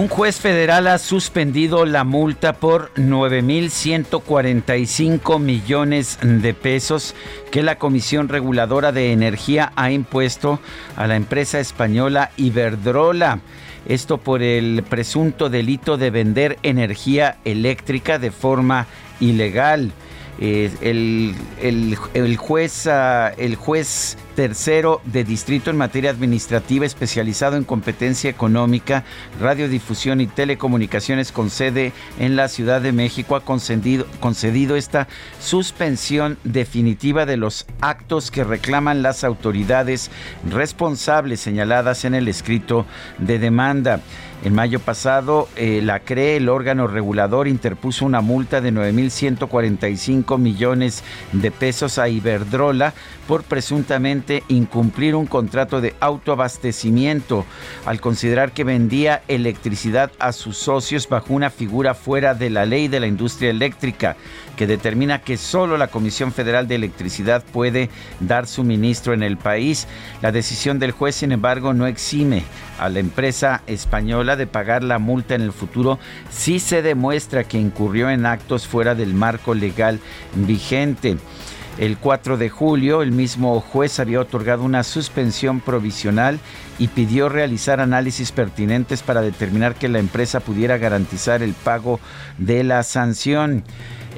Un juez federal ha suspendido la multa por 9.145 millones de pesos que la Comisión Reguladora de Energía ha impuesto a la empresa española Iberdrola. Esto por el presunto delito de vender energía eléctrica de forma ilegal. Eh, el, el, juez, ah, el juez tercero de distrito en materia administrativa especializado en competencia económica, radiodifusión y telecomunicaciones con sede en la Ciudad de México ha concedido, concedido esta suspensión definitiva de los actos que reclaman las autoridades responsables señaladas en el escrito de demanda. En mayo pasado, eh, la CRE, el órgano regulador, interpuso una multa de 9.145 millones de pesos a Iberdrola por presuntamente incumplir un contrato de autoabastecimiento al considerar que vendía electricidad a sus socios bajo una figura fuera de la ley de la industria eléctrica que determina que solo la Comisión Federal de Electricidad puede dar suministro en el país. La decisión del juez, sin embargo, no exime a la empresa española de pagar la multa en el futuro si se demuestra que incurrió en actos fuera del marco legal vigente. El 4 de julio, el mismo juez había otorgado una suspensión provisional y pidió realizar análisis pertinentes para determinar que la empresa pudiera garantizar el pago de la sanción.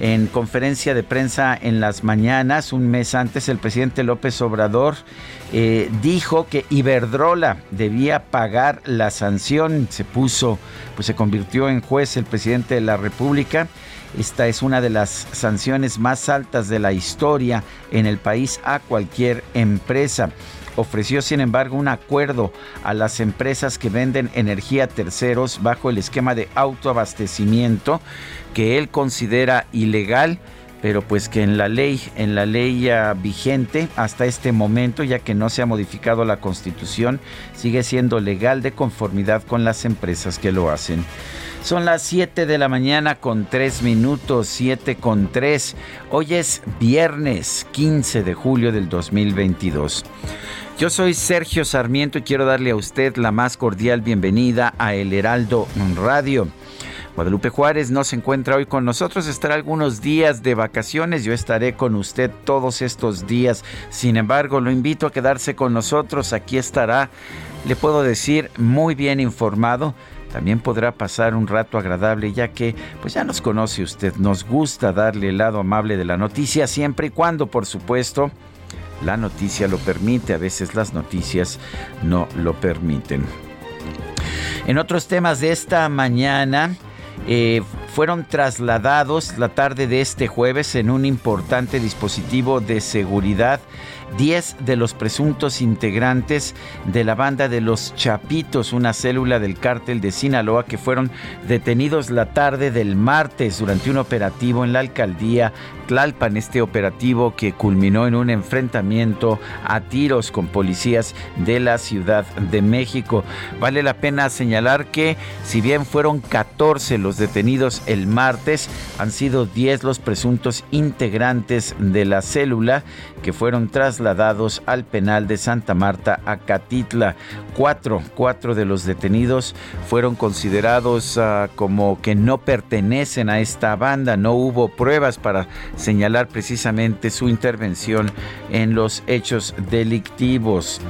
En conferencia de prensa en las mañanas, un mes antes, el presidente López Obrador eh, dijo que Iberdrola debía pagar la sanción. Se puso, pues se convirtió en juez el presidente de la República esta es una de las sanciones más altas de la historia en el país a cualquier empresa. Ofreció, sin embargo, un acuerdo a las empresas que venden energía a terceros bajo el esquema de autoabastecimiento que él considera ilegal pero pues que en la ley, en la ley vigente hasta este momento, ya que no se ha modificado la Constitución, sigue siendo legal de conformidad con las empresas que lo hacen. Son las 7 de la mañana con 3 minutos, 7 con 3. Hoy es viernes 15 de julio del 2022. Yo soy Sergio Sarmiento y quiero darle a usted la más cordial bienvenida a El Heraldo Radio. Guadalupe Juárez no se encuentra hoy con nosotros, estará algunos días de vacaciones, yo estaré con usted todos estos días. Sin embargo, lo invito a quedarse con nosotros, aquí estará, le puedo decir, muy bien informado también podrá pasar un rato agradable ya que pues ya nos conoce usted, nos gusta darle el lado amable de la noticia siempre y cuando por supuesto la noticia lo permite, a veces las noticias no lo permiten. En otros temas de esta mañana, eh, fueron trasladados la tarde de este jueves en un importante dispositivo de seguridad. 10 de los presuntos integrantes de la banda de los Chapitos, una célula del cártel de Sinaloa que fueron detenidos la tarde del martes durante un operativo en la alcaldía Tlalpan, este operativo que culminó en un enfrentamiento a tiros con policías de la Ciudad de México. Vale la pena señalar que si bien fueron 14 los detenidos el martes, han sido 10 los presuntos integrantes de la célula que fueron trasladados al penal de Santa Marta a Catitla. Cuatro, cuatro de los detenidos fueron considerados uh, como que no pertenecen a esta banda. No hubo pruebas para señalar precisamente su intervención en los hechos delictivos.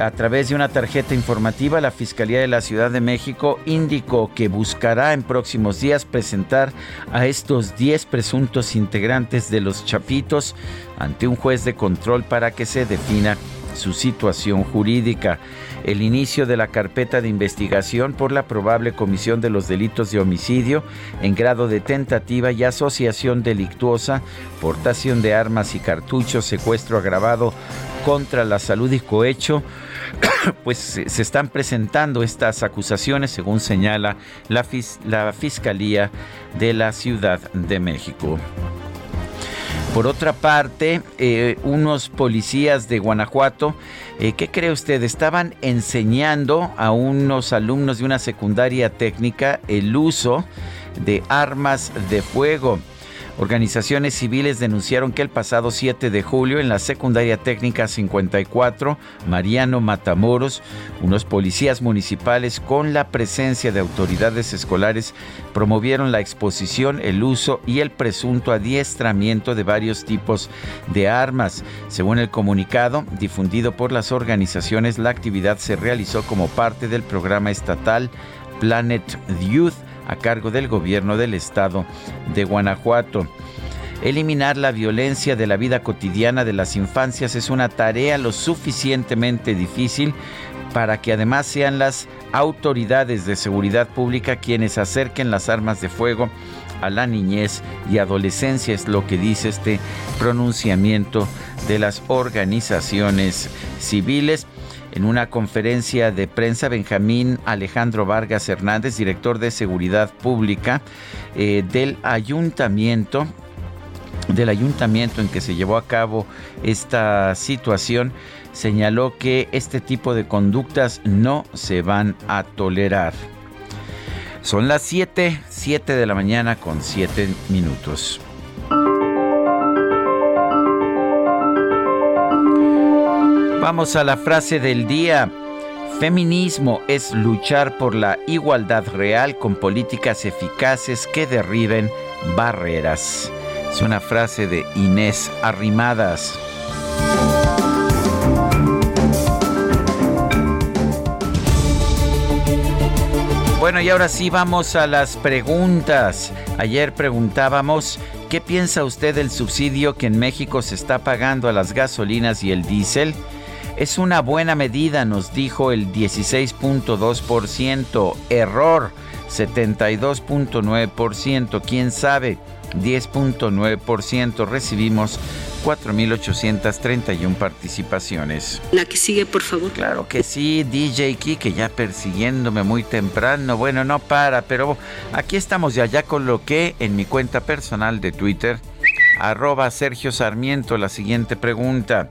A través de una tarjeta informativa, la Fiscalía de la Ciudad de México indicó que buscará en próximos días presentar a estos 10 presuntos integrantes de los Chapitos ante un juez de control para que se defina su situación jurídica. El inicio de la carpeta de investigación por la probable comisión de los delitos de homicidio en grado de tentativa y asociación delictuosa, portación de armas y cartuchos, secuestro agravado contra la salud y cohecho, pues se están presentando estas acusaciones, según señala la, la Fiscalía de la Ciudad de México. Por otra parte, eh, unos policías de Guanajuato, eh, ¿qué cree usted? Estaban enseñando a unos alumnos de una secundaria técnica el uso de armas de fuego. Organizaciones civiles denunciaron que el pasado 7 de julio en la secundaria técnica 54, Mariano Matamoros, unos policías municipales con la presencia de autoridades escolares promovieron la exposición, el uso y el presunto adiestramiento de varios tipos de armas. Según el comunicado difundido por las organizaciones, la actividad se realizó como parte del programa estatal Planet Youth a cargo del gobierno del estado de Guanajuato. Eliminar la violencia de la vida cotidiana de las infancias es una tarea lo suficientemente difícil para que además sean las autoridades de seguridad pública quienes acerquen las armas de fuego a la niñez y adolescencia, es lo que dice este pronunciamiento de las organizaciones civiles. En una conferencia de prensa, Benjamín Alejandro Vargas Hernández, director de Seguridad Pública eh, del ayuntamiento, del ayuntamiento en que se llevó a cabo esta situación, señaló que este tipo de conductas no se van a tolerar. Son las 7, 7 de la mañana con 7 minutos. Vamos a la frase del día. Feminismo es luchar por la igualdad real con políticas eficaces que derriben barreras. Es una frase de Inés Arrimadas. Bueno, y ahora sí vamos a las preguntas. Ayer preguntábamos, ¿qué piensa usted del subsidio que en México se está pagando a las gasolinas y el diésel? Es una buena medida, nos dijo el 16.2%. Error, 72.9%. ¿Quién sabe? 10.9%. Recibimos 4.831 participaciones. La que sigue, por favor. Claro que sí, DJ que ya persiguiéndome muy temprano. Bueno, no para, pero aquí estamos ya, ya coloqué en mi cuenta personal de Twitter, arroba Sergio Sarmiento, la siguiente pregunta.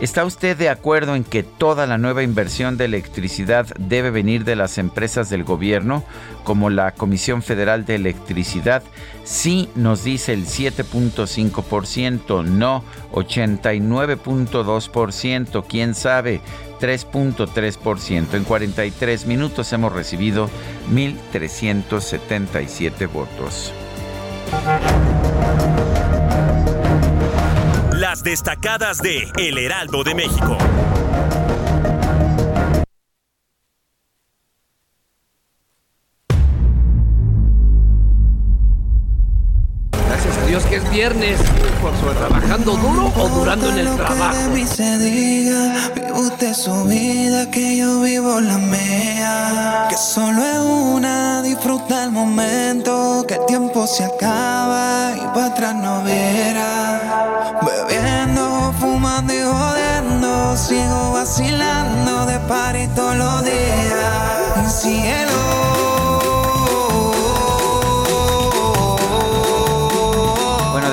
¿Está usted de acuerdo en que toda la nueva inversión de electricidad debe venir de las empresas del gobierno, como la Comisión Federal de Electricidad? Sí, nos dice el 7.5%, no 89.2%, quién sabe 3.3%. En 43 minutos hemos recibido 1.377 votos destacadas de El Heraldo de México. Gracias a Dios que es viernes, por su trabajando duro o durando en el trabajo. Que se diga, vive usted su vida, que yo vivo la mía. Que solo es una, disfruta el momento, que el tiempo se acaba y para atrás no verá. Y sigo vacilando de party todos los días. cielo.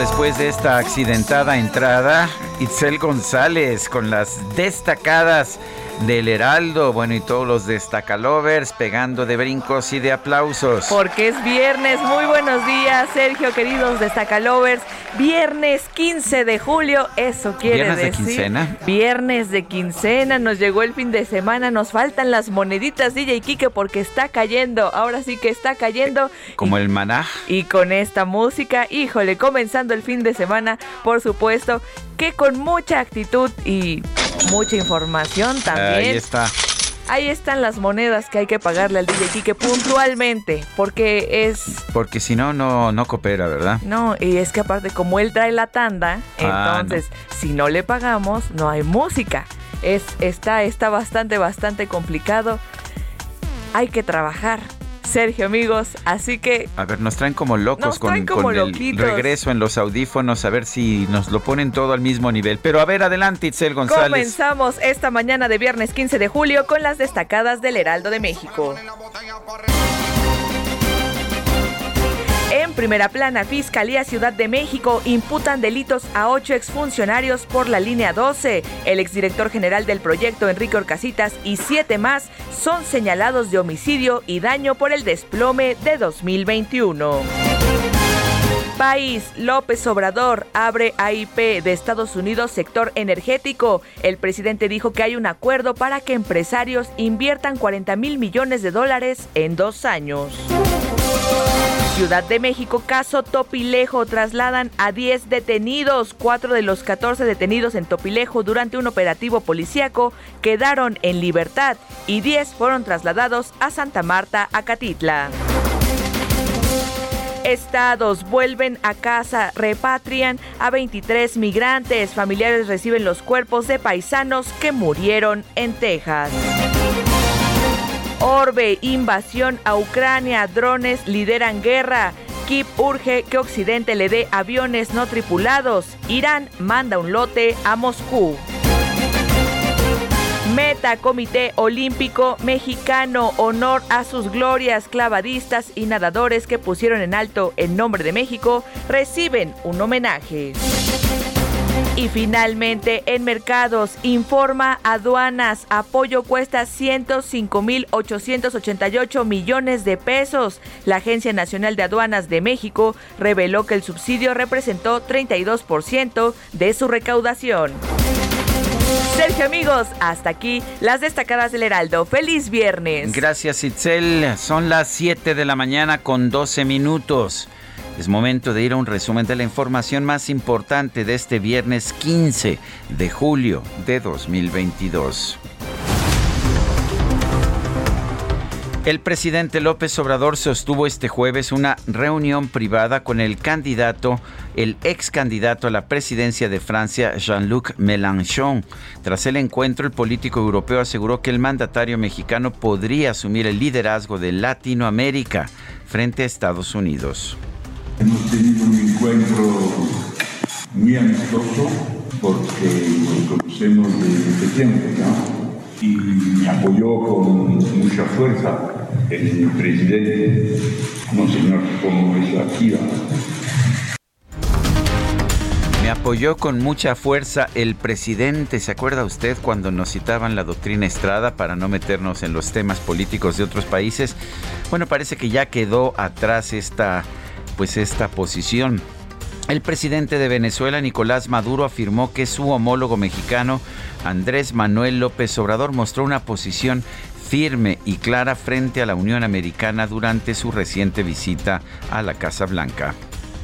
después de esta accidentada entrada, Itzel González con las destacadas del Heraldo, bueno, y todos los destacalovers pegando de brincos y de aplausos. Porque es viernes, muy buenos días, Sergio, queridos destacalovers. Viernes 15 de julio, eso quiere ¿Viernes decir. de quincena? Viernes de quincena, nos llegó el fin de semana, nos faltan las moneditas DJ Kike porque está cayendo, ahora sí que está cayendo. Como Y- el maná. y con esta música, híjole, comenzando el fin de semana, por supuesto, que con mucha actitud y mucha información también. Ahí está. Ahí están las monedas que hay que pagarle al DJ Kike puntualmente, porque es Porque si no, no, no coopera, ¿verdad? no, y es que aparte como él trae la tanda, Ah, entonces si no le pagamos no hay música. Es está está bastante bastante complicado. Hay que trabajar. Sergio, amigos, así que A ver, nos traen como locos Nos con, traen como con el regreso en los audífonos, a ver si nos lo ponen todo al mismo nivel. Pero a ver, adelante, Itzel González. comenzamos esta mañana de viernes 15 de julio con las destacadas del Heraldo de México. En primera plana, Fiscalía Ciudad de México imputan delitos a ocho exfuncionarios por la línea 12. El exdirector general del proyecto, Enrique Orcasitas, y siete más son señalados de homicidio y daño por el desplome de 2021. País, López Obrador abre AIP de Estados Unidos sector energético. El presidente dijo que hay un acuerdo para que empresarios inviertan 40 mil millones de dólares en dos años. Ciudad de México, caso Topilejo, trasladan a 10 detenidos. Cuatro de los 14 detenidos en Topilejo durante un operativo policíaco quedaron en libertad y 10 fueron trasladados a Santa Marta, Acatitla. Estados vuelven a casa, repatrian a 23 migrantes. Familiares reciben los cuerpos de paisanos que murieron en Texas. Orbe, invasión a Ucrania, drones lideran guerra. Kiev urge que Occidente le dé aviones no tripulados. Irán manda un lote a Moscú. Meta Comité Olímpico Mexicano, honor a sus glorias, clavadistas y nadadores que pusieron en alto el nombre de México, reciben un homenaje. Y finalmente, en mercados, informa aduanas, apoyo cuesta 105.888 millones de pesos. La Agencia Nacional de Aduanas de México reveló que el subsidio representó 32% de su recaudación. Sergio amigos, hasta aquí las destacadas del Heraldo. Feliz viernes. Gracias, Itzel. Son las 7 de la mañana con 12 minutos. Es momento de ir a un resumen de la información más importante de este viernes 15 de julio de 2022. El presidente López Obrador sostuvo este jueves una reunión privada con el candidato, el ex candidato a la presidencia de Francia, Jean-Luc Mélenchon. Tras el encuentro, el político europeo aseguró que el mandatario mexicano podría asumir el liderazgo de Latinoamérica frente a Estados Unidos. Hemos tenido un encuentro muy amistoso porque nos conocemos desde tiempo, ¿no? Y me apoyó con mucha fuerza el presidente, Monseñor como es activa. Me apoyó con mucha fuerza el presidente. ¿Se acuerda usted cuando nos citaban la doctrina Estrada para no meternos en los temas políticos de otros países? Bueno, parece que ya quedó atrás esta, pues esta posición. El presidente de Venezuela, Nicolás Maduro, afirmó que su homólogo mexicano, Andrés Manuel López Obrador, mostró una posición firme y clara frente a la Unión Americana durante su reciente visita a la Casa Blanca.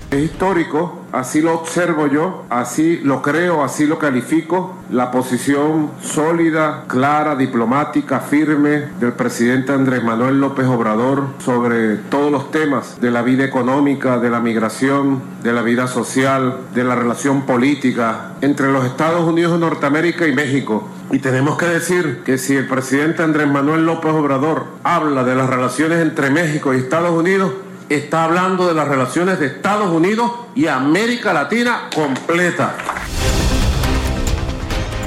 Es histórico, así lo observo yo, así lo creo, así lo califico, la posición sólida, clara, diplomática, firme del presidente Andrés Manuel López Obrador sobre todos los temas de la vida económica, de la migración, de la vida social, de la relación política entre los Estados Unidos de Norteamérica y México. Y tenemos que decir que si el presidente Andrés Manuel López Obrador habla de las relaciones entre México y Estados Unidos, está hablando de las relaciones de Estados Unidos y América Latina completa.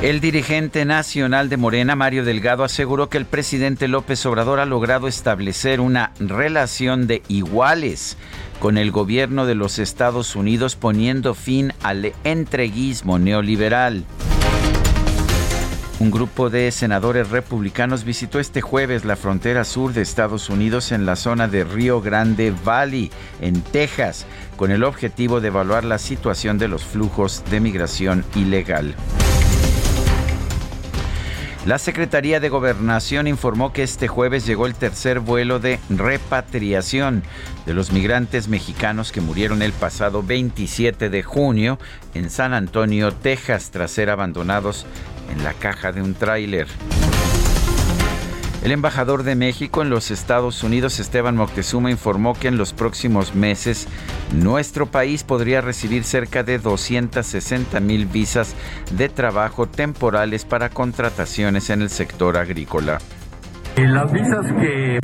El dirigente nacional de Morena, Mario Delgado, aseguró que el presidente López Obrador ha logrado establecer una relación de iguales con el gobierno de los Estados Unidos poniendo fin al entreguismo neoliberal. Un grupo de senadores republicanos visitó este jueves la frontera sur de Estados Unidos en la zona de Río Grande Valley, en Texas, con el objetivo de evaluar la situación de los flujos de migración ilegal. La Secretaría de Gobernación informó que este jueves llegó el tercer vuelo de repatriación de los migrantes mexicanos que murieron el pasado 27 de junio en San Antonio, Texas, tras ser abandonados en la caja de un tráiler. El embajador de México en los Estados Unidos, Esteban Moctezuma, informó que en los próximos meses nuestro país podría recibir cerca de 260 mil visas de trabajo temporales para contrataciones en el sector agrícola. Las visas que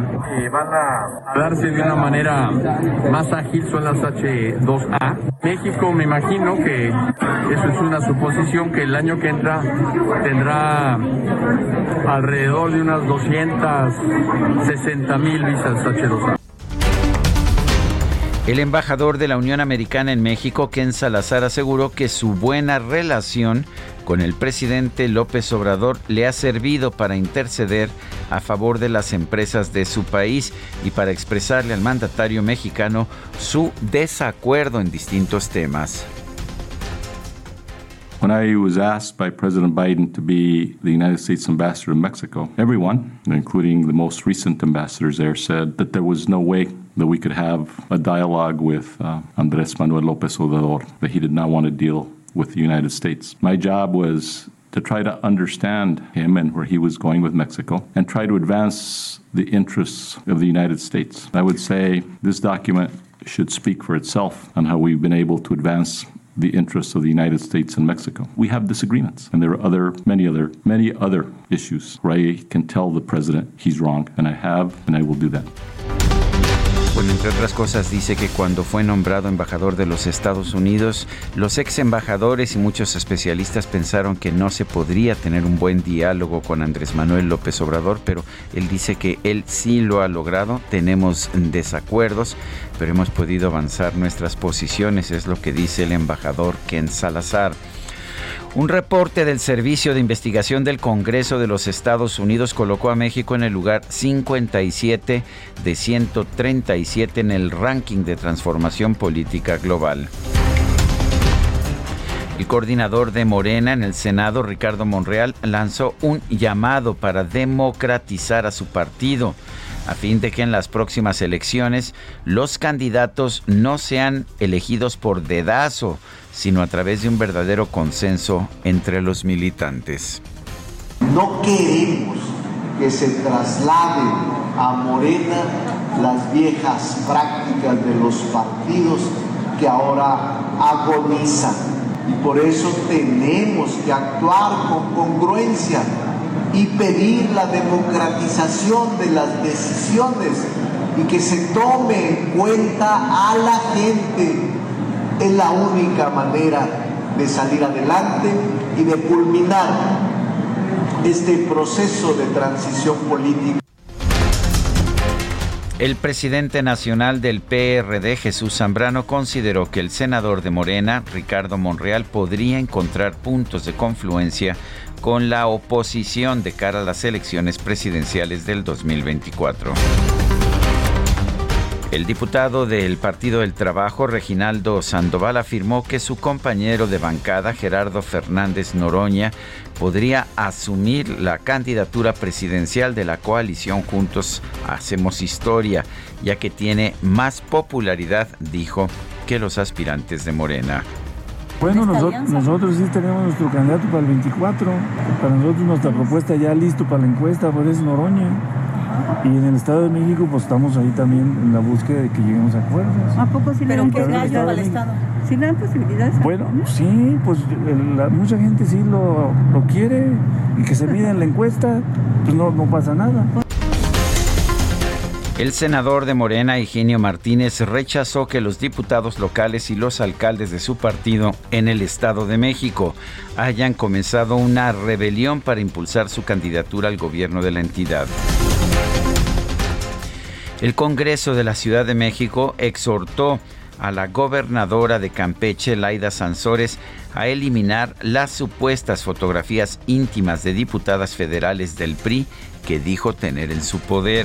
van a darse de una manera más ágil son las H2A. México me imagino que eso es una suposición que el año que entra tendrá alrededor de unas 260 mil visas H2A. El embajador de la Unión Americana en México, Ken Salazar, aseguró que su buena relación con el presidente López Obrador le ha servido para interceder a favor de las empresas de su país y para expresarle al mandatario mexicano su desacuerdo en distintos temas. When I was asked by President Biden to be the United States ambassador in Mexico, everyone, including the most recent ambassadors there, said that there was no way that we could have a dialogue with uh, Manuel Lopez Obrador, that he did not want to deal with the United States. My job was to try to understand him and where he was going with Mexico and try to advance the interests of the United States. I would say this document should speak for itself on how we've been able to advance the interests of the United States and Mexico. We have disagreements, and there are other, many other, many other issues where I can tell the president he's wrong, and I have, and I will do that. Bueno, entre otras cosas dice que cuando fue nombrado embajador de los Estados Unidos, los ex embajadores y muchos especialistas pensaron que no se podría tener un buen diálogo con Andrés Manuel López Obrador, pero él dice que él sí lo ha logrado, tenemos desacuerdos, pero hemos podido avanzar nuestras posiciones, es lo que dice el embajador Ken Salazar. Un reporte del Servicio de Investigación del Congreso de los Estados Unidos colocó a México en el lugar 57 de 137 en el ranking de transformación política global. El coordinador de Morena en el Senado, Ricardo Monreal, lanzó un llamado para democratizar a su partido a fin de que en las próximas elecciones los candidatos no sean elegidos por dedazo, sino a través de un verdadero consenso entre los militantes. No queremos que se trasladen a Morena las viejas prácticas de los partidos que ahora agonizan. Y por eso tenemos que actuar con congruencia y pedir la democratización de las decisiones y que se tome en cuenta a la gente es la única manera de salir adelante y de culminar este proceso de transición política. El presidente nacional del PRD, Jesús Zambrano, consideró que el senador de Morena, Ricardo Monreal, podría encontrar puntos de confluencia con la oposición de cara a las elecciones presidenciales del 2024. El diputado del Partido del Trabajo, Reginaldo Sandoval, afirmó que su compañero de bancada, Gerardo Fernández Noroña, podría asumir la candidatura presidencial de la coalición Juntos Hacemos Historia, ya que tiene más popularidad, dijo, que los aspirantes de Morena. Bueno, nosotros, nosotros sí tenemos nuestro candidato para el 24. Para nosotros nuestra propuesta ya listo para la encuesta, por es Noroña. Y en el Estado de México, pues estamos ahí también en la búsqueda de que lleguemos a acuerdos. ¿A poco sí le dan gallo al Estado? ¿Sí le dan posibilidades? Bueno, sí, pues mucha gente sí lo, lo, quiere y que se mida en la encuesta, pues no, no pasa nada. El senador de Morena, Eugenio Martínez, rechazó que los diputados locales y los alcaldes de su partido en el Estado de México hayan comenzado una rebelión para impulsar su candidatura al gobierno de la entidad. El Congreso de la Ciudad de México exhortó a la gobernadora de Campeche, Laida Sansores, a eliminar las supuestas fotografías íntimas de diputadas federales del PRI que dijo tener en su poder.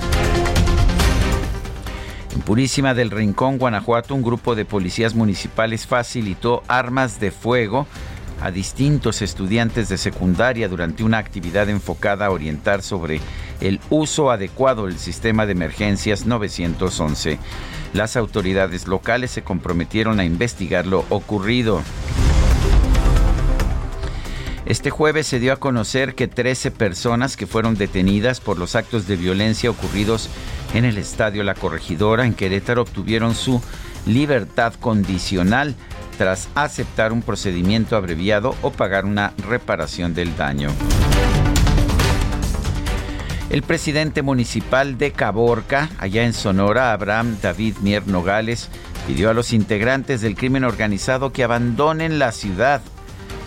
Purísima del Rincón, Guanajuato, un grupo de policías municipales facilitó armas de fuego a distintos estudiantes de secundaria durante una actividad enfocada a orientar sobre el uso adecuado del sistema de emergencias 911. Las autoridades locales se comprometieron a investigar lo ocurrido. Este jueves se dio a conocer que 13 personas que fueron detenidas por los actos de violencia ocurridos en el estadio La Corregidora en Querétaro obtuvieron su libertad condicional tras aceptar un procedimiento abreviado o pagar una reparación del daño. El presidente municipal de Caborca, allá en Sonora, Abraham David Mier Nogales, pidió a los integrantes del crimen organizado que abandonen la ciudad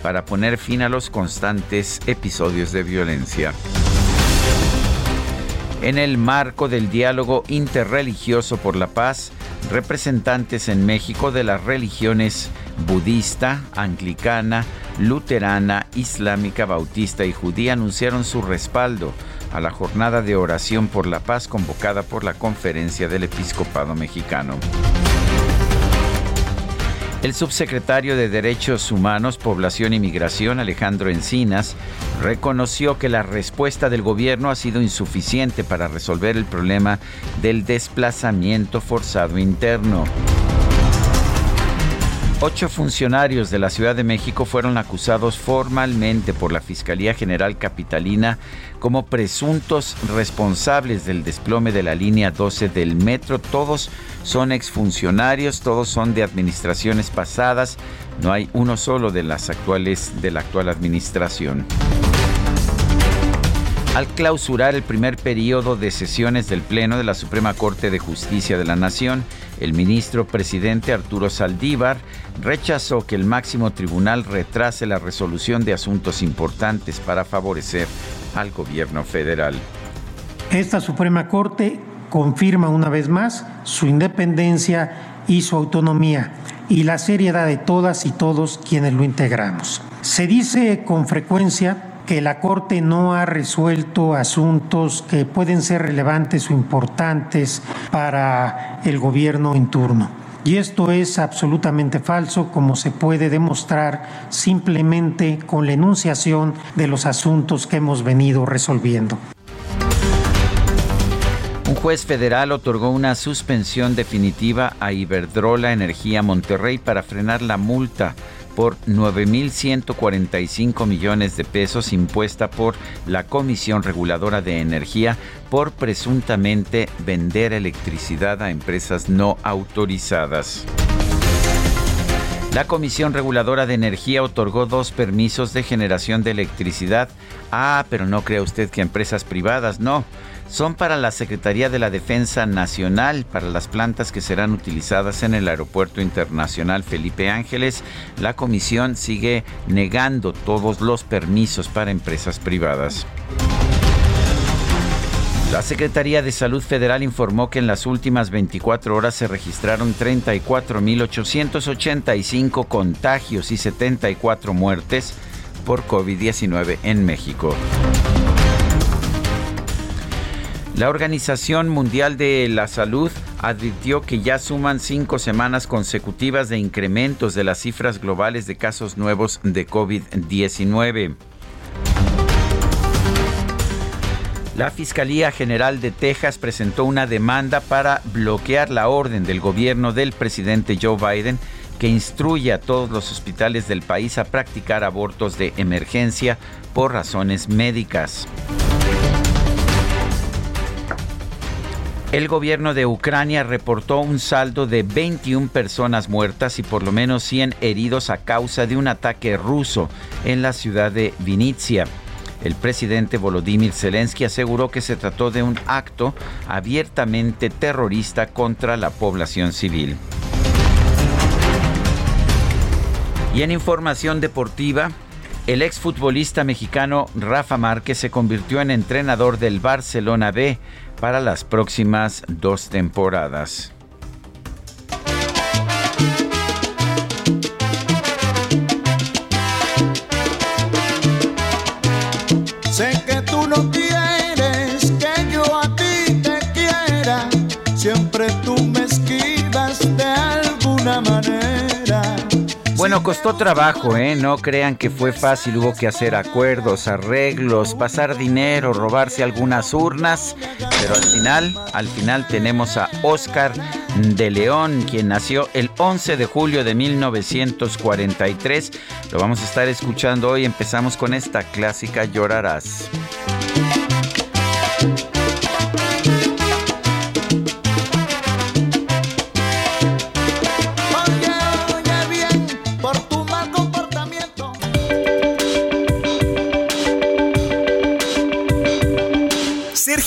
para poner fin a los constantes episodios de violencia. En el marco del diálogo interreligioso por la paz, representantes en México de las religiones budista, anglicana, luterana, islámica, bautista y judía anunciaron su respaldo a la jornada de oración por la paz convocada por la Conferencia del Episcopado Mexicano. El subsecretario de Derechos Humanos, Población y Migración, Alejandro Encinas, reconoció que la respuesta del gobierno ha sido insuficiente para resolver el problema del desplazamiento forzado interno. Ocho funcionarios de la Ciudad de México fueron acusados formalmente por la Fiscalía General Capitalina como presuntos responsables del desplome de la línea 12 del metro. Todos son exfuncionarios, todos son de administraciones pasadas. No hay uno solo de las actuales de la actual administración. Al clausurar el primer periodo de sesiones del Pleno de la Suprema Corte de Justicia de la Nación, el ministro presidente Arturo Saldívar rechazó que el máximo tribunal retrase la resolución de asuntos importantes para favorecer al gobierno federal. Esta Suprema Corte confirma una vez más su independencia y su autonomía y la seriedad de todas y todos quienes lo integramos. Se dice con frecuencia que la Corte no ha resuelto asuntos que pueden ser relevantes o importantes para el gobierno en turno. Y esto es absolutamente falso, como se puede demostrar simplemente con la enunciación de los asuntos que hemos venido resolviendo. Un juez federal otorgó una suspensión definitiva a Iberdrola Energía Monterrey para frenar la multa por 9.145 millones de pesos impuesta por la Comisión Reguladora de Energía por presuntamente vender electricidad a empresas no autorizadas. La Comisión Reguladora de Energía otorgó dos permisos de generación de electricidad. Ah, pero no crea usted que empresas privadas, no son para la Secretaría de la Defensa Nacional, para las plantas que serán utilizadas en el Aeropuerto Internacional Felipe Ángeles. La comisión sigue negando todos los permisos para empresas privadas. La Secretaría de Salud Federal informó que en las últimas 24 horas se registraron 34.885 contagios y 74 muertes por COVID-19 en México. La Organización Mundial de la Salud advirtió que ya suman cinco semanas consecutivas de incrementos de las cifras globales de casos nuevos de COVID-19. La Fiscalía General de Texas presentó una demanda para bloquear la orden del gobierno del presidente Joe Biden que instruye a todos los hospitales del país a practicar abortos de emergencia por razones médicas. El gobierno de Ucrania reportó un saldo de 21 personas muertas y por lo menos 100 heridos a causa de un ataque ruso en la ciudad de Vinitsia. El presidente Volodymyr Zelensky aseguró que se trató de un acto abiertamente terrorista contra la población civil. Y en información deportiva, el exfutbolista mexicano Rafa Márquez se convirtió en entrenador del Barcelona B para las próximas dos temporadas. Bueno, costó trabajo, ¿eh? No crean que fue fácil, hubo que hacer acuerdos, arreglos, pasar dinero, robarse algunas urnas, pero al final, al final tenemos a Oscar de León, quien nació el 11 de julio de 1943. Lo vamos a estar escuchando hoy, empezamos con esta clásica Llorarás.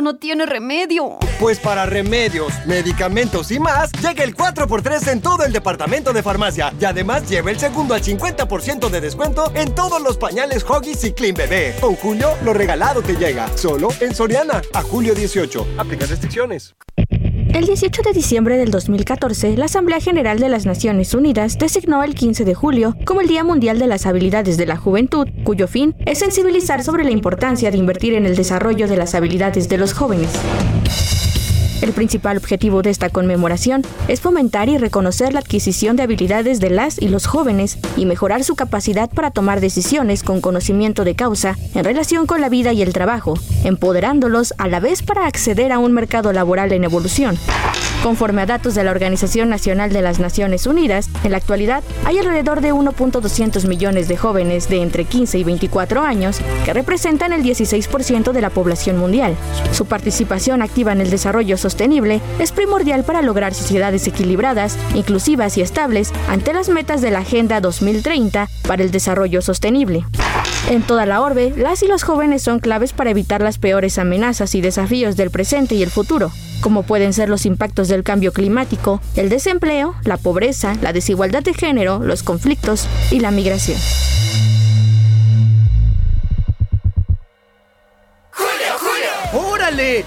No tiene remedio. Pues para remedios, medicamentos y más, llega el 4x3 en todo el departamento de farmacia. Y además lleva el segundo al 50% de descuento en todos los pañales Huggies y Clean Bebé. Con Julio, lo regalado te llega. Solo en Soriana. A julio 18. Aplica restricciones. El 18 de diciembre del 2014, la Asamblea General de las Naciones Unidas designó el 15 de julio como el Día Mundial de las Habilidades de la Juventud, cuyo fin es sensibilizar sobre la importancia de invertir en el desarrollo de las habilidades de los jóvenes. El principal objetivo de esta conmemoración es fomentar y reconocer la adquisición de habilidades de las y los jóvenes y mejorar su capacidad para tomar decisiones con conocimiento de causa en relación con la vida y el trabajo, empoderándolos a la vez para acceder a un mercado laboral en evolución. Conforme a datos de la Organización Nacional de las Naciones Unidas, en la actualidad hay alrededor de 1.200 millones de jóvenes de entre 15 y 24 años que representan el 16% de la población mundial. Su participación activa en el desarrollo sostenible es primordial para lograr sociedades equilibradas, inclusivas y estables ante las metas de la Agenda 2030 para el Desarrollo Sostenible. En toda la orbe, las y los jóvenes son claves para evitar las peores amenazas y desafíos del presente y el futuro, como pueden ser los impactos del cambio climático, el desempleo, la pobreza, la desigualdad de género, los conflictos y la migración. ¡Órale!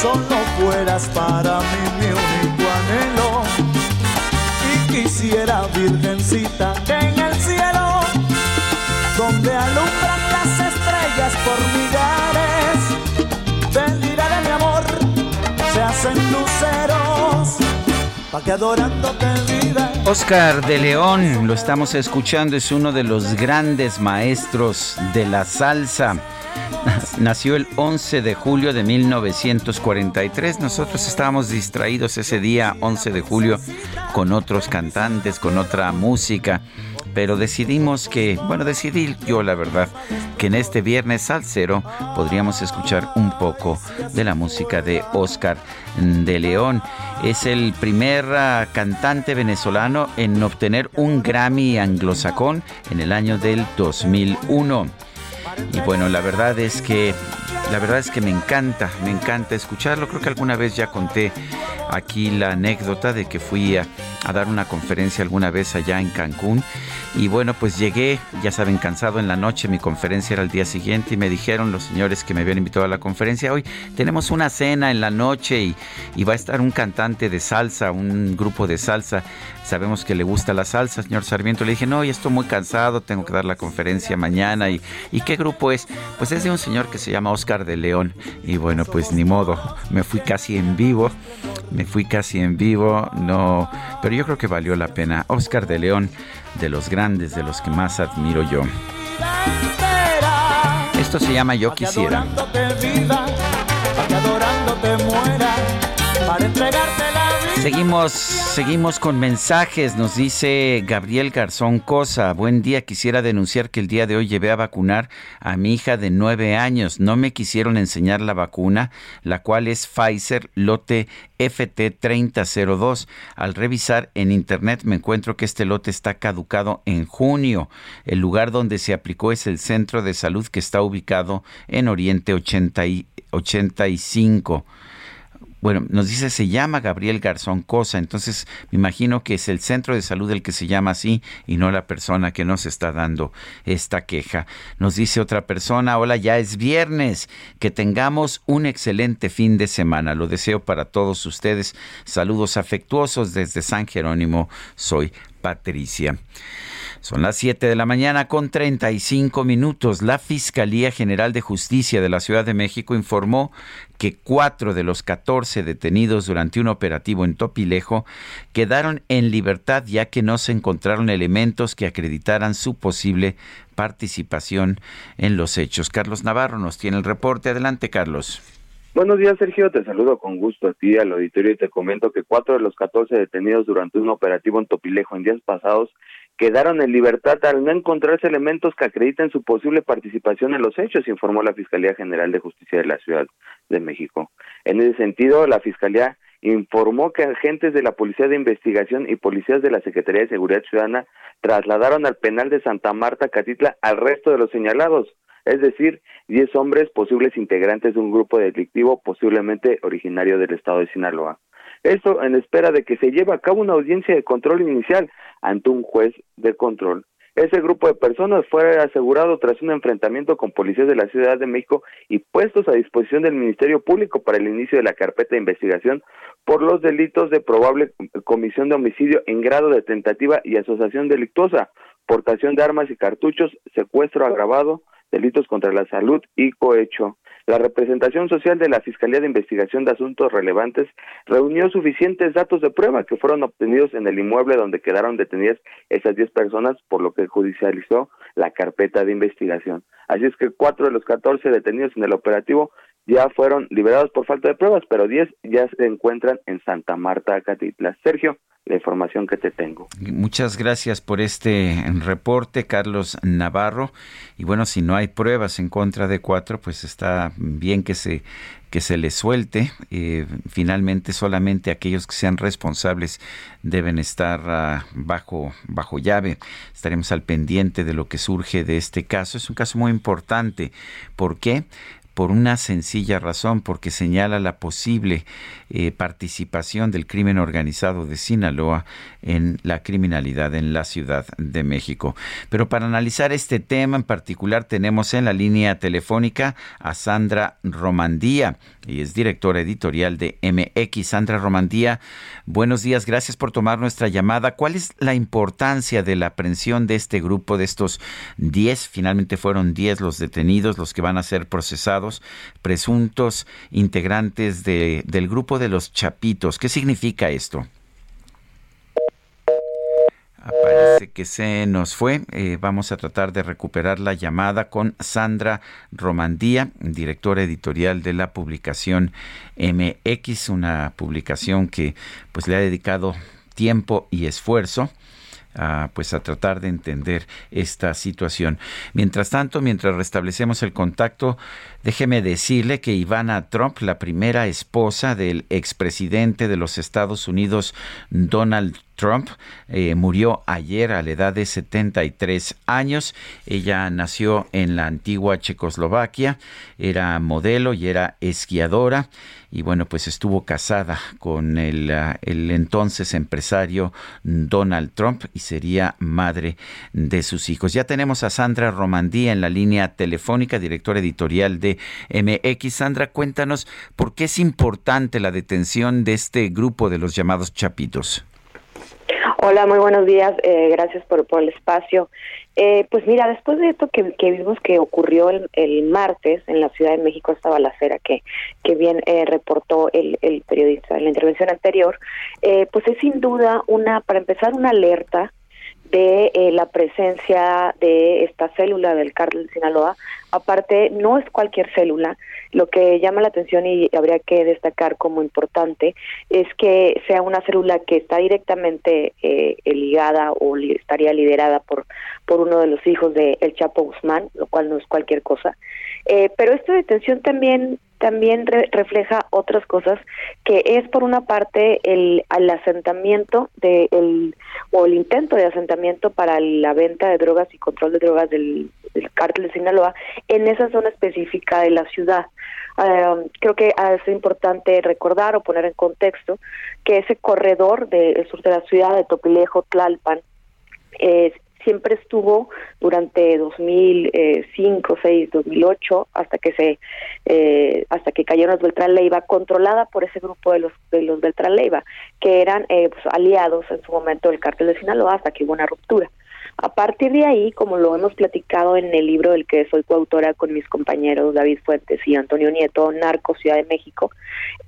solo fueras para mí mi único anhelo. Y quisiera, virgencita, en el cielo, donde alumbran las estrellas por millares, del ira de mi amor, se hacen luceros, pa' que adorándote vida. Oscar de León, lo estamos escuchando, es uno de los grandes maestros de la salsa. Nació el 11 de julio de 1943. Nosotros estábamos distraídos ese día, 11 de julio, con otros cantantes, con otra música. Pero decidimos que, bueno, decidí yo la verdad, que en este viernes salsero podríamos escuchar un poco de la música de Oscar de León. Es el primer uh, cantante venezolano en obtener un Grammy anglosajón en el año del 2001. Y bueno, la verdad es que la verdad es que me encanta, me encanta escucharlo. Creo que alguna vez ya conté aquí la anécdota de que fui a, dar una conferencia alguna vez allá en Cancún. Y bueno, pues llegué, ya saben, cansado en la noche, mi conferencia era el día siguiente y me dijeron los señores que me habían invitado a la conferencia, hoy tenemos una cena en la noche y, va a estar un cantante de salsa, un grupo de salsa sabemos que le gusta la salsa, señor Sarmiento. Le dije, no, ya estoy muy cansado, tengo que dar la conferencia mañana. ¿Y, ¿Y qué grupo es? Pues es de un señor que se llama Oscar de León. Y bueno, pues ni modo, me fui casi en vivo, fui casi en vivo, no, pero yo creo que valió la pena. Oscar de León, de los grandes, de los que más admiro yo. Esto se llama Yo Quisiera. para entregarte Seguimos, seguimos con mensajes. Nos dice Gabriel Garzón Cosa. Buen día. Quisiera denunciar que el día de hoy llevé a vacunar a mi hija de nueve años. No me quisieron enseñar la vacuna, la cual es Pfizer lote FT3002. Al revisar en internet me encuentro que este lote está caducado en junio. El lugar donde se aplicó es el centro de salud que está ubicado en Oriente 80 y 85. Bueno, nos dice se llama Gabriel Garzón Cosa, entonces me imagino que es el centro de salud el que se llama así y no la persona que nos está dando esta queja. Nos dice otra persona, hola, ya es viernes, que tengamos un excelente fin de semana. Lo deseo para todos ustedes. Saludos afectuosos desde San Jerónimo. Soy Patricia. Son las 7 de la mañana con 35 minutos. La Fiscalía General de Justicia de la Ciudad de México informó que cuatro de los 14 detenidos durante un operativo en Topilejo quedaron en libertad ya que no se encontraron elementos que acreditaran su posible participación en los hechos. Carlos Navarro nos tiene el reporte. Adelante, Carlos. Buenos días, Sergio. Te saludo con gusto a ti, al auditorio, y te comento que cuatro de los 14 detenidos durante un operativo en Topilejo en días pasados quedaron en libertad al no encontrarse elementos que acrediten su posible participación en los hechos, informó la Fiscalía General de Justicia de la Ciudad de México. En ese sentido, la Fiscalía informó que agentes de la Policía de Investigación y policías de la Secretaría de Seguridad Ciudadana trasladaron al penal de Santa Marta, Catitla, al resto de los señalados, es decir, 10 hombres posibles integrantes de un grupo delictivo posiblemente originario del estado de Sinaloa. Esto en espera de que se lleve a cabo una audiencia de control inicial ante un juez de control. Ese grupo de personas fue asegurado tras un enfrentamiento con policías de la Ciudad de México y puestos a disposición del Ministerio Público para el inicio de la carpeta de investigación por los delitos de probable comisión de homicidio en grado de tentativa y asociación delictuosa, portación de armas y cartuchos, secuestro agravado, delitos contra la salud y cohecho. La representación social de la Fiscalía de Investigación de Asuntos Relevantes reunió suficientes datos de prueba que fueron obtenidos en el inmueble donde quedaron detenidas esas 10 personas, por lo que judicializó la carpeta de investigación. Así es que cuatro de los 14 detenidos en el operativo ya fueron liberados por falta de pruebas, pero 10 ya se encuentran en Santa Marta, Catitla. Sergio, la información que te tengo. Muchas gracias por este reporte, Carlos Navarro. Y bueno, si no hay pruebas en contra de cuatro, pues está bien que se que se le suelte. Eh, finalmente, solamente aquellos que sean responsables deben estar ah, bajo bajo llave. Estaremos al pendiente de lo que surge de este caso. Es un caso muy importante. ¿Por qué? Por una sencilla razón, porque señala la posible eh, participación del crimen organizado de Sinaloa en la criminalidad en la Ciudad de México. Pero para analizar este tema en particular tenemos en la línea telefónica a Sandra Romandía, y es directora editorial de MX. Sandra Romandía, buenos días, gracias por tomar nuestra llamada. ¿Cuál es la importancia de la aprehensión de este grupo, de estos 10? Finalmente fueron 10 los detenidos, los que van a ser procesados presuntos integrantes de, del grupo de los Chapitos. ¿Qué significa esto? Parece que se nos fue. Eh, vamos a tratar de recuperar la llamada con Sandra Romandía, directora editorial de la publicación MX, una publicación que pues le ha dedicado tiempo y esfuerzo a, pues a tratar de entender esta situación. Mientras tanto, mientras restablecemos el contacto, déjeme decirle que Ivana Trump, la primera esposa del expresidente de los Estados Unidos, Donald Trump. Eh, murió ayer a la edad de 73 años. Ella nació en la antigua Checoslovaquia, era modelo y era esquiadora y bueno, pues estuvo casada con el, ah, el, entonces empresario Donald Trump y sería madre de sus hijos. Ya tenemos a Sandra Romandí en la línea telefónica, directora editorial de MX. Sandra, cuéntanos por qué es importante la detención de este grupo de los llamados chapitos. Hola, muy buenos días. Eh, gracias por, por el espacio. Eh, pues mira, después de esto que, vimos que ocurrió el, martes en la Ciudad de México, esta balacera que, que bien eh, reportó el, el, periodista en la intervención anterior, eh, pues es sin duda una, para empezar, una alerta de eh, la presencia de esta célula del cártel de Sinaloa. Aparte, no es cualquier célula. Lo que llama la atención y habría que destacar como importante es que sea una célula que está directamente eh, ligada o estaría liderada por, por uno de los hijos de El Chapo Guzmán, lo cual no es cualquier cosa. Eh, pero esta detención también también refleja otras cosas que es por una parte el, asentamiento de el, o el intento de asentamiento para la venta de drogas y control de drogas del, cártel de Sinaloa en esa zona específica de la ciudad. Um, creo que es importante recordar o poner en contexto que ese corredor del sur de la ciudad de Topilejo, Tlalpan, es siempre estuvo durante 2005, 6, 2008 hasta que se eh, hasta que cayeron los Beltrán Leiva controlada por ese grupo de los de los Beltrán Leiva que eran eh, pues, aliados en su momento del cártel de Sinaloa hasta que hubo una ruptura. A partir de ahí, como lo hemos platicado en el libro del que soy coautora con mis compañeros David Fuentes y Antonio Nieto, Narco Ciudad de México,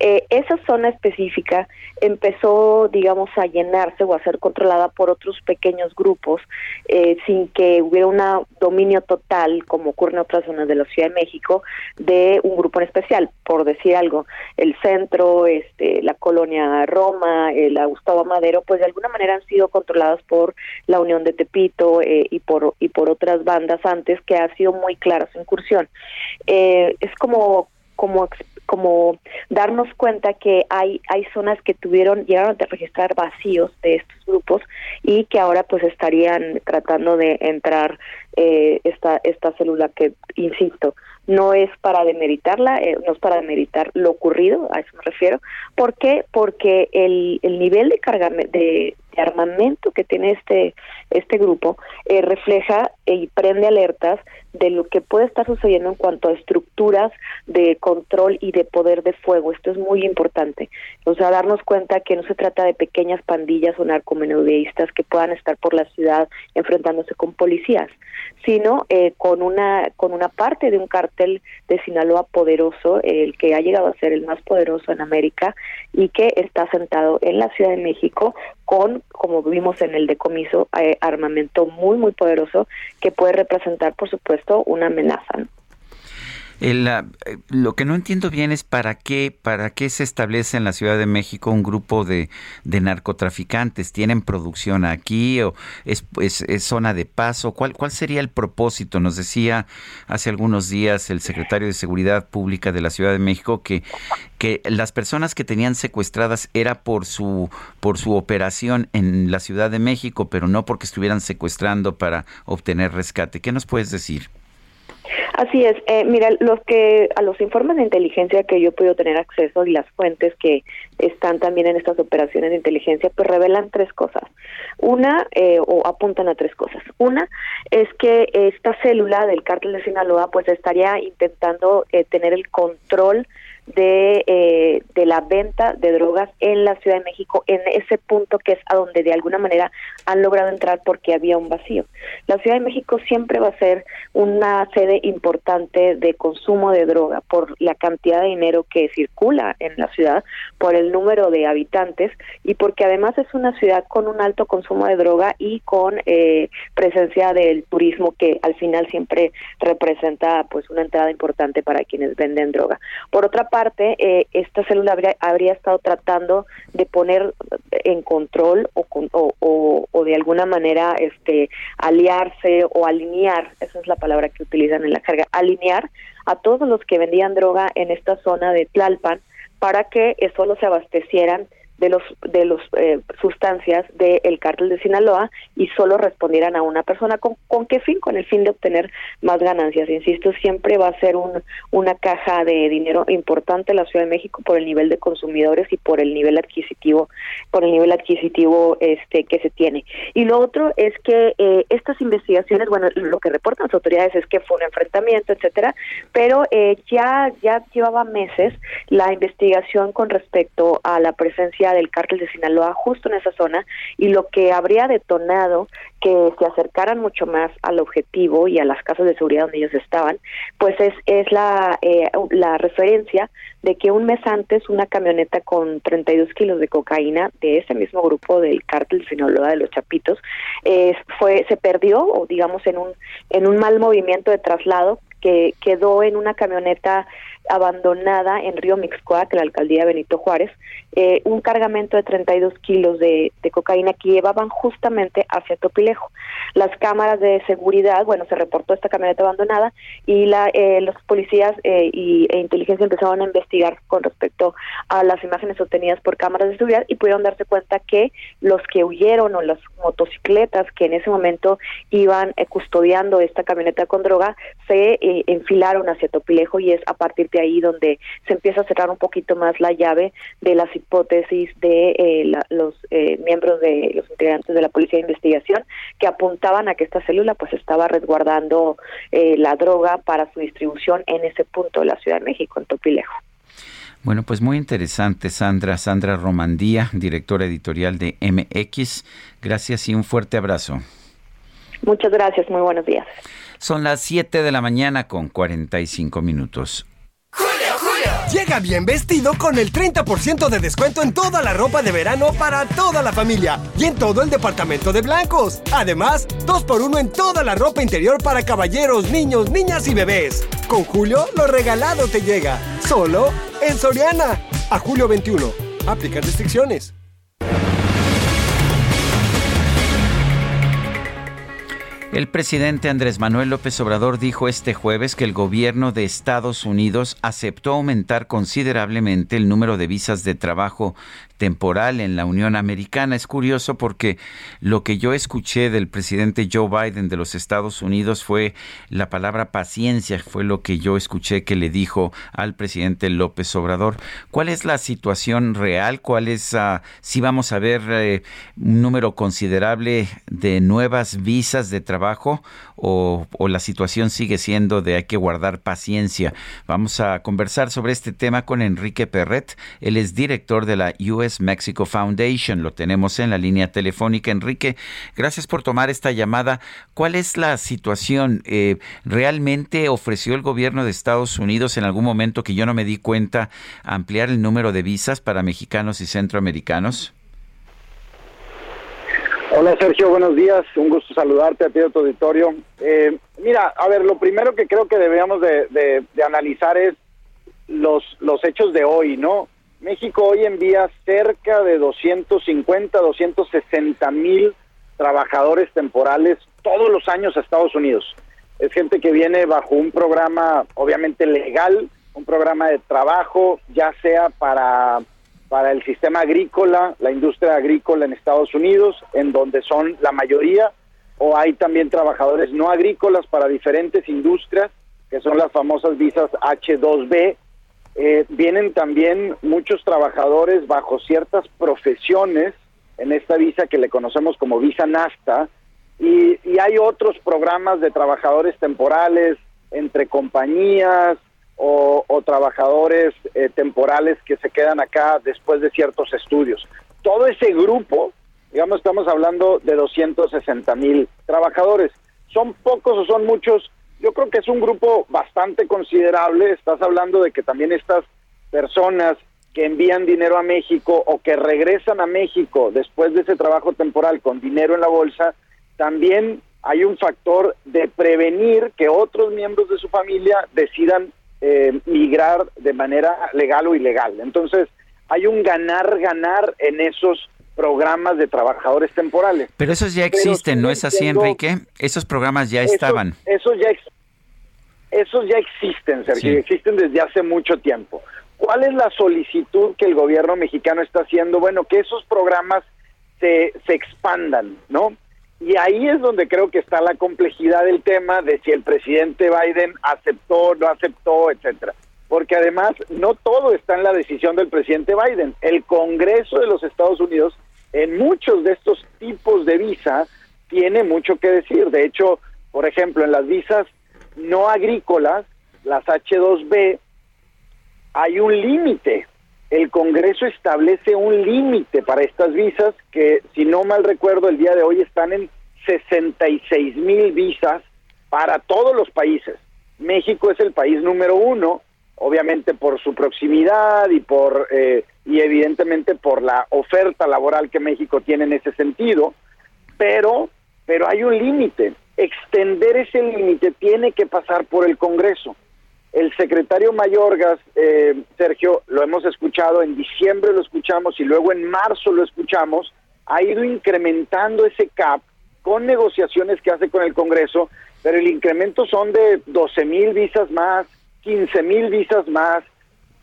eh, esa zona específica empezó, digamos, a llenarse o a ser controlada por otros pequeños grupos eh, sin que hubiera un dominio total, como ocurre en otras zonas de la Ciudad de México, de un grupo en especial. Por decir algo, el centro, este, la colonia Roma, la Gustavo Madero, pues de alguna manera han sido controladas por la Unión de Tepito, eh, y por y por otras bandas antes que ha sido muy clara su incursión. Eh, es como como como darnos cuenta que hay hay zonas que tuvieron llegaron a registrar vacíos de estos grupos y que ahora pues estarían tratando de entrar eh, esta esta célula que insisto no es para demeritarla, no es para demeritar lo ocurrido, a eso me refiero. ¿Por qué? Porque el, el nivel de, carga, de, armamento que tiene este este grupo eh, refleja y prende alertas de lo que puede estar sucediendo en cuanto a estructuras de control y de poder de fuego. Esto es muy importante. O sea, darnos cuenta que no se trata de pequeñas pandillas o narcomenudistas que puedan estar por la ciudad enfrentándose con policías, sino eh, con una con una parte de un cartel de Sinaloa poderoso, el que ha llegado a ser el más poderoso en América y que está sentado en la Ciudad de México con, como vimos en el decomiso, eh, armamento muy, muy poderoso que puede representar, por supuesto, una amenaza. Eh, lo que no entiendo bien es para qué, para qué se establece en la Ciudad de México un grupo de, narcotraficantes. ¿Tienen producción aquí o es, es, zona de paso? ¿Cuál, ¿Cuál sería el propósito? Nos decía hace algunos días el secretario de Seguridad Pública de la Ciudad de México que, que las personas que tenían secuestradas era por su, por su operación en la Ciudad de México, pero no porque estuvieran secuestrando para obtener rescate. ¿Qué nos puedes decir? Así es. Eh, mira, los que a los informes de inteligencia que yo he tener acceso y las fuentes que están también en estas operaciones de inteligencia, pues revelan tres cosas. Una, eh, o apuntan a tres cosas. Una es que esta célula del cártel de Sinaloa, pues estaría intentando eh, tener el control de, eh, de la venta de drogas en la Ciudad de México, en ese punto que es a donde de alguna manera han logrado entrar porque había un vacío. La Ciudad de México siempre va a ser una sede importante de consumo de droga por la cantidad de dinero que circula en la ciudad, por el número de habitantes y porque además es una ciudad con un alto consumo de droga y con eh, presencia del turismo que al final siempre representa pues una entrada importante para quienes venden droga. Por otra parte, eh, esta célula habría, estado tratando de poner en control o, o, de alguna manera este, aliarse o alinear, esa es la palabra que utilizan en la carga, alinear a todos los que vendían droga en esta zona de Tlalpan para que solo se abastecieran de los de los eh, sustancias del cártel de Sinaloa y solo respondieran a una persona. Con con qué fin con el fin de obtener más ganancias. Insisto siempre va a ser un, una caja de dinero importante la Ciudad de México por el nivel de consumidores y por el nivel adquisitivo por el nivel adquisitivo este que se tiene. Y lo otro es que eh, estas investigaciones bueno lo que reportan las autoridades es que fue un enfrentamiento etcétera pero eh, ya ya llevaba meses la investigación con respecto a la presencia del cártel de Sinaloa justo en esa zona y lo que habría detonado que se acercaran mucho más al objetivo y a las casas de seguridad donde ellos estaban, pues es, es la, eh, la referencia de que un mes antes una camioneta con 32 kilos de cocaína de ese mismo grupo del cártel Sinaloa de los Chapitos fue se perdió o digamos en un en un mal movimiento de traslado que quedó en una camioneta abandonada en Río Mixcoac, la alcaldía Benito Juárez, eh, un cargamento de 32 kilos de, cocaína que llevaban justamente hacia Topilejo. Las cámaras de seguridad, bueno, se reportó esta camioneta abandonada y la, eh, los policías eh, y, e inteligencia empezaron a investigar con respecto a las imágenes obtenidas por cámaras de seguridad y pudieron darse cuenta que los que huyeron o las motocicletas que en ese momento iban custodiando esta camioneta con droga se enfilaron hacia Topilejo y es a partir ahí donde se empieza a cerrar un poquito más la llave de las hipótesis de eh, la, los eh, miembros de los integrantes de la policía de investigación que apuntaban a que esta célula pues estaba resguardando eh, la droga para su distribución en ese punto de la Ciudad de México, en Topilejo. Bueno, pues muy interesante, Sandra. Sandra Romandía, directora editorial de MX. Gracias y un fuerte abrazo. Muchas gracias, muy buenos días. Son las 7 de la mañana con 45 minutos. Llega bien vestido con el 30% de descuento en toda la ropa de verano para toda la familia y en todo el departamento de blancos. Además, 2x1 en toda la ropa interior para caballeros, niños, niñas y bebés. Con Julio, lo regalado te llega. Solo en Soriana. A julio 21. Aplica restricciones. El presidente Andrés Manuel López Obrador dijo este jueves que el gobierno de Estados Unidos aceptó aumentar considerablemente el número de visas de trabajo temporal en la Unión Americana. Es curioso porque lo que yo escuché del presidente Joe Biden de los Estados Unidos fue la palabra paciencia, fue lo que yo escuché que le dijo al presidente López Obrador. ¿Cuál es la situación real? ¿Cuál es, uh, si vamos a ver eh, un número considerable de nuevas visas de trabajo o, la situación sigue siendo de hay que guardar paciencia? Vamos a conversar sobre este tema con Enrique Perret. Él es director de la US Mexico Foundation. Lo tenemos en la línea telefónica. Enrique, gracias por tomar esta llamada. ¿Cuál es la situación? Eh, ¿Realmente ofreció el gobierno de Estados Unidos en algún momento que yo no me di cuenta ampliar el número de visas para mexicanos y centroamericanos? Hola Sergio, buenos días. Un gusto saludarte a ti, a tu auditorio. Eh, mira, a ver, lo primero que creo que deberíamos de, de, de analizar es los, los hechos de hoy, ¿no? México hoy envía cerca de 250, 260 mil trabajadores temporales todos los años a Estados Unidos. Es gente que viene bajo un programa obviamente legal, un programa de trabajo, ya sea para, para el sistema agrícola, la industria agrícola en Estados Unidos, en donde son la mayoría, o hay también trabajadores no agrícolas para diferentes industrias, que son las famosas visas H2B, eh, vienen también muchos trabajadores bajo ciertas profesiones en esta visa que le conocemos como visa NAFTA y, y hay otros programas de trabajadores temporales entre compañías o, trabajadores eh, temporales que se quedan acá después de ciertos estudios. Todo ese grupo, digamos, estamos hablando de 260 mil trabajadores. ¿Son pocos o son muchos? yo creo que es un grupo bastante considerable. Estás hablando de que también estas personas que envían dinero a México o que regresan a México después de ese trabajo temporal con dinero en la bolsa, también hay un factor de prevenir que otros miembros de su familia decidan eh, migrar de manera legal o ilegal. Entonces, hay un ganar-ganar en esos programas de trabajadores temporales. Pero esos ya existen, ¿no es así, Enrique? Esos programas ya estaban. Esos ya, esos ya existen, Sergio, existen desde hace mucho tiempo. ¿Cuál es la solicitud que el gobierno mexicano está haciendo? Bueno, que esos programas se, se expandan, ¿no? Y ahí es donde creo que está la complejidad del tema de si el presidente Biden aceptó, no aceptó, etcétera. Porque además no todo está en la decisión del presidente Biden. El Congreso de los Estados Unidos en muchos de estos tipos de visa tiene mucho que decir. De hecho, por ejemplo, en las visas no agrícolas, las H2B, hay un límite. El Congreso establece un límite para estas visas que, si no mal recuerdo, el día de hoy están en 66 mil visas para todos los países. México es el país número uno, obviamente por su proximidad y por eh, y evidentemente por la oferta laboral que México tiene en ese sentido, pero pero hay un límite. Extender ese límite tiene que pasar por el Congreso. El secretario Mayorgas, eh, Sergio, lo hemos escuchado, en diciembre lo escuchamos y luego en marzo lo escuchamos, ha ido incrementando ese CAP con negociaciones que hace con el Congreso, pero el incremento son de 12 mil visas más, 15 mil visas más,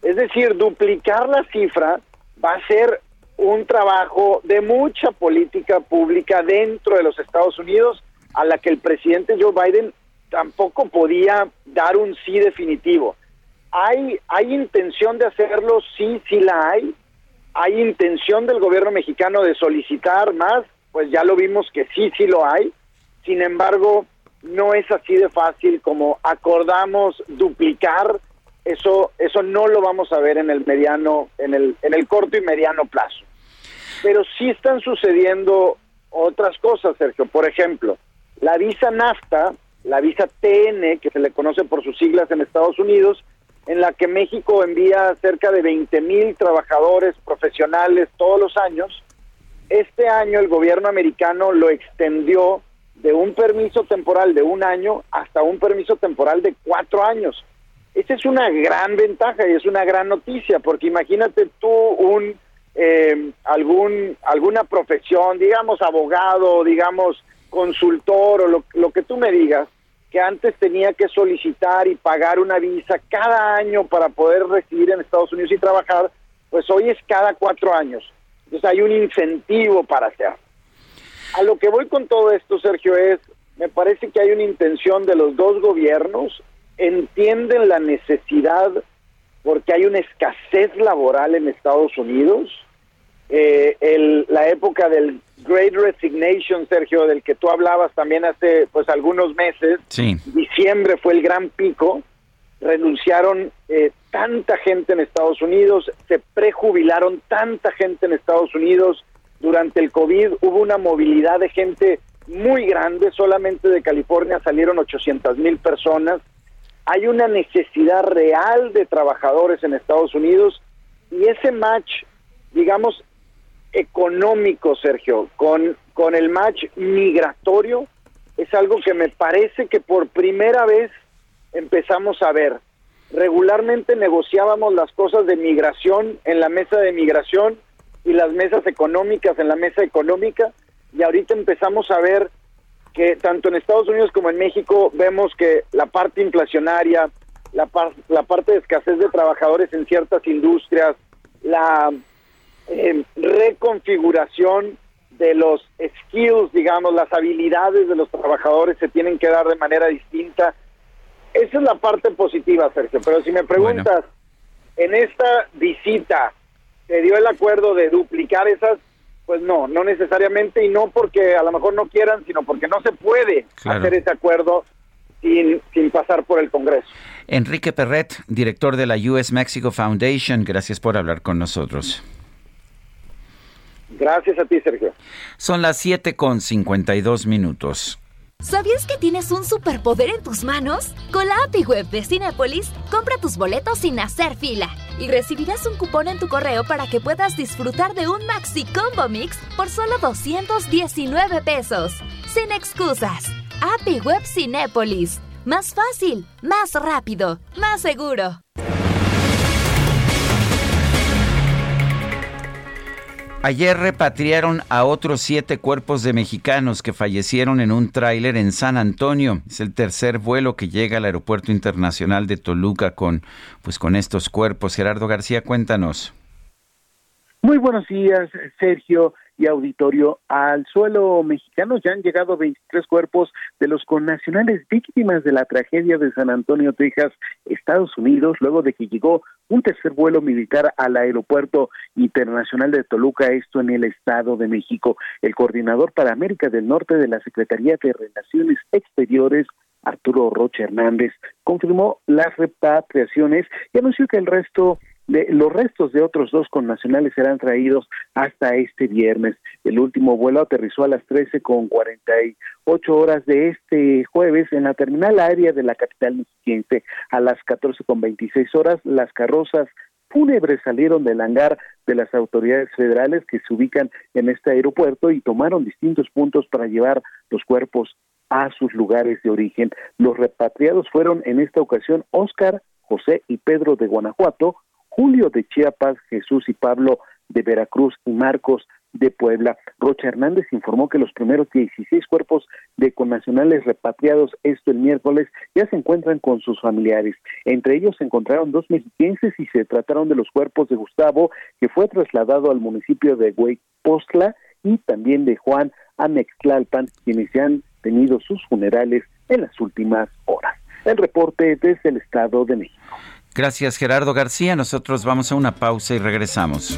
es decir, duplicar la cifra va a ser un trabajo de mucha política pública dentro de los Estados Unidos a la que el presidente Joe Biden tampoco podía dar un sí definitivo. ¿Hay, hay intención de hacerlo? Sí, sí la hay. ¿Hay intención del gobierno mexicano de solicitar más? Pues ya lo vimos que sí, sí lo hay. Sin embargo, no es así de fácil como acordamos duplicar. Eso, eso no lo vamos a ver en el mediano, en el, en el corto y mediano plazo. Pero sí están sucediendo otras cosas, Sergio. Por ejemplo, la visa NAFTA la visa TN, que se le conoce por sus siglas en Estados Unidos, en la que México envía cerca de 20 mil trabajadores profesionales todos los años. Este año el gobierno americano lo extendió de un permiso temporal de un año hasta un permiso temporal de cuatro años. Esa es una gran ventaja y es una gran noticia, porque imagínate tú un eh, algún alguna profesión, digamos abogado, digamos consultor o lo, lo que tú me digas, que antes tenía que solicitar y pagar una visa cada año para poder residir en Estados Unidos y trabajar, pues hoy es cada cuatro años. Entonces hay un incentivo para hacer. A lo que voy con todo esto, Sergio, es, me parece que hay una intención de los dos gobiernos, entienden la necesidad porque hay una escasez laboral en Estados Unidos, eh, el, la época del Great Resignation, Sergio, del que tú hablabas también hace pues algunos meses. Diciembre fue el gran pico. Renunciaron eh, tanta gente en Estados Unidos, se prejubilaron tanta gente en Estados Unidos. Durante el COVID hubo una movilidad de gente muy grande, solamente de California salieron 800 mil personas. Hay una necesidad real de trabajadores en Estados Unidos y ese match, digamos, económico, Sergio, con, con el match migratorio, es algo que me parece que por primera vez empezamos a ver. Regularmente negociábamos las cosas de migración en la mesa de migración y las mesas económicas en la mesa económica y ahorita empezamos a ver que tanto en Estados Unidos como en México vemos que la parte inflacionaria, la, la parte de escasez de trabajadores en ciertas industrias, la eh, reconfiguración de los skills, digamos, las habilidades de los trabajadores se tienen que dar de manera distinta. Esa es la parte positiva, Sergio. Pero si me preguntas, en esta visita, ¿se dio el acuerdo de duplicar esas? Pues no, no necesariamente y no porque a lo mejor no quieran, sino porque no se puede hacer ese acuerdo sin, sin pasar por el Congreso. Enrique Perret, director de la US Mexico Foundation, gracias por hablar con nosotros. Gracias a ti, Sergio. Son las 7 con 52 minutos. ¿Sabías que tienes un superpoder en tus manos? Con la API Web de Cinepolis, compra tus boletos sin hacer fila y recibirás un cupón en tu correo para que puedas disfrutar de un Maxi Combo Mix por solo 219 pesos. Sin excusas. API Web Cinepolis. Más fácil, más rápido, más seguro. Ayer repatriaron a otros siete cuerpos de mexicanos que fallecieron en un tráiler en San Antonio. Es el tercer vuelo que llega al Aeropuerto Internacional de Toluca con, pues, con estos cuerpos. Gerardo García, cuéntanos. Muy buenos días, Sergio y auditorio. Al suelo mexicano ya han llegado 23 cuerpos de los connacionales víctimas de la tragedia de San Antonio, Texas, Estados Unidos, luego de que llegó un tercer vuelo militar al aeropuerto internacional de Toluca, esto en el Estado de México. El coordinador para América del Norte de la Secretaría de Relaciones Exteriores, Arturo Rocha Hernández, confirmó las repatriaciones y anunció que el resto los restos de otros dos connacionales serán traídos hasta este viernes. El último vuelo aterrizó a las 13 con 48 horas de este jueves en la terminal aérea de la capital mexiquense. A las 14 con 26 horas, las carrozas fúnebres salieron del hangar de las autoridades federales que se ubican en este aeropuerto y tomaron distintos puntos para llevar los cuerpos a sus lugares de origen. Los repatriados fueron en esta ocasión Óscar, José y Pedro de Guanajuato, Julio de Chiapas, Jesús y Pablo de Veracruz y Marcos de Puebla. Rocha Hernández informó que los primeros 16 cuerpos de connacionales repatriados esto el miércoles ya se encuentran con sus familiares. Entre ellos se encontraron dos mexiquenses y se trataron de los cuerpos de Gustavo, que fue trasladado al municipio de Hueypostla, y también de Juan Amextlalpan, quienes ya han tenido sus funerales en las últimas horas. El reporte desde el Estado de México. Gracias Gerardo García. Nosotros vamos a una pausa y regresamos.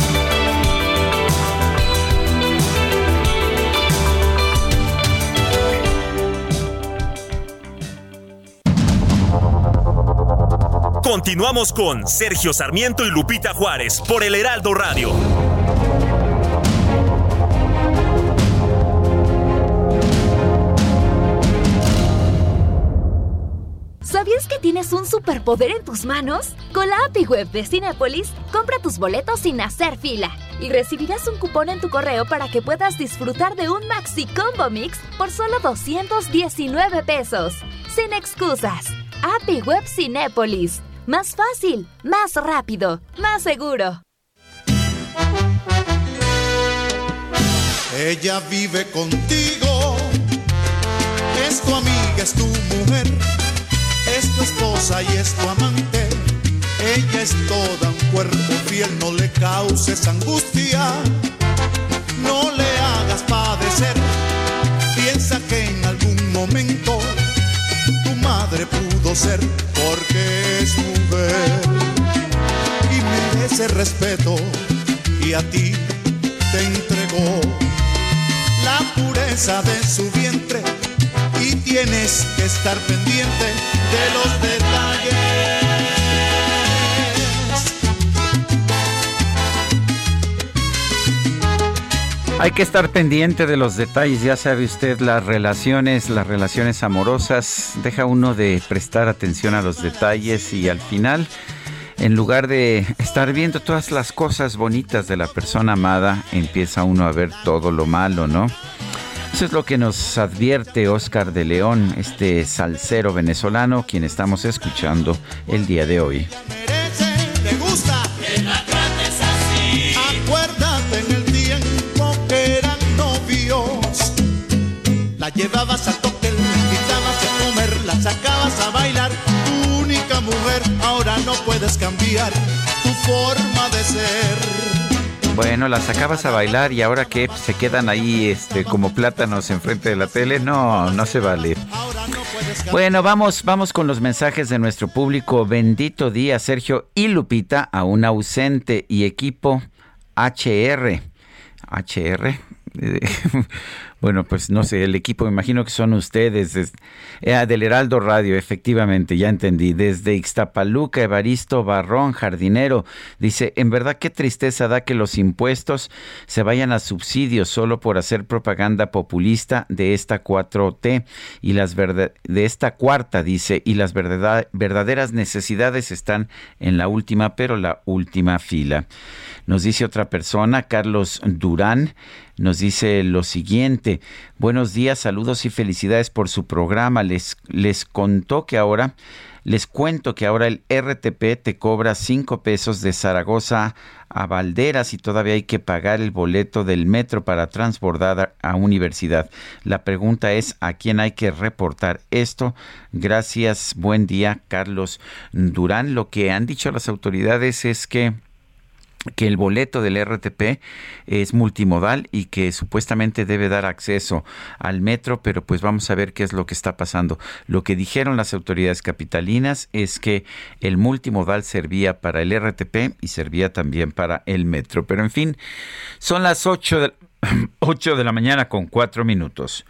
Continuamos con Sergio Sarmiento y Lupita Juárez por el Heraldo Radio. ¿Sabías que tienes un superpoder en tus manos? Con la API Web de Cinepolis, compra tus boletos sin hacer fila y recibirás un cupón en tu correo para que puedas disfrutar de un Maxi Combo Mix por solo 219 pesos. Sin excusas. API Web Cinépolis. Más fácil, más rápido, más seguro. Ella vive contigo, es tu amiga, es tu mujer, es tu esposa y es tu amante. Ella es toda un cuerpo fiel, no le causes angustia, no le hagas padecer. Piensa que en madre pudo ser porque es mujer y merece respeto y a ti te entregó la pureza de su vientre y tienes que estar pendiente de los detalles. Hay que estar pendiente de los detalles, ya sabe usted, las relaciones, las relaciones amorosas, deja uno de prestar atención a los detalles y al final, en lugar de estar viendo todas las cosas bonitas de la persona amada, empieza uno a ver todo lo malo, ¿no? Eso es lo que nos advierte Oscar de León, este salsero venezolano, quien estamos escuchando el día de hoy. Llevabas cóctel, la invitabas a comer, la sacabas a bailar. Tu única mujer, ahora no puedes cambiar tu forma de ser. Bueno, las sacabas a bailar y ahora que se quedan ahí este como plátanos enfrente de la tele, no, no se vale. Bueno, vamos, vamos con los mensajes de nuestro público. Bendito día, Sergio y Lupita, a un ausente y equipo HR. HR. Bueno, pues no sé, el equipo, me imagino que son ustedes, eh, del Heraldo Radio, efectivamente, ya entendí. Desde Ixtapaluca, Evaristo Barrón, jardinero, dice, en verdad qué tristeza da que los impuestos se vayan a subsidios solo por hacer propaganda populista de esta 4T y las de esta cuarta, dice, y las verdaderas necesidades están en la última, pero la última fila. Nos dice otra persona, Carlos Durán, nos dice lo siguiente. Buenos días, saludos y felicidades por su programa. Les, les contó que ahora, les cuento que ahora el RTP te cobra 5 pesos de Zaragoza a Valderas y todavía hay que pagar el boleto del metro para transbordar a universidad. La pregunta es a quién hay que reportar esto. Gracias, buen día, Carlos Durán. Lo que han dicho las autoridades es que que el boleto del RTP es multimodal y que supuestamente debe dar acceso al metro, pero pues vamos a ver qué es lo que está pasando. Lo que dijeron las autoridades capitalinas es que el multimodal servía para el RTP y servía también para el metro. Pero en fin, son las 8 de, 8 de la mañana con 4 minutos.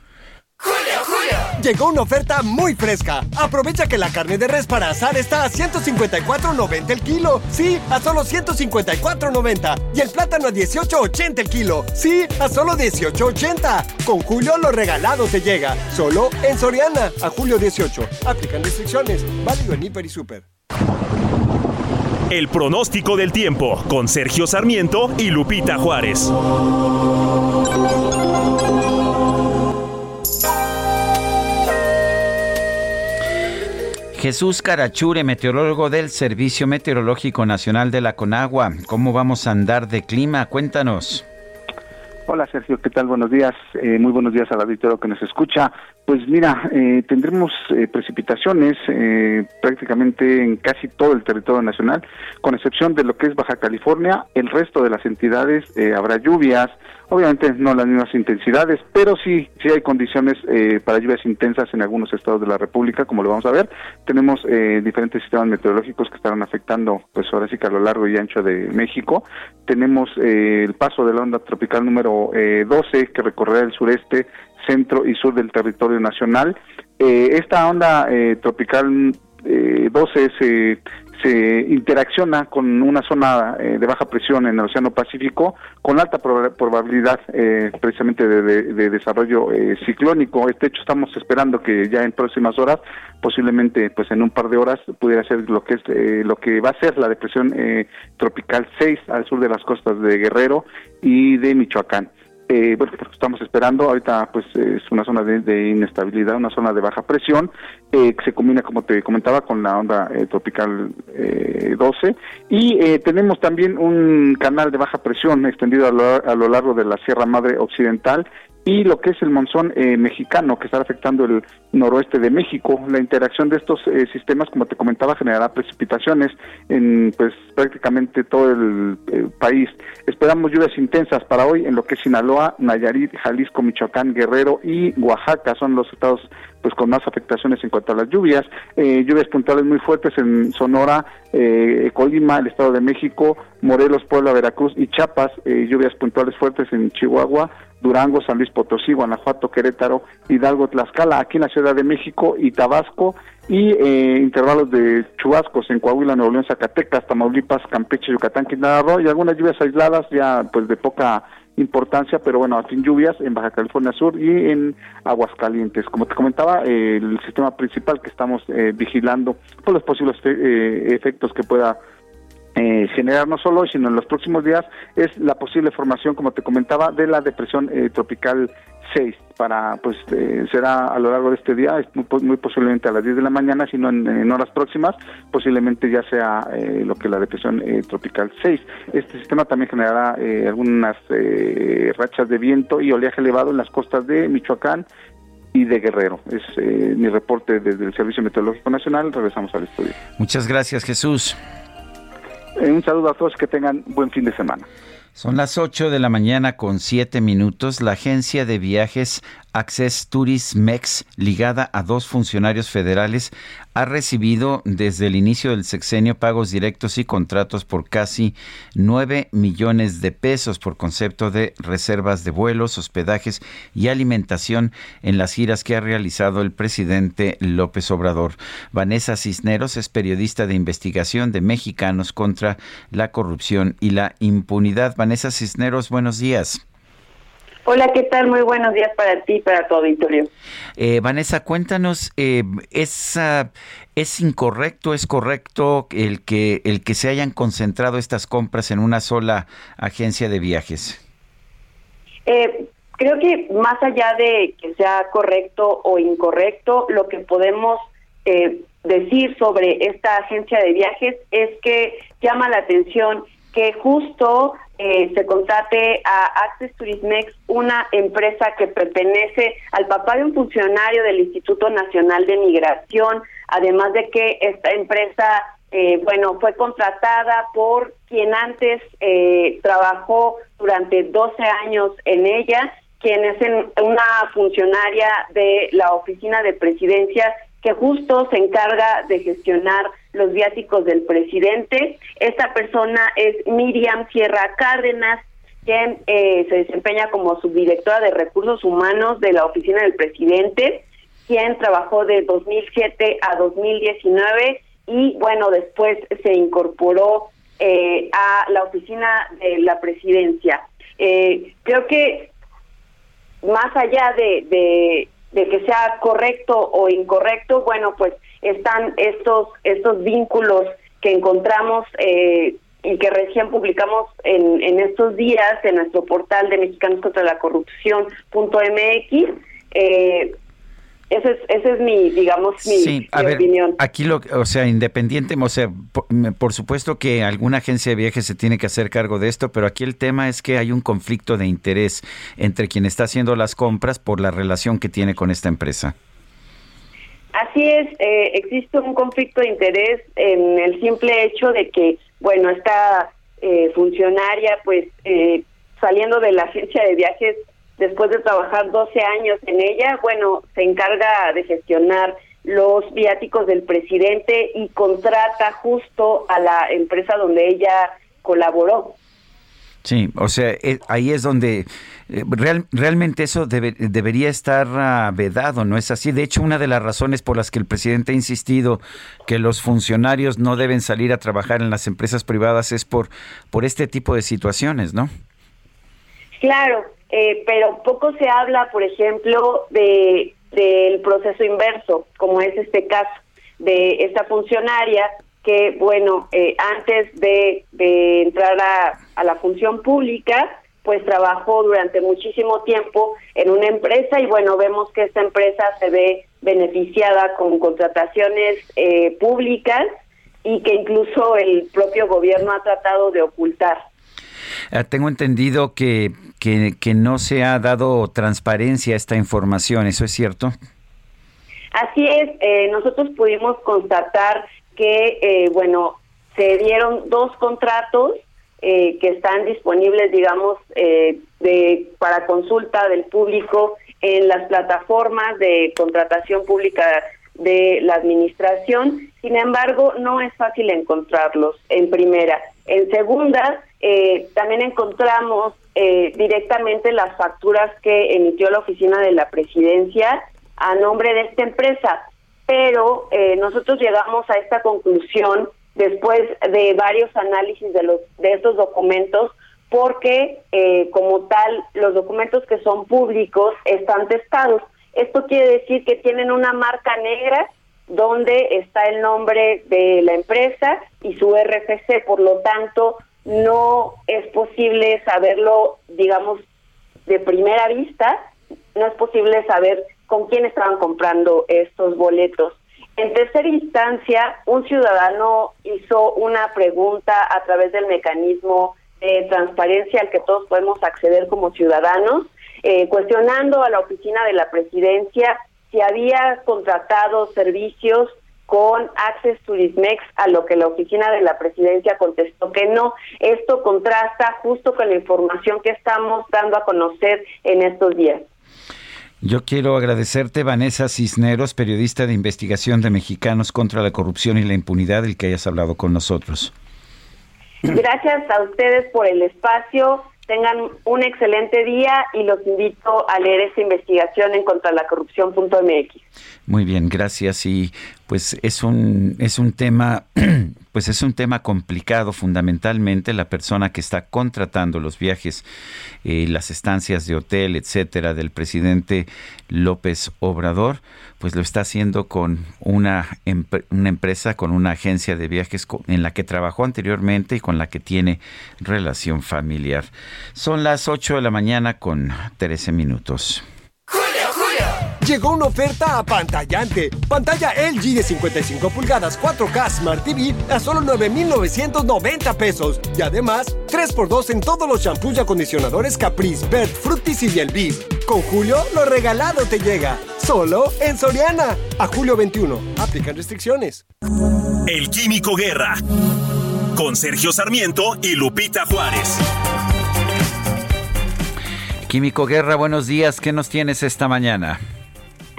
Llegó una oferta muy fresca. Aprovecha que la carne de res para asar está a 154.90 el kilo. Sí, a solo 154.90. Y el plátano a 18.80 el kilo. Sí, a solo 18.80. Con Julio lo regalado te llega. Solo en Soriana. A julio 18. Aplican restricciones. Válido en Hiper y Super. El pronóstico del tiempo con Sergio Sarmiento y Lupita Juárez. Jesús Carachure, meteorólogo del Servicio Meteorológico Nacional de la Conagua. ¿Cómo vamos a andar de clima? Cuéntanos. Hola Sergio, ¿qué tal? Buenos días. Eh, muy buenos días al auditorio que nos escucha. Pues mira, eh, tendremos eh, precipitaciones prácticamente en casi todo el territorio nacional, con excepción de lo que es Baja California. El resto de las entidades habrá lluvias, Obviamente no las mismas intensidades, pero sí, sí hay condiciones eh, para lluvias intensas en algunos estados de la República, como lo vamos a ver. Tenemos eh, diferentes sistemas meteorológicos que estarán afectando, pues ahora sí que a lo largo y ancho de México. Tenemos eh, el paso de la onda tropical número 12 que recorrerá el sureste, centro y sur del territorio nacional. esta onda tropical 12 se se interacciona con una zona eh, de baja presión en el Océano Pacífico con alta probabilidad eh, precisamente de, desarrollo eh, ciclónico. Este hecho estamos esperando que ya en próximas horas, posiblemente pues en un par de horas, pudiera ser lo que es lo que va a ser la depresión tropical 6 al sur de las costas de Guerrero y de Michoacán. Eh, bueno, estamos esperando, ahorita pues es una zona de, inestabilidad, una zona de baja presión, eh, que se combina, como te comentaba, con la onda eh, tropical 12, y tenemos también un canal de baja presión extendido a lo largo de la Sierra Madre Occidental y lo que es el monzón eh, mexicano que está afectando el noroeste de México. La interacción de estos eh, sistemas, como te comentaba, generará precipitaciones en pues prácticamente todo el, país. Esperamos lluvias intensas para hoy en lo que es Sinaloa, Nayarit, Jalisco, Michoacán, Guerrero y Oaxaca. Son los estados pues con más afectaciones en cuanto a las lluvias. Eh, lluvias puntuales muy fuertes en Sonora, Colima, el Estado de México, Morelos, Puebla, Veracruz y Chiapas. lluvias puntuales fuertes en Chihuahua, Durango, San Luis Potosí, Guanajuato, Querétaro, Hidalgo, Tlaxcala, aquí en la Ciudad de México y Tabasco, y eh, intervalos de chubascos en Coahuila, Nuevo León, Zacatecas, Tamaulipas, Campeche, Yucatán, Quintana Roo y algunas lluvias aisladas ya pues de poca importancia, pero bueno, sin lluvias en Baja California Sur y en Aguascalientes. Como te comentaba, el sistema principal que estamos eh, vigilando por los posibles eh, efectos que pueda eh, generar no solo hoy, sino en los próximos días, es la posible formación, como te comentaba, de la depresión eh, tropical 6. Para, pues, eh, será a lo largo de este día, muy, posiblemente a las 10 de la mañana, sino en, horas próximas, posiblemente ya sea lo que la depresión tropical 6. Este sistema también generará algunas rachas de viento y oleaje elevado en las costas de Michoacán, y de Guerrero. Es mi reporte desde el Servicio Meteorológico Nacional. Regresamos al estudio. Muchas gracias, Jesús. Eh, un saludo a todos, que tengan buen fin de semana. Son las 8 de la mañana con 7 minutos. La agencia de viajes Access Tourism Mex, ligada a dos funcionarios federales, ha recibido desde el inicio del sexenio pagos directos y contratos por casi 9 millones de pesos por concepto de reservas de vuelos, hospedajes y alimentación en las giras que ha realizado el presidente López Obrador. Vanessa Cisneros es periodista de investigación de Mexicanos contra la corrupción y la impunidad. Vanessa Cisneros, buenos días. Hola, ¿qué tal? Muy buenos días para ti y para tu auditorio. Eh, Vanessa, cuéntanos, eh, ¿es, ah, ¿es incorrecto, es correcto el que, el que se hayan concentrado estas compras en una sola agencia de viajes? Eh, creo que más allá de que sea correcto o incorrecto, lo que podemos eh, decir sobre esta agencia de viajes es que llama la atención que justo eh, se contrate a Access Tourismex, una empresa que pertenece al papá de un funcionario del Instituto Nacional de Migración, además de que esta empresa, eh, bueno, fue contratada por quien antes eh, trabajó durante 12 años en ella, quien es una funcionaria de la oficina de presidencia que justo se encarga de gestionar los viáticos del presidente. Esta persona es Miriam Sierra Cárdenas, quien eh, se desempeña como subdirectora de recursos humanos de la oficina del presidente, quien trabajó de 2007 a 2019 y bueno, después se incorporó eh, a la oficina de la presidencia. Eh, creo que más allá de de que sea correcto o incorrecto, bueno, pues están estos estos vínculos que encontramos eh, y que recién publicamos en, en estos días en nuestro portal de Mexicanos contra la Corrupción.mx. Eh, esa es, ese es mi, digamos, mi, sí, a ver, opinión. Aquí, lo, o sea, independiente, o sea, por, supuesto que alguna agencia de viajes se tiene que hacer cargo de esto, pero aquí el tema es que hay un conflicto de interés entre quien está haciendo las compras por la relación que tiene con esta empresa. Así es, eh, existe un conflicto de interés en el simple hecho de que, bueno, esta eh, funcionaria, pues, eh, saliendo de la agencia de viajes, después de trabajar 12 años en ella, bueno, se encarga de gestionar los viáticos del presidente y contrata justo a la empresa donde ella colaboró. Sí, o sea, eh, ahí es donde eh, realmente eso debería estar uh, vedado, ¿no es así? De hecho, una de las razones por las que el presidente ha insistido que los funcionarios no deben salir a trabajar en las empresas privadas es por, por este tipo de situaciones, ¿no? Claro, eh, pero poco se habla, por ejemplo, de del proceso inverso, como es este caso de esta funcionaria que, bueno, eh, antes de, entrar a, la función pública, pues trabajó durante muchísimo tiempo en una empresa y, bueno, vemos que esta empresa se ve beneficiada con contrataciones eh, públicas y que incluso el propio gobierno ha tratado de ocultar. Ah, tengo entendido que, que, no se ha dado transparencia a esta información, ¿eso es cierto? Así es, eh, nosotros pudimos constatar que, eh, bueno, se dieron dos contratos eh, que están disponibles, digamos, de para consulta del público en las plataformas de contratación pública de la administración. Sin embargo, no es fácil encontrarlos en primera. En segunda, eh, también encontramos eh, directamente las facturas que emitió la oficina de la presidencia a nombre de esta empresa, pero eh, nosotros llegamos a esta conclusión después de varios análisis de los de estos documentos porque como tal los documentos que son públicos están testados. Esto quiere decir que tienen una marca negra donde está el nombre de la empresa y su RFC, por lo tanto no es posible saberlo, digamos, de primera vista, no es posible saber con quién estaban comprando estos boletos. En tercera instancia, un ciudadano hizo una pregunta a través del mecanismo de transparencia al que todos podemos acceder como ciudadanos, eh, cuestionando a la oficina de la presidencia si había contratado servicios con Access Turismex, a lo que la oficina de la presidencia contestó que no. Esto contrasta justo con la información que estamos dando a conocer en estos días. Yo quiero agradecerte, Vanessa Cisneros, periodista de investigación de Mexicanos contra la Corrupción y la Impunidad, el que hayas hablado con nosotros. Gracias a ustedes por el espacio. Tengan un excelente día y los invito a leer esta investigación en contra la corrupción.mx. Muy bien, gracias. Y pues es un, es un tema, pues es un tema complicado, fundamentalmente la persona que está contratando los viajes, eh, las estancias de hotel, etcétera, del presidente López Obrador, pues lo está haciendo con una, una empresa, con una agencia de viajes en la que trabajó anteriormente y con la que tiene relación familiar. Son las 8 de la mañana con 13 minutos. Llegó una oferta apantallante. Pantalla LG de 55 pulgadas 4K Smart TV a solo 9,990 pesos. Y además, 3x2 en todos los shampoos y acondicionadores Caprice, Bert, Fructis y Bielvis. Con Julio, lo regalado te llega. Solo en Soriana. A julio 21. Aplican restricciones. El Químico Guerra. Con Sergio Sarmiento y Lupita Juárez. Químico Guerra, buenos días. ¿Qué nos tienes esta mañana?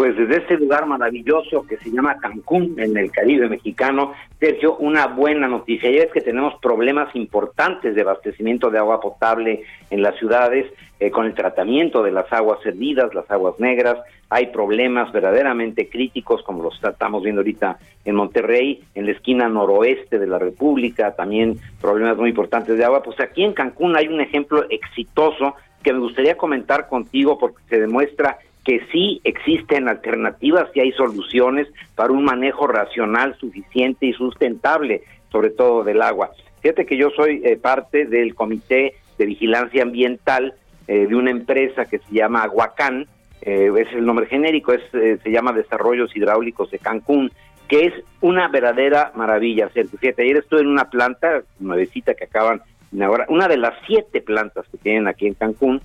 Pues desde este lugar maravilloso que se llama Cancún, en el Caribe mexicano, Sergio, una buena noticia. Ya es que tenemos problemas importantes de abastecimiento de agua potable en las ciudades, eh, con el tratamiento de las aguas servidas, las aguas negras. Hay problemas verdaderamente críticos, como los estamos viendo ahorita en Monterrey, en la esquina noroeste de la República, también problemas muy importantes de agua. Pues aquí en Cancún hay un ejemplo exitoso que me gustaría comentar contigo porque se demuestra que sí existen alternativas y hay soluciones para un manejo racional, suficiente y sustentable, sobre todo del agua. Fíjate que yo soy eh, parte del Comité de Vigilancia Ambiental eh, de una empresa que se llama Aguacán, eh, es el nombre genérico, es, se llama Desarrollos Hidráulicos de Cancún, que es una verdadera maravilla. Fíjate, ayer estuve en una planta nuevecita que acaban de ahora, una de las siete plantas que tienen aquí en Cancún,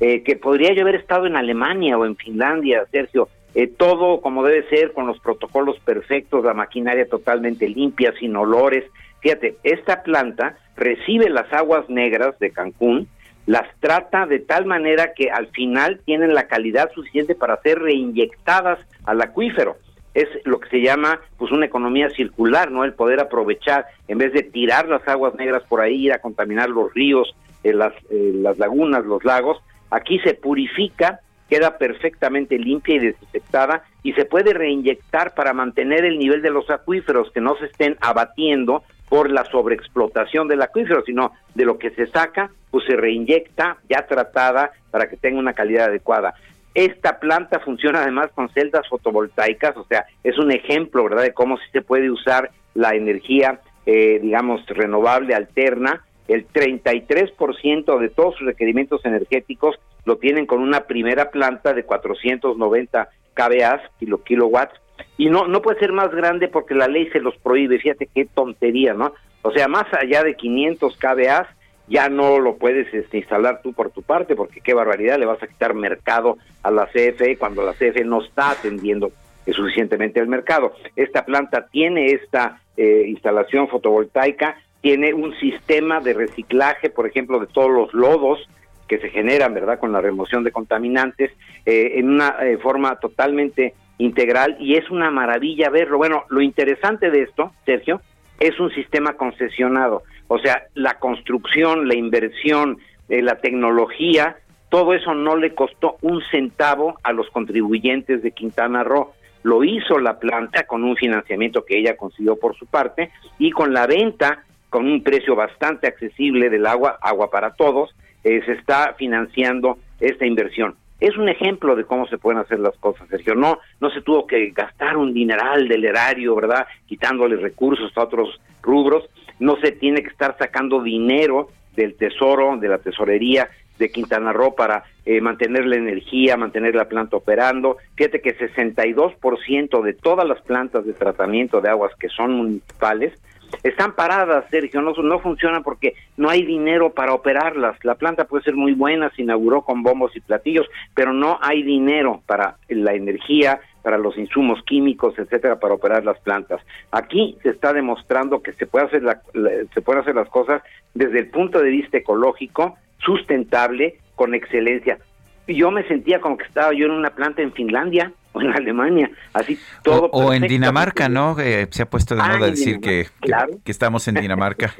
eh, que podría yo haber estado en Alemania o en Finlandia, Sergio. Eh, todo como debe ser, con los protocolos perfectos, la maquinaria totalmente limpia, sin olores. Fíjate, esta planta recibe las aguas negras de Cancún, las trata de tal manera que al final tienen la calidad suficiente para ser reinyectadas al acuífero. Es lo que se llama pues una economía circular, ¿no? El poder aprovechar, en vez de tirar las aguas negras por ahí, ir a contaminar los ríos, eh, las, las lagunas, los lagos, Aquí se purifica, queda perfectamente limpia y desinfectada y se puede reinyectar para mantener el nivel de los acuíferos que no se estén abatiendo por la sobreexplotación del acuífero, sino de lo que se saca, pues se reinyecta ya tratada para que tenga una calidad adecuada. Esta planta funciona además con celdas fotovoltaicas, o sea, es un ejemplo, ¿verdad?, de cómo se puede usar la energía, eh, digamos, renovable, alterna, el 33% de todos sus requerimientos energéticos lo tienen con una primera planta de 490 kVA, kilo, kilowatts, y no, no puede ser más grande porque la ley se los prohíbe, fíjate qué tontería, ¿no? O sea, más allá de 500 kVA, ya no lo puedes este, instalar tú por tu parte, porque qué barbaridad, le vas a quitar mercado a la CFE cuando la CFE no está atendiendo suficientemente el mercado. Esta planta tiene esta eh, instalación fotovoltaica, tiene un sistema de reciclaje, por ejemplo, de todos los lodos que se generan, ¿verdad?, con la remoción de contaminantes, eh, en una eh, forma totalmente integral y es una maravilla verlo. Bueno, lo interesante de esto, Sergio, es un sistema concesionado, o sea, la construcción, la inversión, eh, la tecnología, todo eso no le costó un centavo a los contribuyentes de Quintana Roo. Lo hizo la planta con un financiamiento que ella consiguió por su parte y con la venta con un precio bastante accesible del agua, agua para todos, eh, se está financiando esta inversión. Es un ejemplo de cómo se pueden hacer las cosas, Sergio. No, no se tuvo que gastar un dineral del erario, ¿verdad? Quitándole recursos a otros rubros. No se tiene que estar sacando dinero del tesoro, de la tesorería de Quintana Roo para eh, mantener la energía, mantener la planta operando. Fíjate que 62% de todas las plantas de tratamiento de aguas que son municipales están paradas, Sergio, no, no funcionan porque no hay dinero para operarlas. La planta puede ser muy buena, se inauguró con bombos y platillos, pero no hay dinero para la energía, para los insumos químicos, etcétera, para operar las plantas. Aquí se está demostrando que se puede hacer se pueden hacer las cosas desde el punto de vista ecológico, sustentable, con excelencia. yo me sentía como que estaba yo en una planta en Finlandia o en Alemania, así todo. O, en Dinamarca, ¿no? se ha puesto de ah, moda decir que, que, estamos en Dinamarca.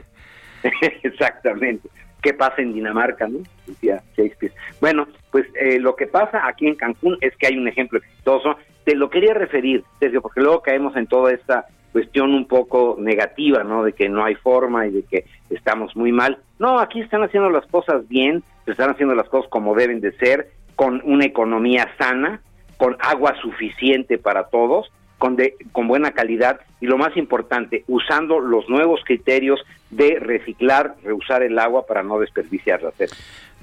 Exactamente. ¿Qué pasa en Dinamarca, no? Decía Shakespeare. Bueno, pues eh, lo que pasa aquí en Cancún es que hay un ejemplo exitoso. Te lo quería referir, Sergio, porque luego caemos en toda esta cuestión un poco negativa, ¿no? De que no hay forma y de que estamos muy mal. No, aquí están haciendo las cosas bien, se están haciendo las cosas como deben de ser, con una economía sana, con agua suficiente para todos, con, de, con buena calidad y lo más importante, usando los nuevos criterios de reciclar, reusar el agua para no desperdiciarla.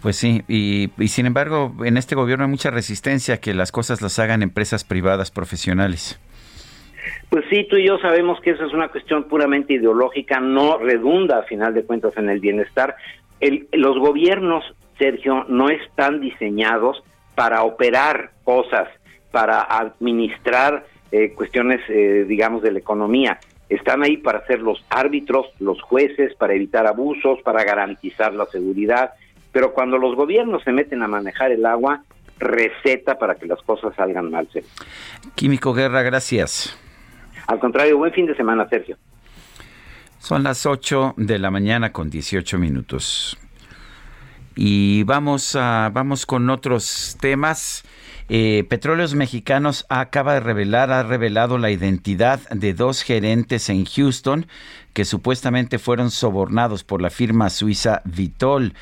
Pues sí, y, y, sin embargo, en este gobierno hay mucha resistencia a que las cosas las hagan empresas privadas profesionales. Pues sí, tú y yo sabemos que eso es una cuestión puramente ideológica, no redunda a final de cuentas en el bienestar. El, los gobiernos, Sergio, no están diseñados para operar cosas, para administrar eh, cuestiones, eh, digamos, de la economía. Están ahí para ser los árbitros, los jueces, para evitar abusos, para garantizar la seguridad. Pero cuando los gobiernos se meten a manejar el agua, receta para que las cosas salgan mal. Sergio. Químico Guerra, gracias. Al contrario, buen fin de semana, Sergio. Son las 8 de la mañana con 18 minutos. Y vamos, a, vamos con otros temas. Eh, Petróleos Mexicanos acaba de revelar, ha revelado la identidad de dos gerentes en Houston que supuestamente fueron sobornados por la firma suiza Vitol.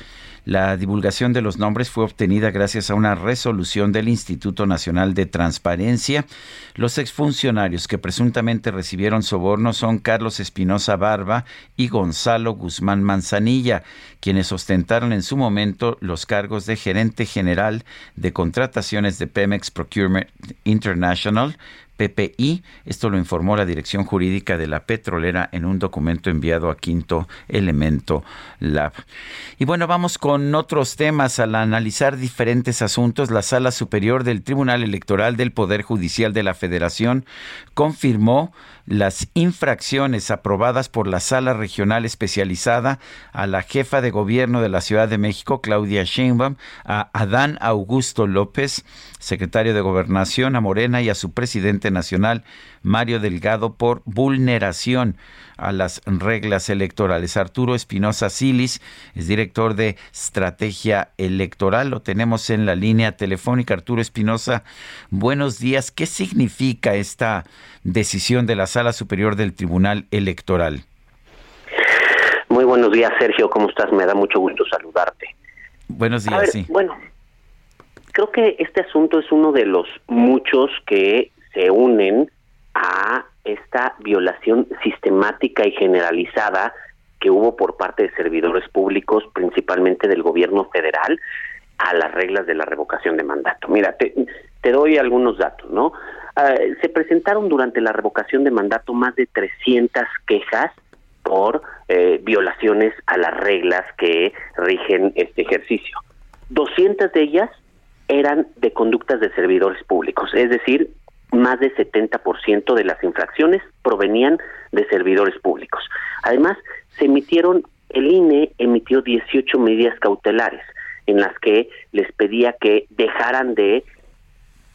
La divulgación de los nombres fue obtenida gracias a una resolución del Instituto Nacional de Transparencia. Los exfuncionarios que presuntamente recibieron sobornos son Carlos Espinosa Barba y Gonzalo Guzmán Manzanilla, quienes ostentaron en su momento los cargos de gerente general de contrataciones de Pemex Procurement International, PPI. Esto lo informó la Dirección Jurídica de la Petrolera en un documento enviado a Quinto Elemento Lab. Y bueno, vamos con otros temas. Al analizar diferentes asuntos, la Sala Superior del Tribunal Electoral del Poder Judicial de la Federación confirmó las infracciones aprobadas por la Sala Regional Especializada a la jefa de gobierno de la Ciudad de México, Claudia Sheinbaum, a Adán Augusto López, secretario de Gobernación, a Morena y a su presidente nacional, Mario Delgado, por vulneración a las reglas electorales. Arturo Espinosa Silis es director de Estrategia Electoral. Lo tenemos en la línea telefónica. Arturo Espinosa, buenos días. ¿Qué significa esta decisión de la Sala Superior del Tribunal Electoral? Muy buenos días, Sergio. ¿Cómo estás? Me da mucho gusto saludarte. Buenos días, sí. Bueno, creo que este asunto es uno de los muchos que se unen a esta violación sistemática y generalizada que hubo por parte de servidores públicos, principalmente del gobierno federal, a las reglas de la revocación de mandato. Mira, te, doy algunos datos, ¿no? Ah, se presentaron durante la revocación de mandato más de 300 quejas por eh, violaciones a las reglas que rigen este ejercicio. 200 de ellas eran de conductas de servidores públicos, es decir, más del 70% de las infracciones provenían de servidores públicos. Además, se emitieron, el INE emitió 18 medidas cautelares en las que les pedía que dejaran de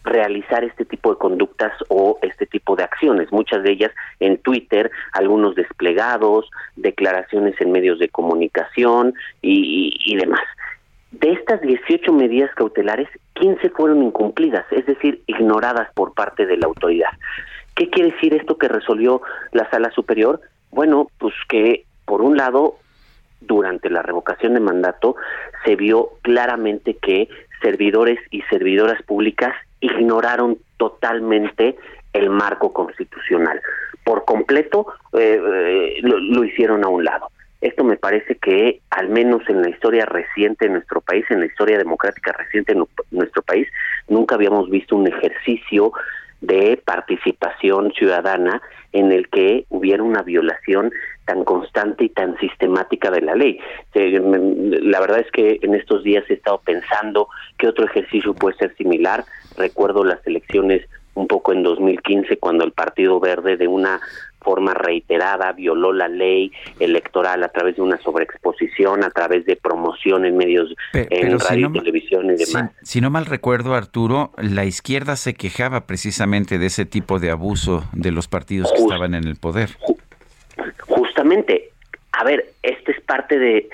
realizar este tipo de conductas o este tipo de acciones, muchas de ellas en Twitter, algunos desplegados, declaraciones en medios de comunicación y, y demás. De estas 18 medidas cautelares, 15 fueron incumplidas, es decir, ignoradas por parte de la autoridad. ¿Qué quiere decir esto que resolvió la sala superior? Bueno, pues que por un lado, durante la revocación de mandato, se vio claramente que servidores y servidoras públicas ignoraron totalmente el marco constitucional. Por completo eh, eh, lo hicieron a un lado. Esto me parece que, al menos en la historia reciente de nuestro país, en la historia democrática reciente de nuestro país, nunca habíamos visto un ejercicio de participación ciudadana en el que hubiera una violación tan constante y tan sistemática de la ley. La verdad es que en estos días he estado pensando que otro ejercicio puede ser similar. Recuerdo las elecciones un poco en 2015 cuando el Partido Verde de una forma reiterada violó la ley electoral a través de una sobreexposición, a través de promoción en medios, en radio, y televisión y demás. Si, si, no mal recuerdo, Arturo, la izquierda se quejaba precisamente de ese tipo de abuso de los partidos que estaban en el poder. Justamente, a ver, esta es parte de,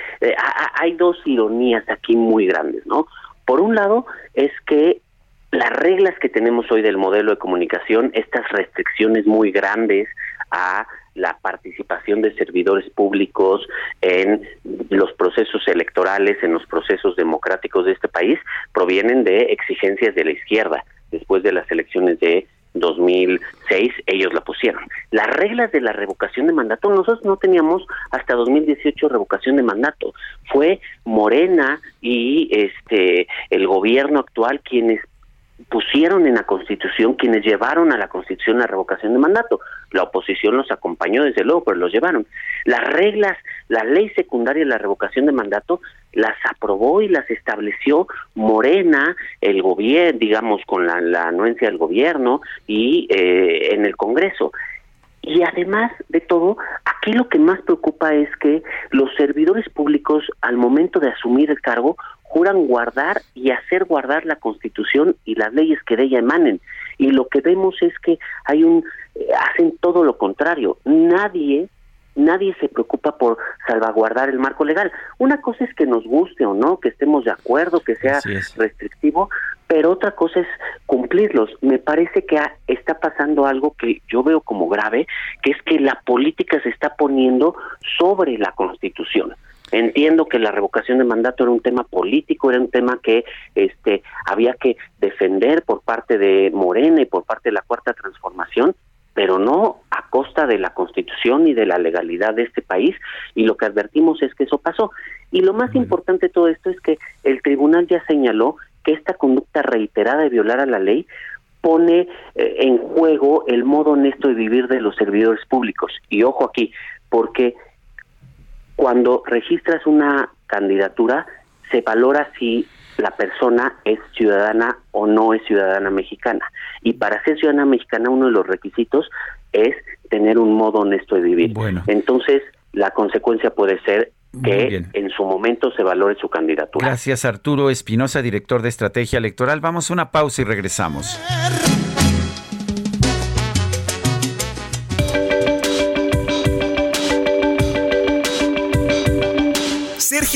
hay dos ironías aquí muy grandes, ¿no? Por un lado, es que las reglas que tenemos hoy del modelo de comunicación, estas restricciones muy grandes a la participación de servidores públicos en los procesos electorales, en los procesos democráticos de este país, provienen de exigencias de la izquierda después de las elecciones de 2006 ellos la pusieron. Las reglas de la revocación de mandato, nosotros no teníamos hasta 2018 revocación de mandato. Fue Morena y este el gobierno actual quienes pusieron en la Constitución, quienes llevaron a la Constitución la revocación de mandato. La oposición los acompañó, desde luego, pero los llevaron. Las reglas, la ley secundaria de la revocación de mandato las aprobó y las estableció Morena, el gobierno, digamos, con la, anuencia del gobierno y eh, en el Congreso. Y además de todo, aquí lo que más preocupa es que los servidores públicos, al momento de asumir el cargo, juran guardar y hacer guardar la Constitución y las leyes que de ella emanen. Y lo que vemos es que hay un eh, hacen todo lo contrario. Nadie nadie se preocupa por salvaguardar el marco legal. Una cosa es que nos guste o no, que estemos de acuerdo, que sea restrictivo, pero otra cosa es cumplirlos. Me parece que está pasando algo que yo veo como grave, que es que la política se está poniendo sobre la Constitución. Entiendo que la revocación de mandato era un tema político, era un tema que este había que defender por parte de Morena y por parte de la Cuarta Transformación, pero no a costa de la Constitución y de la legalidad de este país y lo que advertimos es que eso pasó. Y lo más importante de todo esto es que el tribunal ya señaló que esta conducta reiterada de violar a la ley pone eh, en juego el modo honesto de vivir de los servidores públicos. Y ojo aquí, porque cuando registras una candidatura, se valora si la persona es ciudadana o no es ciudadana mexicana. Y para ser ciudadana mexicana, uno de los requisitos es tener un modo honesto de vivir. Entonces, la consecuencia puede ser que en su momento se valore su candidatura. Gracias, Arturo Espinosa, director de Estrategia Electoral. Vamos a una pausa y regresamos.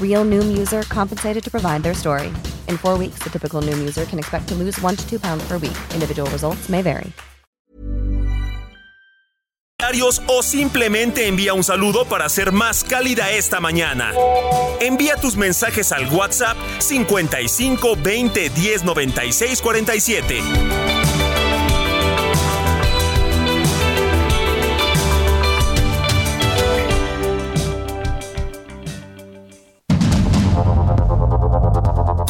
Real Noom user compensated to provide their story. In four weeks, the typical Noom user can expect to lose one to two pounds per week. Individual results may vary. O simplemente envía un saludo para ser más cálida esta mañana. Envía tus mensajes al WhatsApp 55 20 10 96 47.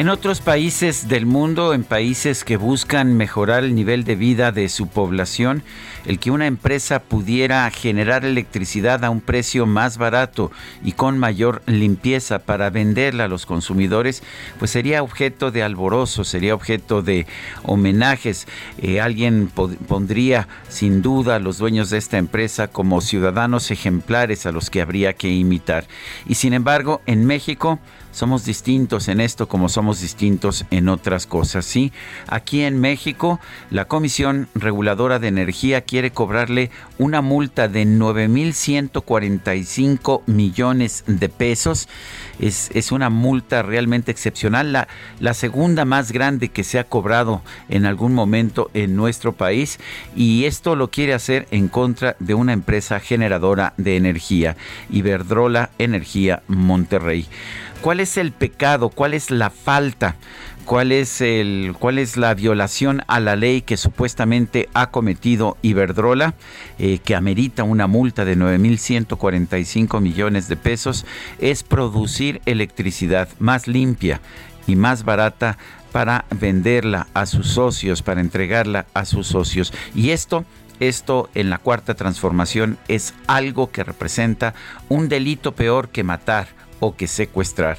En otros países del mundo, en países que buscan mejorar el nivel de vida de su población, el que una empresa pudiera generar electricidad a un precio más barato y con mayor limpieza para venderla a los consumidores, pues sería objeto de alborozo, sería objeto de homenajes. Eh, alguien pondría sin duda a los dueños de esta empresa como ciudadanos ejemplares a los que habría que imitar. Y sin embargo, en México somos distintos en esto como somos distintos en otras cosas. Sí, aquí en México, la Comisión Reguladora de Energía quiere cobrarle una multa de 9.145 millones de pesos. Es, es, una multa realmente excepcional, la, la segunda más grande que se ha cobrado en algún momento en nuestro país. Y esto lo quiere hacer en contra de una empresa generadora de energía, Iberdrola Energía Monterrey. ¿Cuál es el pecado? ¿Cuál es la falta? ¿Cuál es, el, ¿Cuál es la violación a la ley que supuestamente ha cometido Iberdrola, eh, que amerita una multa de 9.145 millones de pesos? Es producir electricidad más limpia y más barata para venderla a sus socios, para entregarla a sus socios. Y esto esto en la cuarta transformación es algo que representa un delito peor que matar o que secuestrar.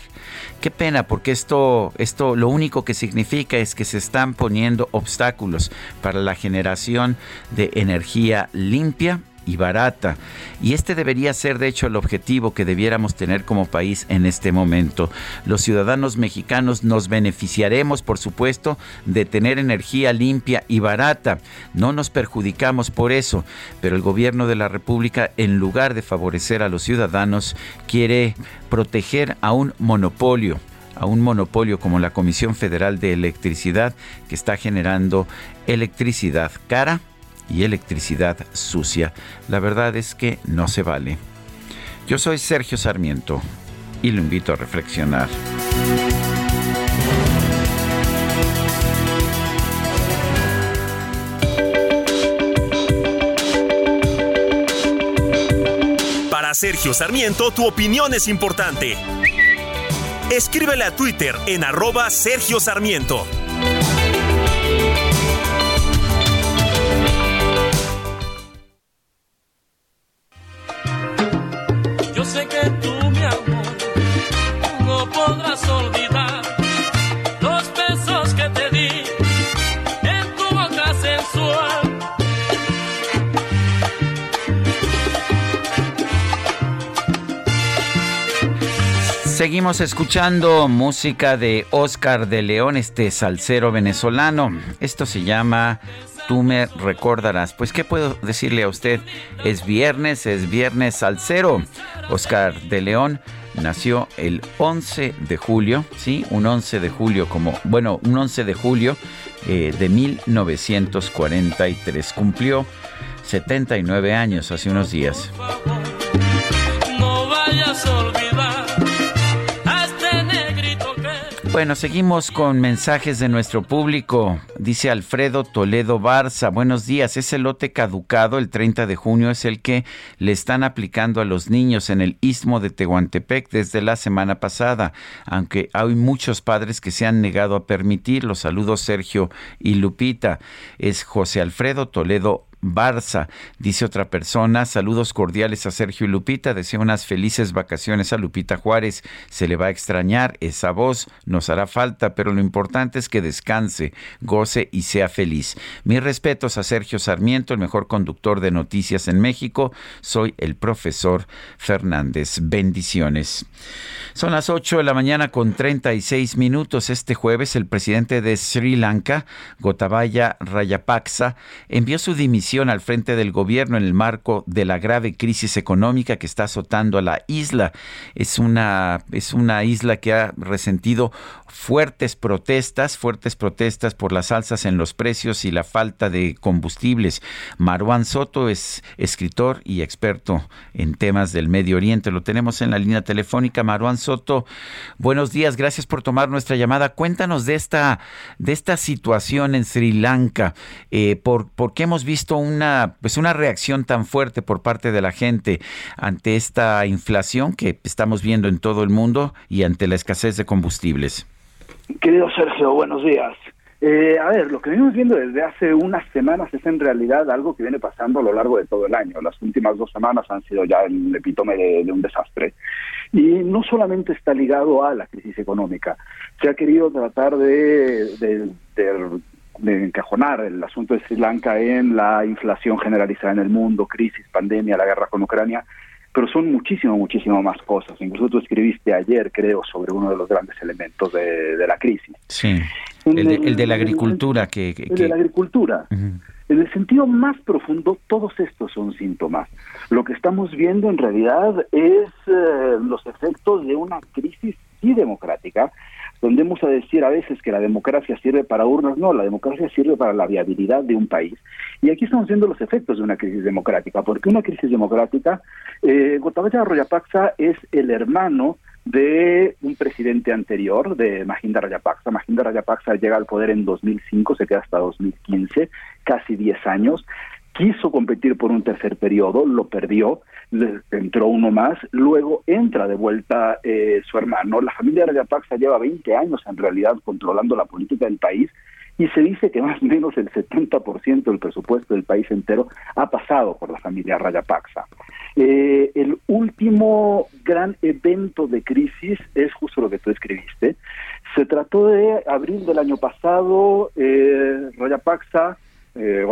Qué pena, porque esto, esto lo único que significa es que se están poniendo obstáculos para la generación de energía limpia y barata. Y este debería ser, de hecho, el objetivo que debiéramos tener como país en este momento. Los ciudadanos mexicanos nos beneficiaremos, por supuesto, de tener energía limpia y barata. No nos perjudicamos por eso, pero el gobierno de la República, en lugar de favorecer a los ciudadanos, quiere proteger a un monopolio a un monopolio como la Comisión Federal de Electricidad que está generando electricidad cara y electricidad sucia. La verdad es que no se vale. Yo soy Sergio Sarmiento y lo invito a reflexionar. Para Sergio Sarmiento, tu opinión es importante. Escríbele a Twitter en arroba Sergio Sarmiento. Seguimos escuchando música de Oscar de León, este salsero venezolano. Esto se llama tú me recordarás. Pues, ¿qué puedo decirle a usted? Es viernes, es viernes al cero. Oscar de León nació el 11 de julio, ¿sí? Un 11 de julio, como, bueno, un 11 de julio eh, de 1943. Cumplió 79 años hace unos días. No vayas a olvidar bueno, seguimos con mensajes de nuestro público. Dice Alfredo Toledo Barza, buenos días. Ese lote caducado el 30 de junio es el que le están aplicando a los niños en el istmo de Tehuantepec desde la semana pasada, aunque hay muchos padres que se han negado a permitirlo. Saludos Sergio y Lupita. Es José Alfredo Toledo Barza. Dice otra persona, saludos cordiales a Sergio y Lupita, deseo unas felices vacaciones a Lupita Juárez. Se le va a extrañar, esa voz nos hará falta, pero lo importante es que descanse, goce y sea feliz. Mis respetos a Sergio Sarmiento, el mejor conductor de noticias en México. Soy el profesor Fernández. Bendiciones. Son las 8 de la mañana con 36 minutos. Este jueves el presidente de Sri Lanka, Gotabaya Rayapaksa, envió su dimisión al frente del gobierno en el marco de la grave crisis económica que está azotando a la isla. Es una, es una isla que ha resentido fuertes protestas, fuertes protestas por las alzas en los precios y la falta de combustibles. Marwan Soto es escritor y experto en temas del Medio Oriente. Lo tenemos en la línea telefónica. Marwan Soto, buenos días, gracias por tomar nuestra llamada. Cuéntanos de esta, de esta situación en Sri Lanka, eh, por, qué hemos visto una, pues una reacción tan fuerte por parte de la gente ante esta inflación que estamos viendo en todo el mundo y ante la escasez de combustibles. Querido Sergio, buenos días. Eh, a ver, lo que venimos viendo desde hace unas semanas es en realidad algo que viene pasando a lo largo de todo el año. Las últimas dos semanas han sido ya el epítome de, un desastre. Y no solamente está ligado a la crisis económica, se ha querido tratar de, de, de encajonar el asunto de Sri Lanka en la inflación generalizada en el mundo, crisis, pandemia, la guerra con Ucrania, pero son muchísimo, muchísimo más cosas. Incluso tú escribiste ayer, creo, sobre uno de los grandes elementos de, la crisis. Sí, el de, la agricultura. que, El de la agricultura. En el sentido más profundo, todos estos son síntomas. Lo que estamos viendo en realidad es eh, los efectos de una crisis sí democrática, tendemos a decir a veces que la democracia sirve para urnas, no, la democracia sirve para la viabilidad de un país. Y aquí estamos viendo los efectos de una crisis democrática, porque una crisis democrática, eh, Gotabaya Royapaxa es el hermano de un presidente anterior, de Mahinda Rayapaksa. Mahinda Rayapaksa llega al poder en 2005, se queda hasta 2015, casi 10 años quiso competir por un tercer periodo, lo perdió, entró uno más, luego entra de vuelta eh, su hermano. La familia Rayapaksa lleva 20 años en realidad controlando la política del país y se dice que más o menos el 70% del presupuesto del país entero ha pasado por la familia Rayapaksa. Eh, el último gran evento de crisis es justo lo que tú escribiste. Se trató de abril del año pasado, eh, Rayapaksa, eh,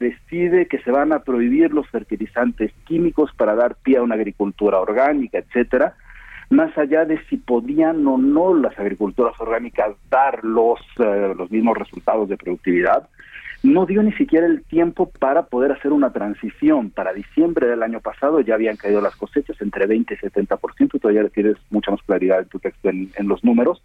decide que se van a prohibir los fertilizantes químicos para dar pie a una agricultura orgánica, etcétera, más allá de si podían o no las agriculturas orgánicas dar los, eh, los mismos resultados de productividad, no dio ni siquiera el tiempo para poder hacer una transición. Para diciembre del año pasado ya habían caído las cosechas entre 20 y 70%, todavía tienes mucha más claridad en tu texto en, los números,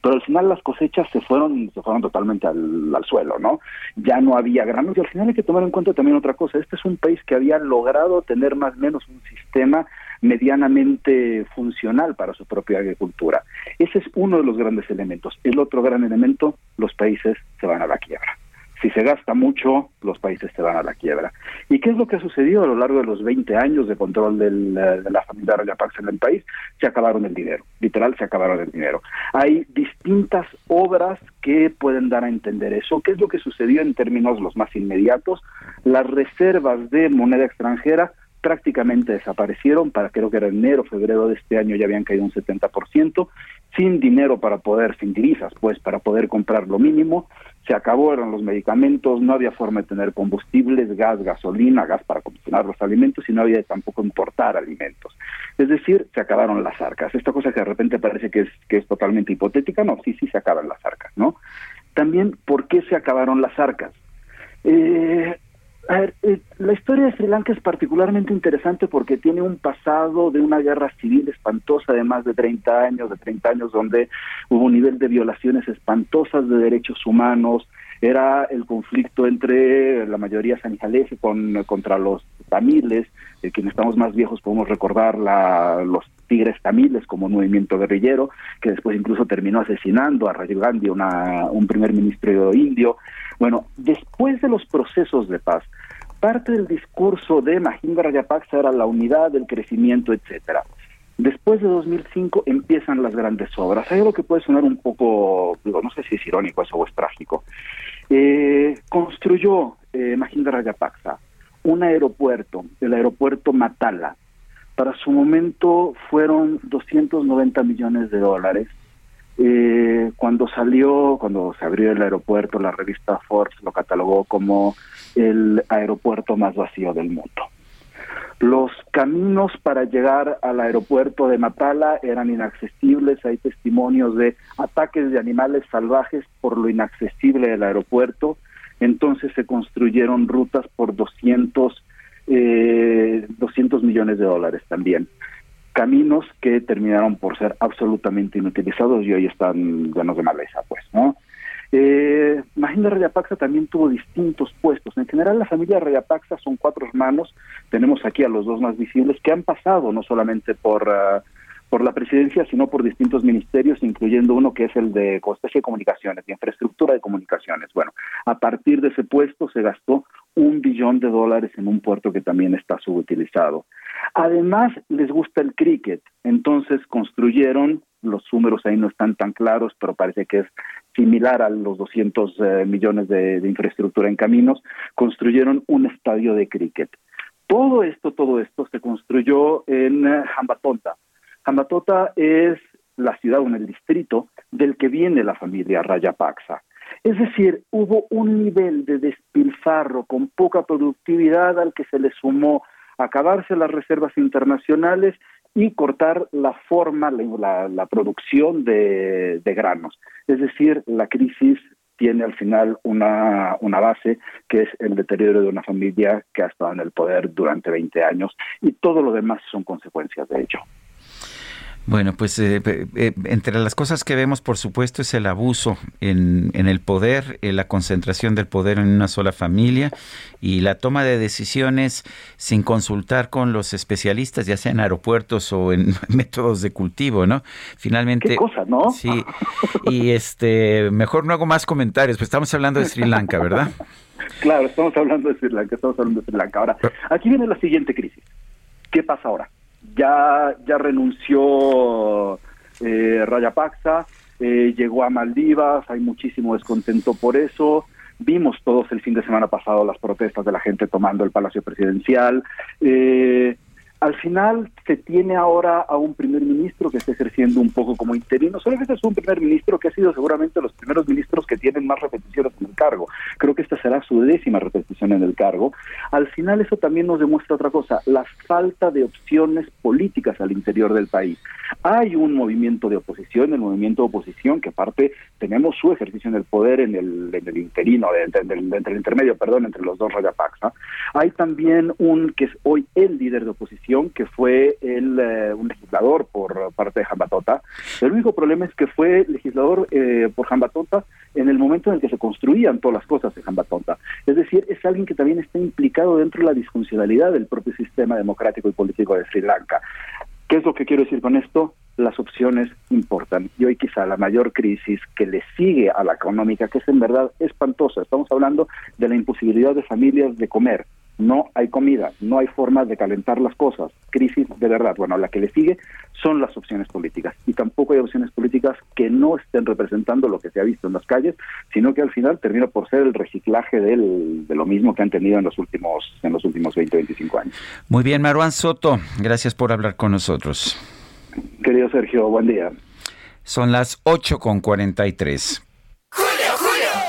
pero al final las cosechas se fueron, se fueron totalmente al, al, suelo, ¿no? Ya no había granos y al final hay que tomar en cuenta también otra cosa, este es un país que había logrado tener más o menos un sistema medianamente funcional para su propia agricultura. Ese es uno de los grandes elementos. El otro gran elemento, los países se van a la quiebra. Si se gasta mucho, los países se van a la quiebra. ¿Y qué es lo que ha sucedido a lo largo de los 20 años de control eh, de la familia Rayapax en el país? Se acabaron el dinero, literal se acabaron el dinero. Hay distintas obras que pueden dar a entender eso. ¿Qué es lo que sucedió en términos los más inmediatos? Las reservas de moneda extranjera prácticamente desaparecieron, para creo que era enero, febrero de este año ya habían caído un 70%, sin dinero para poder, sin divisas, pues para poder comprar lo mínimo, se acabaron los medicamentos, no había forma de tener combustibles, gas, gasolina, gas para combustible los alimentos y no había tampoco importar alimentos. Es decir, se acabaron las arcas. Esta cosa que de repente parece que es, que es totalmente hipotética, no, sí, sí se acaban las arcas, ¿no? También, ¿por qué se acabaron las arcas? Eh, a ver, eh, la historia de Sri Lanka es particularmente interesante porque tiene un pasado de una guerra civil espantosa de más de 30 años, de 30 años donde hubo un nivel de violaciones espantosas de derechos humanos, era el conflicto entre la mayoría sanijalese con contra los tamiles, de quienes estamos más viejos podemos recordar la, los tigres tamiles como un movimiento guerrillero, que después incluso terminó asesinando a Rajiv Gandhi, una, un primer ministro indio. Bueno, después de los procesos de paz, parte del discurso de Mahinda Rajapaksa era la unidad, el crecimiento, etcétera. Después de 2005 empiezan las grandes obras. Hay algo que puede sonar un poco, digo, no sé si es irónico eso o es trágico. Eh, construyó eh, Mahinda Rajapaksa un aeropuerto, el aeropuerto Matala. Para su momento fueron 290 millones de dólares. Eh, cuando salió, cuando se abrió el aeropuerto, la revista Forbes lo catalogó como el aeropuerto más vacío del mundo. Los caminos para llegar al aeropuerto de Matala eran inaccesibles, hay testimonios de ataques de animales salvajes por lo inaccesible del aeropuerto, entonces se construyeron rutas por 200, eh, 200 millones de dólares también. Caminos que terminaron por ser absolutamente inutilizados y hoy están llenos de maleza, pues, ¿no? Eh, Mahinda Rayapaxa también tuvo distintos puestos. En general, la familia Rayapaxa son cuatro hermanos. Tenemos aquí a los dos más visibles que han pasado no solamente por, uh, por la presidencia, sino por distintos ministerios, incluyendo uno que es el de Costaje de Comunicaciones, de Infraestructura de Comunicaciones. Bueno, a partir de ese puesto se gastó un billón de dólares en un puerto que también está subutilizado. Además, les gusta el cricket, entonces construyeron los números ahí no están tan claros, pero parece que es similar a los 200 eh, millones de, infraestructura en caminos, construyeron un estadio de cricket. Todo esto, todo esto se construyó en uh, Hambatonta. Hambatota es la ciudad o en el distrito del que viene la familia Rayapaksa. Es decir, hubo un nivel de despilfarro con poca productividad al que se le sumó acabarse las reservas internacionales y cortar la forma, la, producción de, de granos. Es decir, la crisis tiene al final una, una base que es el deterioro de una familia que ha estado en el poder durante 20 años y todo lo demás son consecuencias de ello. Bueno, pues eh, eh, entre las cosas que vemos, por supuesto, es el abuso en, en el poder, eh, la concentración del poder en una sola familia y la toma de decisiones sin consultar con los especialistas, ya sea en aeropuertos o en métodos de cultivo, ¿no? Finalmente. ¿Qué cosa, no? Sí. Y este, mejor no hago más comentarios, pues estamos hablando de Sri Lanka, ¿verdad? Claro, estamos hablando de Sri Lanka, estamos hablando de Sri Lanka. Ahora, aquí viene la siguiente crisis. ¿Qué pasa ahora? Ya, ya renunció eh, Rayapaksa, eh, llegó a Maldivas, hay muchísimo descontento por eso. Vimos todos el fin de semana pasado las protestas de la gente tomando el Palacio Presidencial. Eh, al final se tiene ahora a un primer ministro que está ejerciendo un poco como interino. Solamente es un primer ministro que ha sido seguramente los primeros ministros que tienen más repeticiones en el cargo. Creo que esta será su décima repetición en el cargo. Al final eso también nos demuestra otra cosa, la falta de opciones políticas al interior del país. Hay un movimiento de oposición, el movimiento de oposición, que aparte tenemos su ejercicio en el poder en el, en el interino, entre, entre el intermedio, perdón, entre los dos Rayapaxa. Hay también un que es hoy el líder de oposición que fue el, eh, un legislador por parte de Jambatota. El único problema es que fue legislador eh, por Jambatota en el momento en el que se construían todas las cosas de Jambatota. Es decir, es alguien que también está implicado dentro de la disfuncionalidad del propio sistema democrático y político de Sri Lanka. ¿Qué es lo que quiero decir con esto? Las opciones importan. Y hoy quizá la mayor crisis que le sigue a la económica, que es en verdad espantosa, estamos hablando de la imposibilidad de familias de comer, no hay comida, no hay forma de calentar las cosas, crisis de verdad. Bueno, la que le sigue son las opciones políticas y tampoco hay opciones políticas que no estén representando lo que se ha visto en las calles, sino que al final termina por ser el reciclaje del, de lo mismo que han tenido en los últimos en los últimos 20, 25 años. Muy bien, Maruán Soto, gracias por hablar con nosotros. Querido Sergio, buen día. Son las 8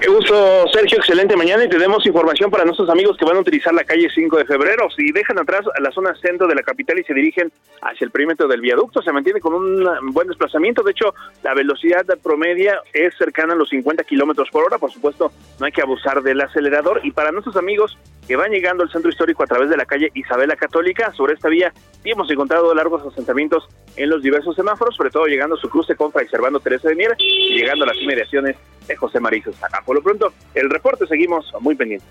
Qué gusto, Sergio. Excelente mañana y tenemos información para nuestros amigos que van a utilizar la calle 5 de febrero. Si dejan atrás a la zona centro de la capital y se dirigen hacia el perímetro del viaducto, se mantiene con un buen desplazamiento. De hecho, la velocidad promedia es cercana a los 50 kilómetros por hora. Por supuesto, no hay que abusar del acelerador. Y para nuestros amigos que van llegando al centro histórico a través de la calle Isabela Católica, sobre esta vía, sí hemos encontrado largos asentamientos en los diversos semáforos, sobre todo llegando a su cruce con Fray Servando Teresa de Mier y llegando a las inmediaciones de José María Acá. Por lo pronto, el reporte seguimos muy pendientes.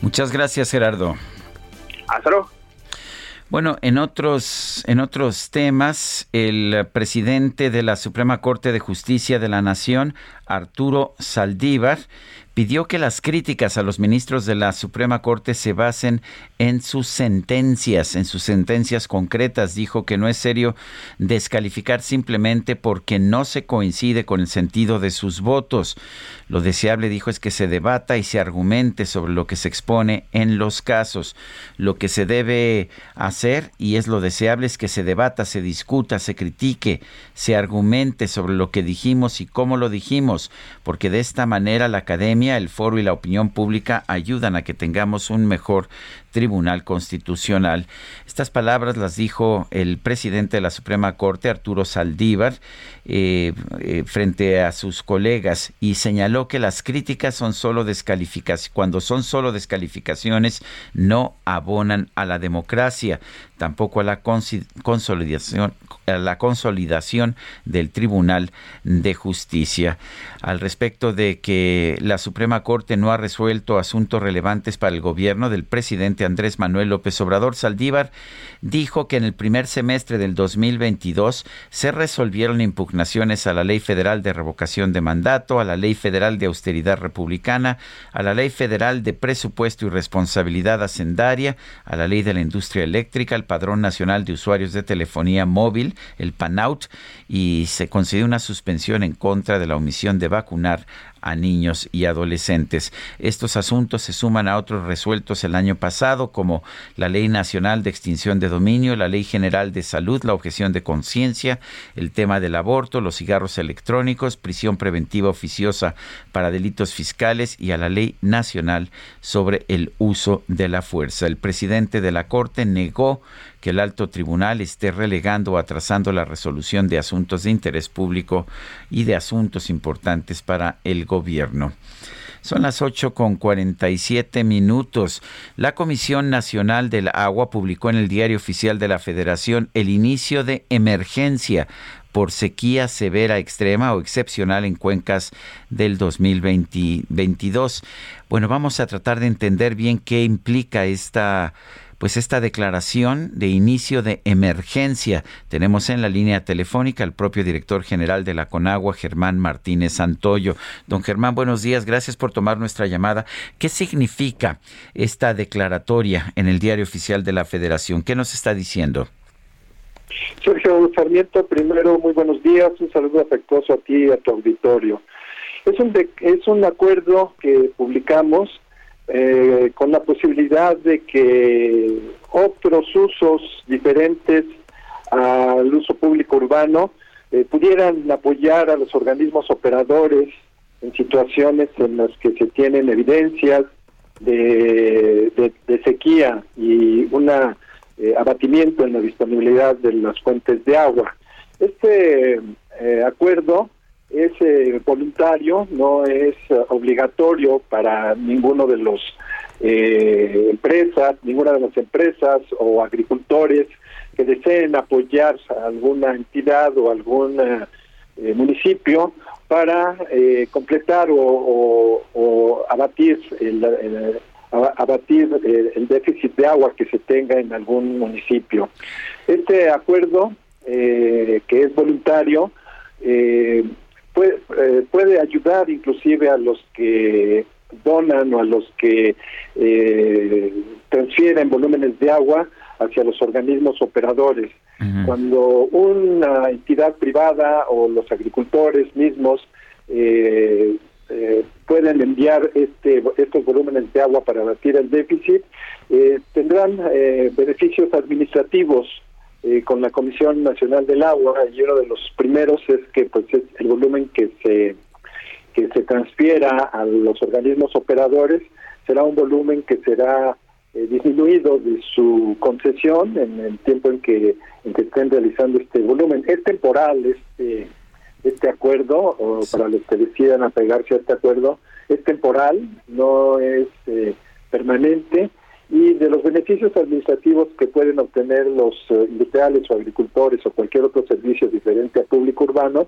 Muchas gracias, Gerardo. Hasta luego. Bueno, en otros, en otros temas, el presidente de la Suprema Corte de Justicia de la Nación, Arturo Saldívar, pidió que las críticas a los ministros de la Suprema Corte se basen en sus sentencias, en sus sentencias concretas. Dijo que no es serio descalificar simplemente porque no se coincide con el sentido de sus votos. Lo deseable, dijo, es que se debata y se argumente sobre lo que se expone en los casos. Lo que se debe hacer, y es lo deseable, es que se debata, se discuta, se critique, se argumente sobre lo que dijimos y cómo lo dijimos, porque de esta manera la academia, el foro y la opinión pública ayudan a que tengamos un mejor Tribunal Constitucional. Estas palabras las dijo el presidente de la Suprema Corte, Arturo Saldívar, eh, eh, frente a sus colegas y señaló que las críticas son solo descalificaciones, cuando son solo descalificaciones no abonan a la democracia, tampoco a la consolidación, a la consolidación del Tribunal de Justicia. Al respecto de que la Suprema Corte no ha resuelto asuntos relevantes para el gobierno del presidente Andrés Manuel López Obrador, Saldívar dijo que en el primer semestre del 2022 se resolvieron impugnaciones a la Ley Federal de Revocación de Mandato, a la Ley Federal de Austeridad Republicana, a la Ley Federal de Presupuesto y Responsabilidad Hacendaria, a la Ley de la Industria Eléctrica, al Padrón Nacional de Usuarios de Telefonía Móvil, el PANAUT, y se concedió una suspensión en contra de la omisión de vacunar a niños y adolescentes. Estos asuntos se suman a otros resueltos el año pasado, como la Ley Nacional de Extinción de Dominio, la Ley General de Salud, la objeción de conciencia, el tema del aborto, los cigarros electrónicos, prisión preventiva oficiosa para delitos fiscales y a la Ley Nacional sobre el uso de la fuerza. El presidente de la Corte negó que el alto tribunal esté relegando o atrasando la resolución de asuntos de interés público y de asuntos importantes para el gobierno. Son las 8 con 47 minutos. La Comisión Nacional del Agua publicó en el Diario Oficial de la Federación el inicio de emergencia por sequía severa extrema o excepcional en cuencas del 2022. Bueno, vamos a tratar de entender bien qué implica esta pues esta declaración de inicio de emergencia. Tenemos en la línea telefónica al propio director general de la Conagua, Germán Martínez Santoyo. Don Germán, buenos días, gracias por tomar nuestra llamada. ¿Qué significa esta declaratoria en el diario oficial de la Federación? ¿Qué nos está diciendo? Sergio Sarmiento, primero, muy buenos días, un saludo afectuoso a ti y a tu auditorio. Es un, es un acuerdo que publicamos eh, con la posibilidad de que otros usos diferentes al uso público urbano eh, pudieran apoyar a los organismos operadores en situaciones en las que se tienen evidencias de, sequía y un eh, abatimiento en la disponibilidad de las fuentes de agua. Este acuerdo es eh, voluntario, no es eh, obligatorio para ninguno de los eh, empresas, ninguna de las empresas o agricultores que deseen apoyar a alguna entidad o algún municipio para completar o, abatir el, abatir el, déficit de agua que se tenga en algún municipio. Este acuerdo, que es voluntario, eh, puede, eh, puede ayudar inclusive a los que donan o a los que eh, transfieren volúmenes de agua hacia los organismos operadores. Cuando una entidad privada o los agricultores mismos eh, pueden enviar este, estos volúmenes de agua para batir el déficit, tendrán beneficios administrativos eh, con la Comisión Nacional del Agua y uno de los primeros es que pues es el volumen que se que se transfiera a los organismos operadores será un volumen que será eh, disminuido de su concesión en el tiempo en que en que estén realizando este volumen. Es temporal este este acuerdo o para los que decidan apegarse a este acuerdo es temporal no es eh, permanente y de los beneficios administrativos que pueden obtener los eh, industriales o agricultores o cualquier otro servicio diferente a público urbano,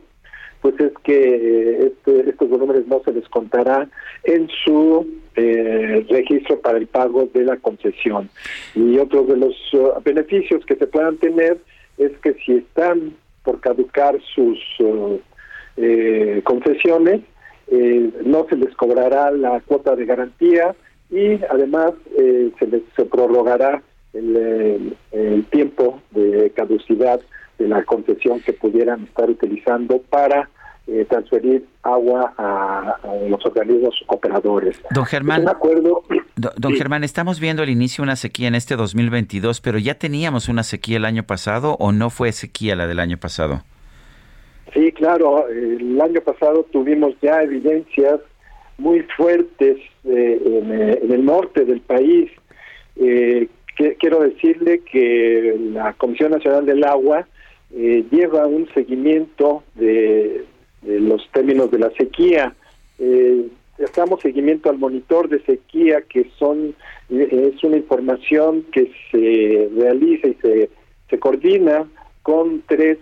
pues es que eh, este, estos volúmenes no se les contará en su eh, registro para el pago de la concesión. Y otro de los beneficios que se puedan tener es que si están por caducar sus concesiones, no se les cobrará la cuota de garantía, y además eh, se, les, se prorrogará el, tiempo de caducidad de la concesión que pudieran estar utilizando para eh, transferir agua a, los organismos operadores. Don Germán, acuerdo, don, Germán, estamos viendo el inicio de una sequía en este 2022, pero ya teníamos una sequía el año pasado o no fue sequía la del año pasado? Sí, claro, el año pasado tuvimos ya evidencias muy fuertes eh, eh, en, el norte del país. Eh, quiero decirle que la Comisión Nacional del Agua lleva un seguimiento de, los términos de la sequía. Estamos seguimiento al monitor de sequía, que son es una información que se realiza y se, se coordina con tres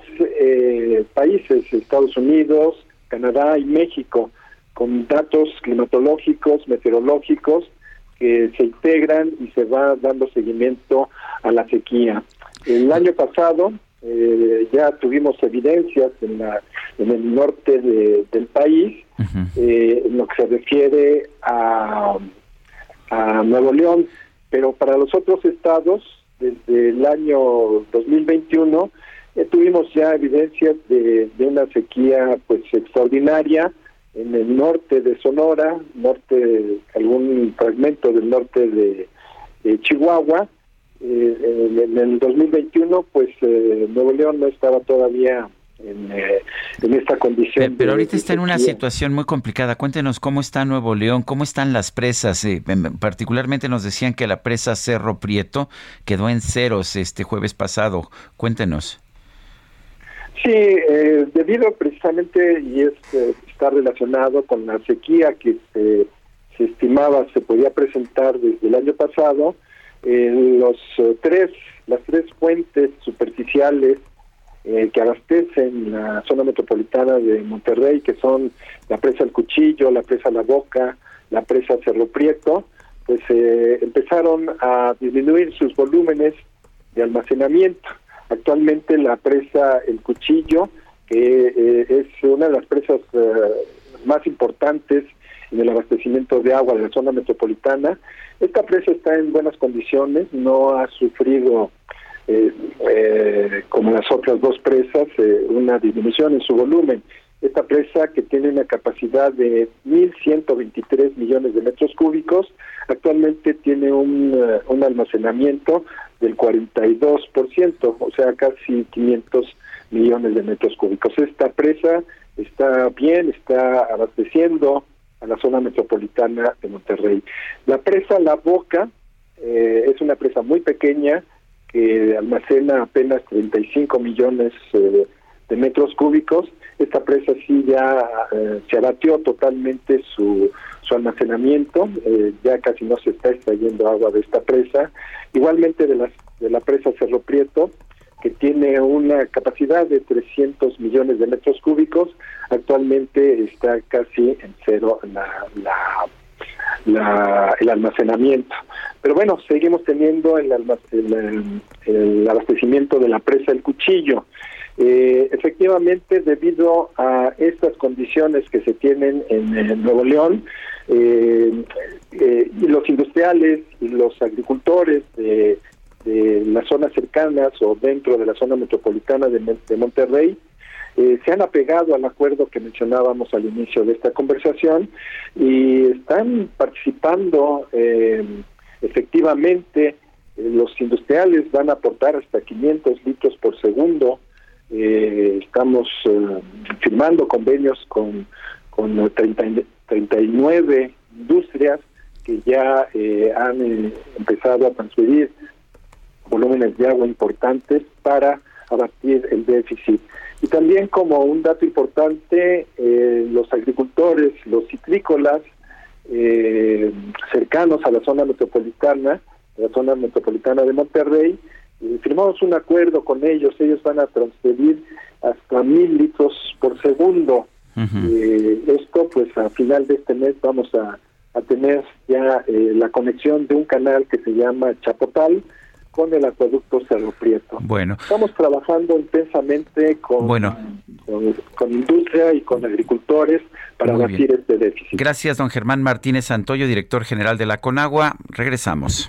países, Estados Unidos, Canadá y México con datos climatológicos, meteorológicos, que se integran y se va dando seguimiento a la sequía. El año pasado eh, ya tuvimos evidencias en, la, en el norte del país, eh, en lo que se refiere a, a Nuevo León, pero para los otros estados, desde el año 2021, eh, tuvimos ya evidencias de, de una sequía pues extraordinaria en el norte de Sonora, norte algún fragmento del norte de, de Chihuahua, eh, en, el 2021, pues eh, Nuevo León no estaba todavía en, eh, esta condición. Pero, ahorita está en una situación muy complicada. Cuéntenos cómo está Nuevo León, cómo están las presas. particularmente nos decían que la presa Cerro Prieto quedó en ceros este jueves pasado. Cuéntenos. Sí, debido precisamente, y es, está relacionado con la sequía que se, se estimaba se podía presentar desde el año pasado, los eh, tres, las tres fuentes superficiales eh, que abastecen la zona metropolitana de Monterrey, que son la presa El Cuchillo, la presa La Boca, la presa Cerro Prieto, pues eh, empezaron a disminuir sus volúmenes de almacenamiento. Actualmente la presa El Cuchillo, que es una de las presas más importantes en el abastecimiento de agua de la zona metropolitana. Esta presa está en buenas condiciones, no ha sufrido eh, eh, como las otras dos presas eh, una disminución en su volumen. Esta presa que tiene una capacidad de 1.123 millones de metros cúbicos, actualmente tiene un, un almacenamiento del 42%, o sea, casi 500 millones de metros cúbicos. Esta presa está bien, está abasteciendo a la zona metropolitana de Monterrey. La presa La Boca eh, es una presa muy pequeña que almacena apenas 35 millones eh, de metros cúbicos. Esta presa sí ya eh, se abatió totalmente su, su almacenamiento, ya casi no se está extrayendo agua de esta presa. Igualmente de, las, de la presa Cerro Prieto, que tiene una capacidad de 300 millones de metros cúbicos, actualmente está casi en cero la, el almacenamiento. Pero bueno, seguimos teniendo el, el, abastecimiento de la presa El Cuchillo. Eh, efectivamente, debido a estas condiciones que se tienen en, Nuevo León, eh, eh, los industriales y los agricultores de las zonas cercanas o dentro de la zona metropolitana de, Monterrey eh, se han apegado al acuerdo que mencionábamos al inicio de esta conversación y están participando efectivamente los industriales van a aportar hasta 500 litros por segundo estamos firmando convenios con con 39 industrias que ya han empezado a transferir volúmenes de agua importantes para abatir el déficit. Y también como un dato importante, eh, los agricultores, los citrícolas eh, cercanos a la zona metropolitana, la zona metropolitana de Monterrey, eh, firmamos un acuerdo con ellos, ellos van a transferir hasta mil litros por segundo. esto pues a final de este mes vamos a, a tener ya la conexión de un canal que se llama Chapotal, con el acueducto Cerro Prieto. Bueno. Estamos trabajando intensamente con, bueno. con, industria y con agricultores para batir este déficit. Gracias, don Germán Martínez Santoyo, director general de la Conagua. Regresamos.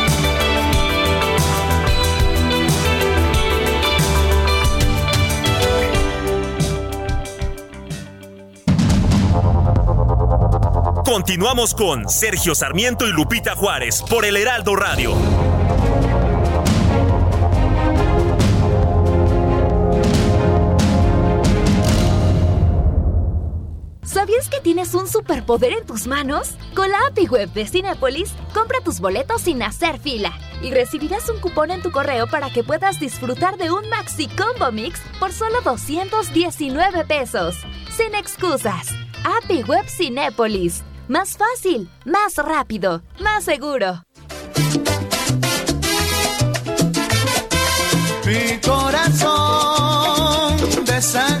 Continuamos con Sergio Sarmiento y Lupita Juárez por el Heraldo Radio. ¿Sabías que tienes un superpoder en tus manos? Con la API Web de Cinepolis, compra tus boletos sin hacer fila y recibirás un cupón en tu correo para que puedas disfrutar de un Maxi Combo Mix por solo 219 pesos. Sin excusas. API Web Cinépolis. Más fácil, más rápido, más seguro. Mi corazón desangra por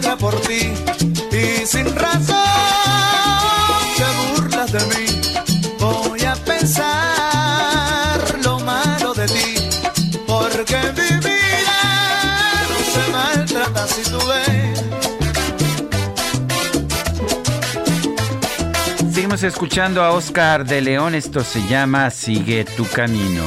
Seguimos escuchando a Oscar de León. Esto se llama Sigue tu camino.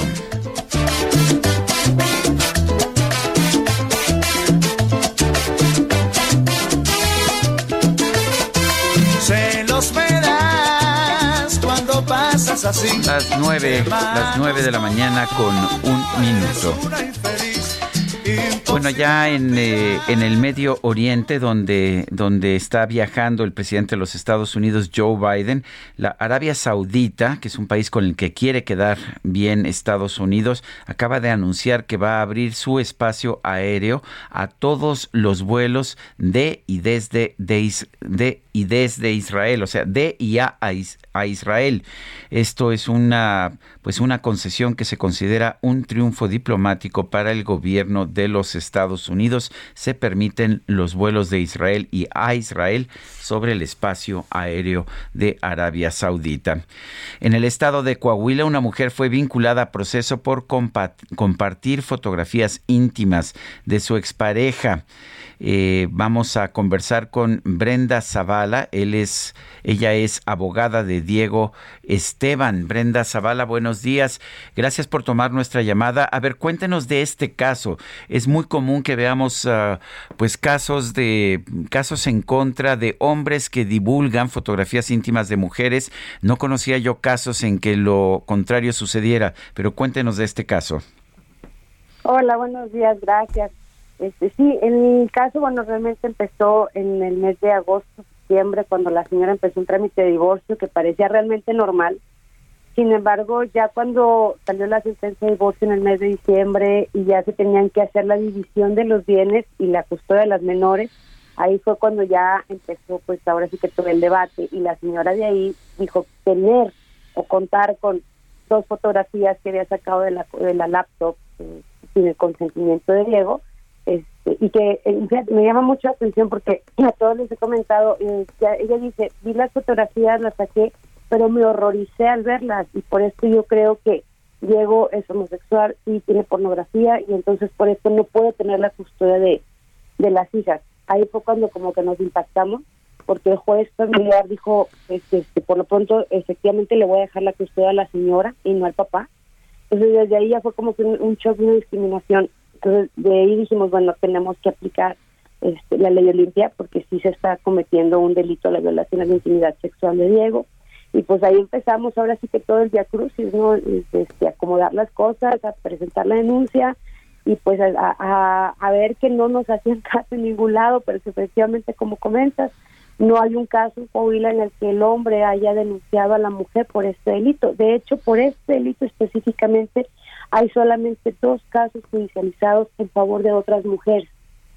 Celos me das cuando pasas así. Las nueve, las nueve de la mañana con un minuto. Bueno, ya en, eh, en el Medio Oriente, donde, donde está viajando el presidente de los Estados Unidos, Joe Biden, la Arabia Saudita, que es un país con el que quiere quedar bien Estados Unidos, acaba de anunciar que va a abrir su espacio aéreo a todos los vuelos de y desde, de y desde Israel, o sea, de y a, a Is- a Israel. Esto es una pues una concesión que se considera un triunfo diplomático para el gobierno de los Estados Unidos. Se permiten los vuelos de Israel y a Israel sobre el espacio aéreo de Arabia Saudita. En el estado de Coahuila, una mujer fue vinculada a proceso por compa- compartir fotografías íntimas de su expareja. Eh, vamos a conversar con Brenda Zavala. Él es, ella es abogada de Diego Esteban. Brenda Zavala, buenos días. Gracias por tomar nuestra llamada. A ver, cuéntenos de este caso. Es muy común que veamos, ah, pues, casos de casos en contra de hombres que divulgan fotografías íntimas de mujeres. No conocía yo casos en que lo contrario sucediera, pero cuéntenos de este caso. Hola, buenos días, gracias. Este, sí, en mi caso, bueno, realmente empezó en el mes de agosto, septiembre, cuando la señora empezó un trámite de divorcio que parecía realmente normal. Sin embargo, ya cuando salió la sentencia de divorcio en el mes de diciembre y ya se tenían que hacer la división de los bienes y la custodia de las menores, ahí fue cuando ya empezó, pues ahora sí que todo el debate y la señora de ahí dijo tener o contar con dos fotografías que había sacado de la, de la laptop eh, sin el consentimiento de Diego y que eh, me llama mucho la atención porque a todos les he comentado, eh, ella dice, vi las fotografías, las saqué, pero me horroricé al verlas y por esto yo creo que Diego es homosexual y tiene pornografía y entonces por esto no puede tener la custodia de, de las hijas. Ahí fue cuando como que nos impactamos porque el juez familiar dijo, este, este, por lo pronto efectivamente le voy a dejar la custodia a la señora y no al papá. Entonces desde ahí ya fue como que un, un shock, una discriminación. Entonces de ahí dijimos, bueno, tenemos que aplicar este, la ley Olimpia porque sí se está cometiendo un delito la violación a la intimidad sexual de Diego. Y pues ahí empezamos ahora sí que todo el día crucis, ¿no? Este, acomodar las cosas, a presentar la denuncia y pues a, a, a ver que no nos hacían caso en ningún lado, pero que efectivamente como comentas, no hay un caso en Coahuila en el que el hombre haya denunciado a la mujer por este delito. De hecho, por este delito específicamente hay solamente dos casos judicializados en favor de otras mujeres.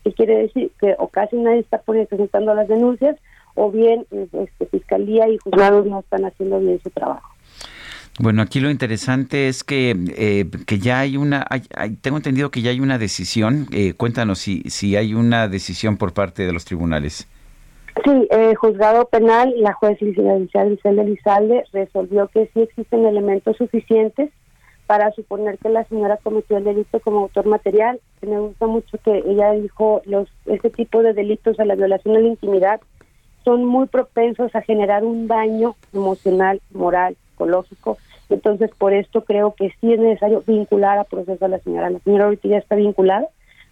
¿Qué quiere decir? Que o casi nadie está presentando las denuncias o bien eh, este, Fiscalía y juzgados no están haciendo bien su trabajo. Bueno, aquí lo interesante es que, eh, que ya hay una, hay- hay- tengo entendido que ya hay una decisión. Eh, cuéntanos si, si hay una decisión por parte de los tribunales. Sí, el juzgado penal, la juez licenciada Elizalde resolvió que sí existen elementos suficientes para suponer que la señora cometió el delito como autor material. Me gusta mucho que ella dijo los este tipo de delitos a la violación de la intimidad son muy propensos a generar un daño emocional, moral, psicológico. Entonces, por esto creo que sí es necesario vincular a proceso a la señora. La señora ahorita ya está vinculada,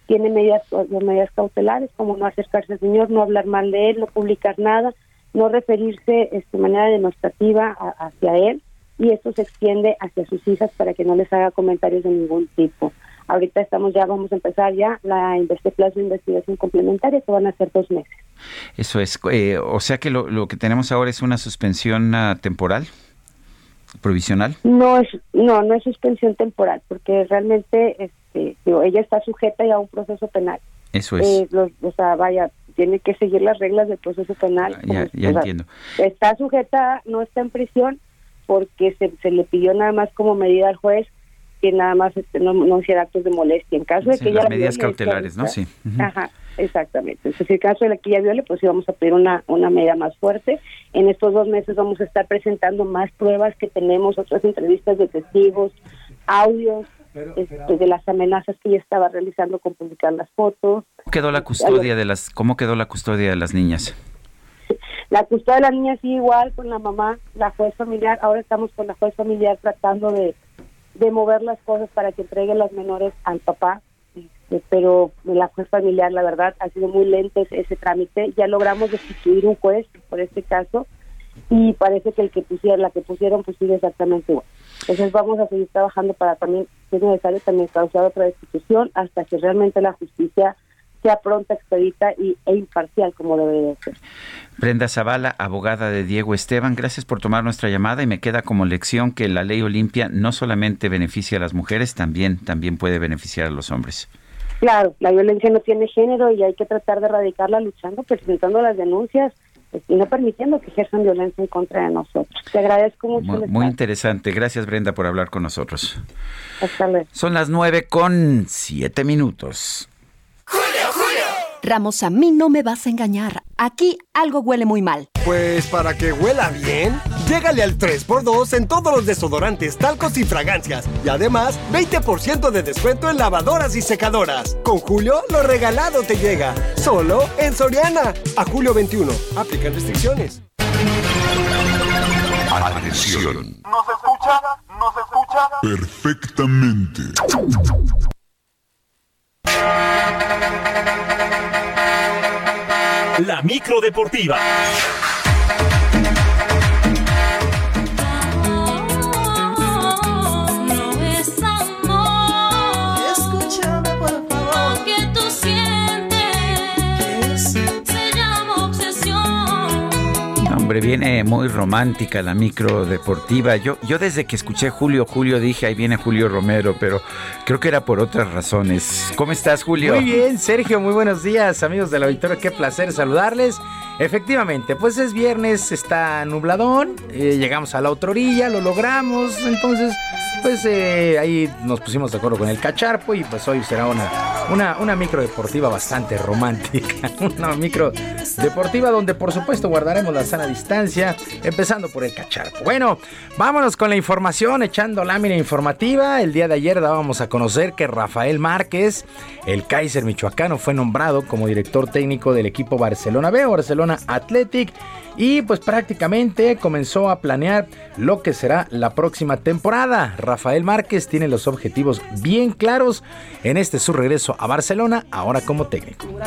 tiene medidas, medidas cautelares, como no acercarse al señor, no hablar mal de él, no publicar nada, no referirse este, de manera denostativa a- hacia él, y esto se extiende hacia sus hijas para que no les haga comentarios de ningún tipo. Ahorita estamos ya, vamos a empezar ya la este plazo de investigación complementaria, que van a ser dos meses. Eso es, eh, o sea que lo, lo que tenemos ahora es una suspensión ah, temporal. provisional? No es, no, no es suspensión temporal, porque realmente, este, digo, ella está sujeta ya a un proceso penal. Eso es. Eh, los- o sea, vaya, tiene que seguir las reglas del proceso penal. ya sea, entiendo. Está sujeta, no está en prisión, porque se, se le pidió nada más como medida al juez que nada más este, no, no hiciera actos de molestia. En caso de Sí, que las ella medidas viole, cautelares, ¿no? Sí. Ajá, exactamente. Entonces, en caso de que ella viole, pues sí vamos a pedir una, una medida más fuerte. En estos dos meses vamos a estar presentando más pruebas que tenemos, otras entrevistas de testigos, audios este, de las amenazas que ella estaba realizando con publicar las fotos. ¿Cómo quedó la custodia de las cómo quedó la custodia de las niñas? La custodia de la niña sí igual con la mamá, la juez familiar. Ahora estamos con la juez familiar tratando de, de mover las cosas para que entreguen las menores al papá. Este, pero la juez familiar, la verdad, ha sido muy lento ese, ese trámite. Ya logramos destituir un juez por este caso y parece que el que pusieron, la que pusieron, pues sigue exactamente igual. Entonces vamos a seguir trabajando para también, si es necesario, también causar otra destitución hasta que realmente la justicia sea pronta, expedita y, e imparcial como debe de ser. Brenda Zavala, abogada de Diego Esteban, gracias por tomar nuestra llamada y me queda como lección que la ley Olimpia no solamente beneficia a las mujeres, también también puede beneficiar a los hombres. Claro, la violencia no tiene género y hay que tratar de erradicarla luchando, presentando las denuncias pues, y no permitiendo que ejerzan violencia en contra de nosotros. Te agradezco mucho. Muy, muy interesante. Gracias Brenda por hablar con nosotros. Hasta luego. Son las nueve con siete minutos. Ramos, a mí no me vas a engañar. Aquí algo huele muy mal. Pues para que huela bien, llégale al 3x2 en todos los desodorantes, talcos y fragancias. Y además, 20% de descuento en lavadoras y secadoras. Con Julio, lo regalado te llega. Solo en Soriana. A julio 21. Aplican restricciones. Atención. ¿Nos escucha? ¿Nos escucha? Perfectamente. La micro deportiva. Hombre, viene muy romántica la micro deportiva. Yo, yo desde que escuché Julio Julio dije, ahí viene Julio Romero, pero creo que era por otras razones. ¿Cómo estás, Julio? Muy bien, Sergio, muy buenos días, amigos del auditorio. Qué placer saludarles. Efectivamente, pues es viernes, está nubladón, eh, llegamos a la otra orilla, lo logramos, entonces, pues eh, ahí nos pusimos de acuerdo con el cacharpo y pues hoy será una, una, una micro deportiva bastante romántica, una micro deportiva donde por supuesto guardaremos la sana distancia, empezando por el cacharpo. Bueno, vámonos con la información, echando lámina informativa. El día de ayer dábamos a conocer que Rafael Márquez, el Kaiser Michoacano, fue nombrado como director técnico del equipo Barcelona B, Barcelona Athletic, y pues prácticamente comenzó a planear lo que será la próxima temporada. Rafael Márquez tiene los objetivos bien claros en este su regreso a Barcelona, ahora como técnico. Una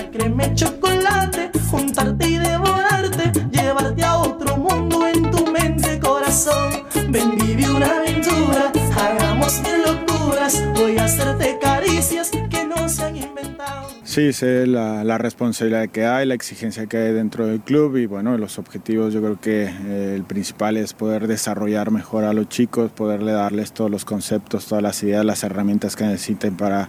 aventura, hagamos voy a hacerte caricias Sí, sé la, responsabilidad que hay, la exigencia que hay dentro del club y bueno, los objetivos yo creo que eh, el principal es poder desarrollar mejor a los chicos, poderle darles todos los conceptos, todas las ideas, las herramientas que necesiten para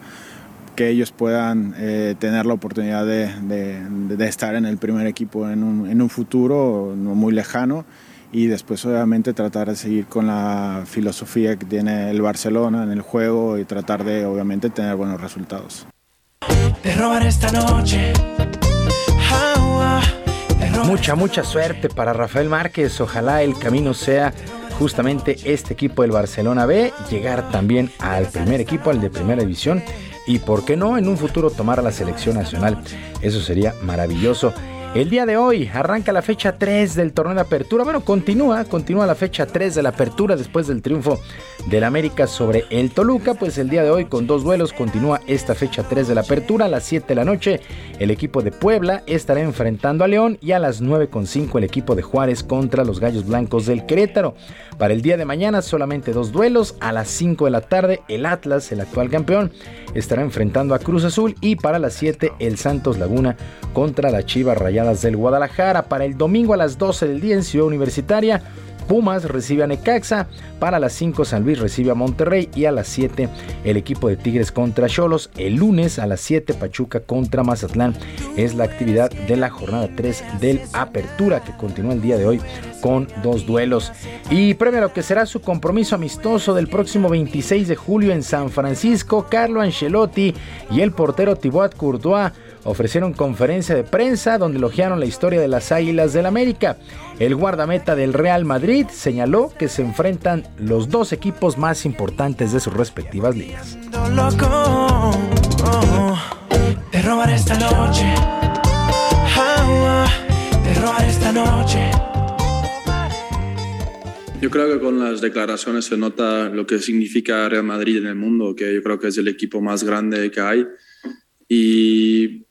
que ellos puedan eh, tener la oportunidad de estar en el primer equipo en un, en un futuro no muy lejano y después obviamente tratar de seguir con la filosofía que tiene el Barcelona en el juego y tratar de obviamente tener buenos resultados. Te robaré esta noche. Mucha, mucha suerte para Rafael Márquez. Ojalá el camino sea justamente este equipo del Barcelona B, llegar también al primer equipo, al de primera división, y por qué no, en un futuro tomar a la selección nacional. Eso sería maravilloso. El día de hoy arranca la fecha 3 del torneo de apertura. Bueno, continúa, continúa la fecha 3 de la apertura después del triunfo del América sobre el Toluca. Pues el día de hoy con dos duelos continúa esta fecha 3 de la apertura. A las 7 de la noche el equipo de Puebla estará enfrentando a León y a las 9.5 el equipo de Juárez contra los Gallos Blancos del Querétaro. Para el día de mañana solamente dos duelos. A las 5 de la tarde el Atlas, el actual campeón, estará enfrentando a Cruz Azul y para las 7 el Santos Laguna contra la Chivas Rayadas del Guadalajara. Para el domingo a las 12 del día en Ciudad Universitaria, Pumas recibe a Necaxa. Para las 5 San Luis recibe a Monterrey y a las 7 el equipo de Tigres contra Cholos. El lunes a las 7 Pachuca contra Mazatlán es la actividad de la jornada 3 del Apertura que continúa el día de hoy con dos duelos. Y previo a lo que será su compromiso amistoso del próximo 26 de julio en San Francisco, Carlo Ancelotti y el portero Thibaut Courtois ofrecieron conferencia de prensa donde elogiaron la historia de las Águilas del América. El guardameta del Real Madrid señaló que se enfrentan los dos equipos más importantes de sus respectivas ligas. oh. Yo creo que con las declaraciones se nota lo que significa Real Madrid en el mundo, que yo creo que es el equipo más grande que hay. Y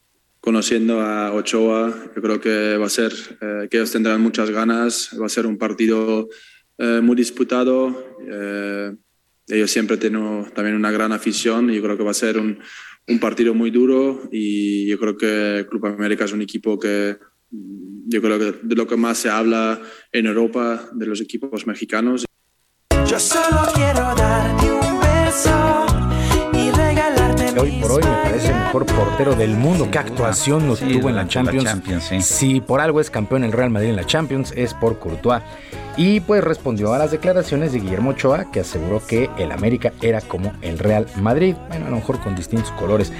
conociendo a Ochoa, yo creo que va a ser, eh, que ellos tendrán muchas ganas, va a ser un partido eh, muy disputado. Eh, ellos siempre tienen también una gran afición y yo creo que va a ser un, un partido muy duro y yo creo que Club América es un equipo que mm, yo creo que de lo que más se habla en Europa de los equipos mexicanos. Yo solo quiero darte un beso Hoy por hoy me parece el mejor portero del mundo. ¿Qué actuación nos Sí, tuvo en la Champions? Champions, sí. Si por algo es campeón el Real Madrid en la Champions, es por Courtois. Y pues respondió a las declaraciones de Guillermo Ochoa, que aseguró que el América era como el Real Madrid. Bueno, a lo mejor con distintos colores.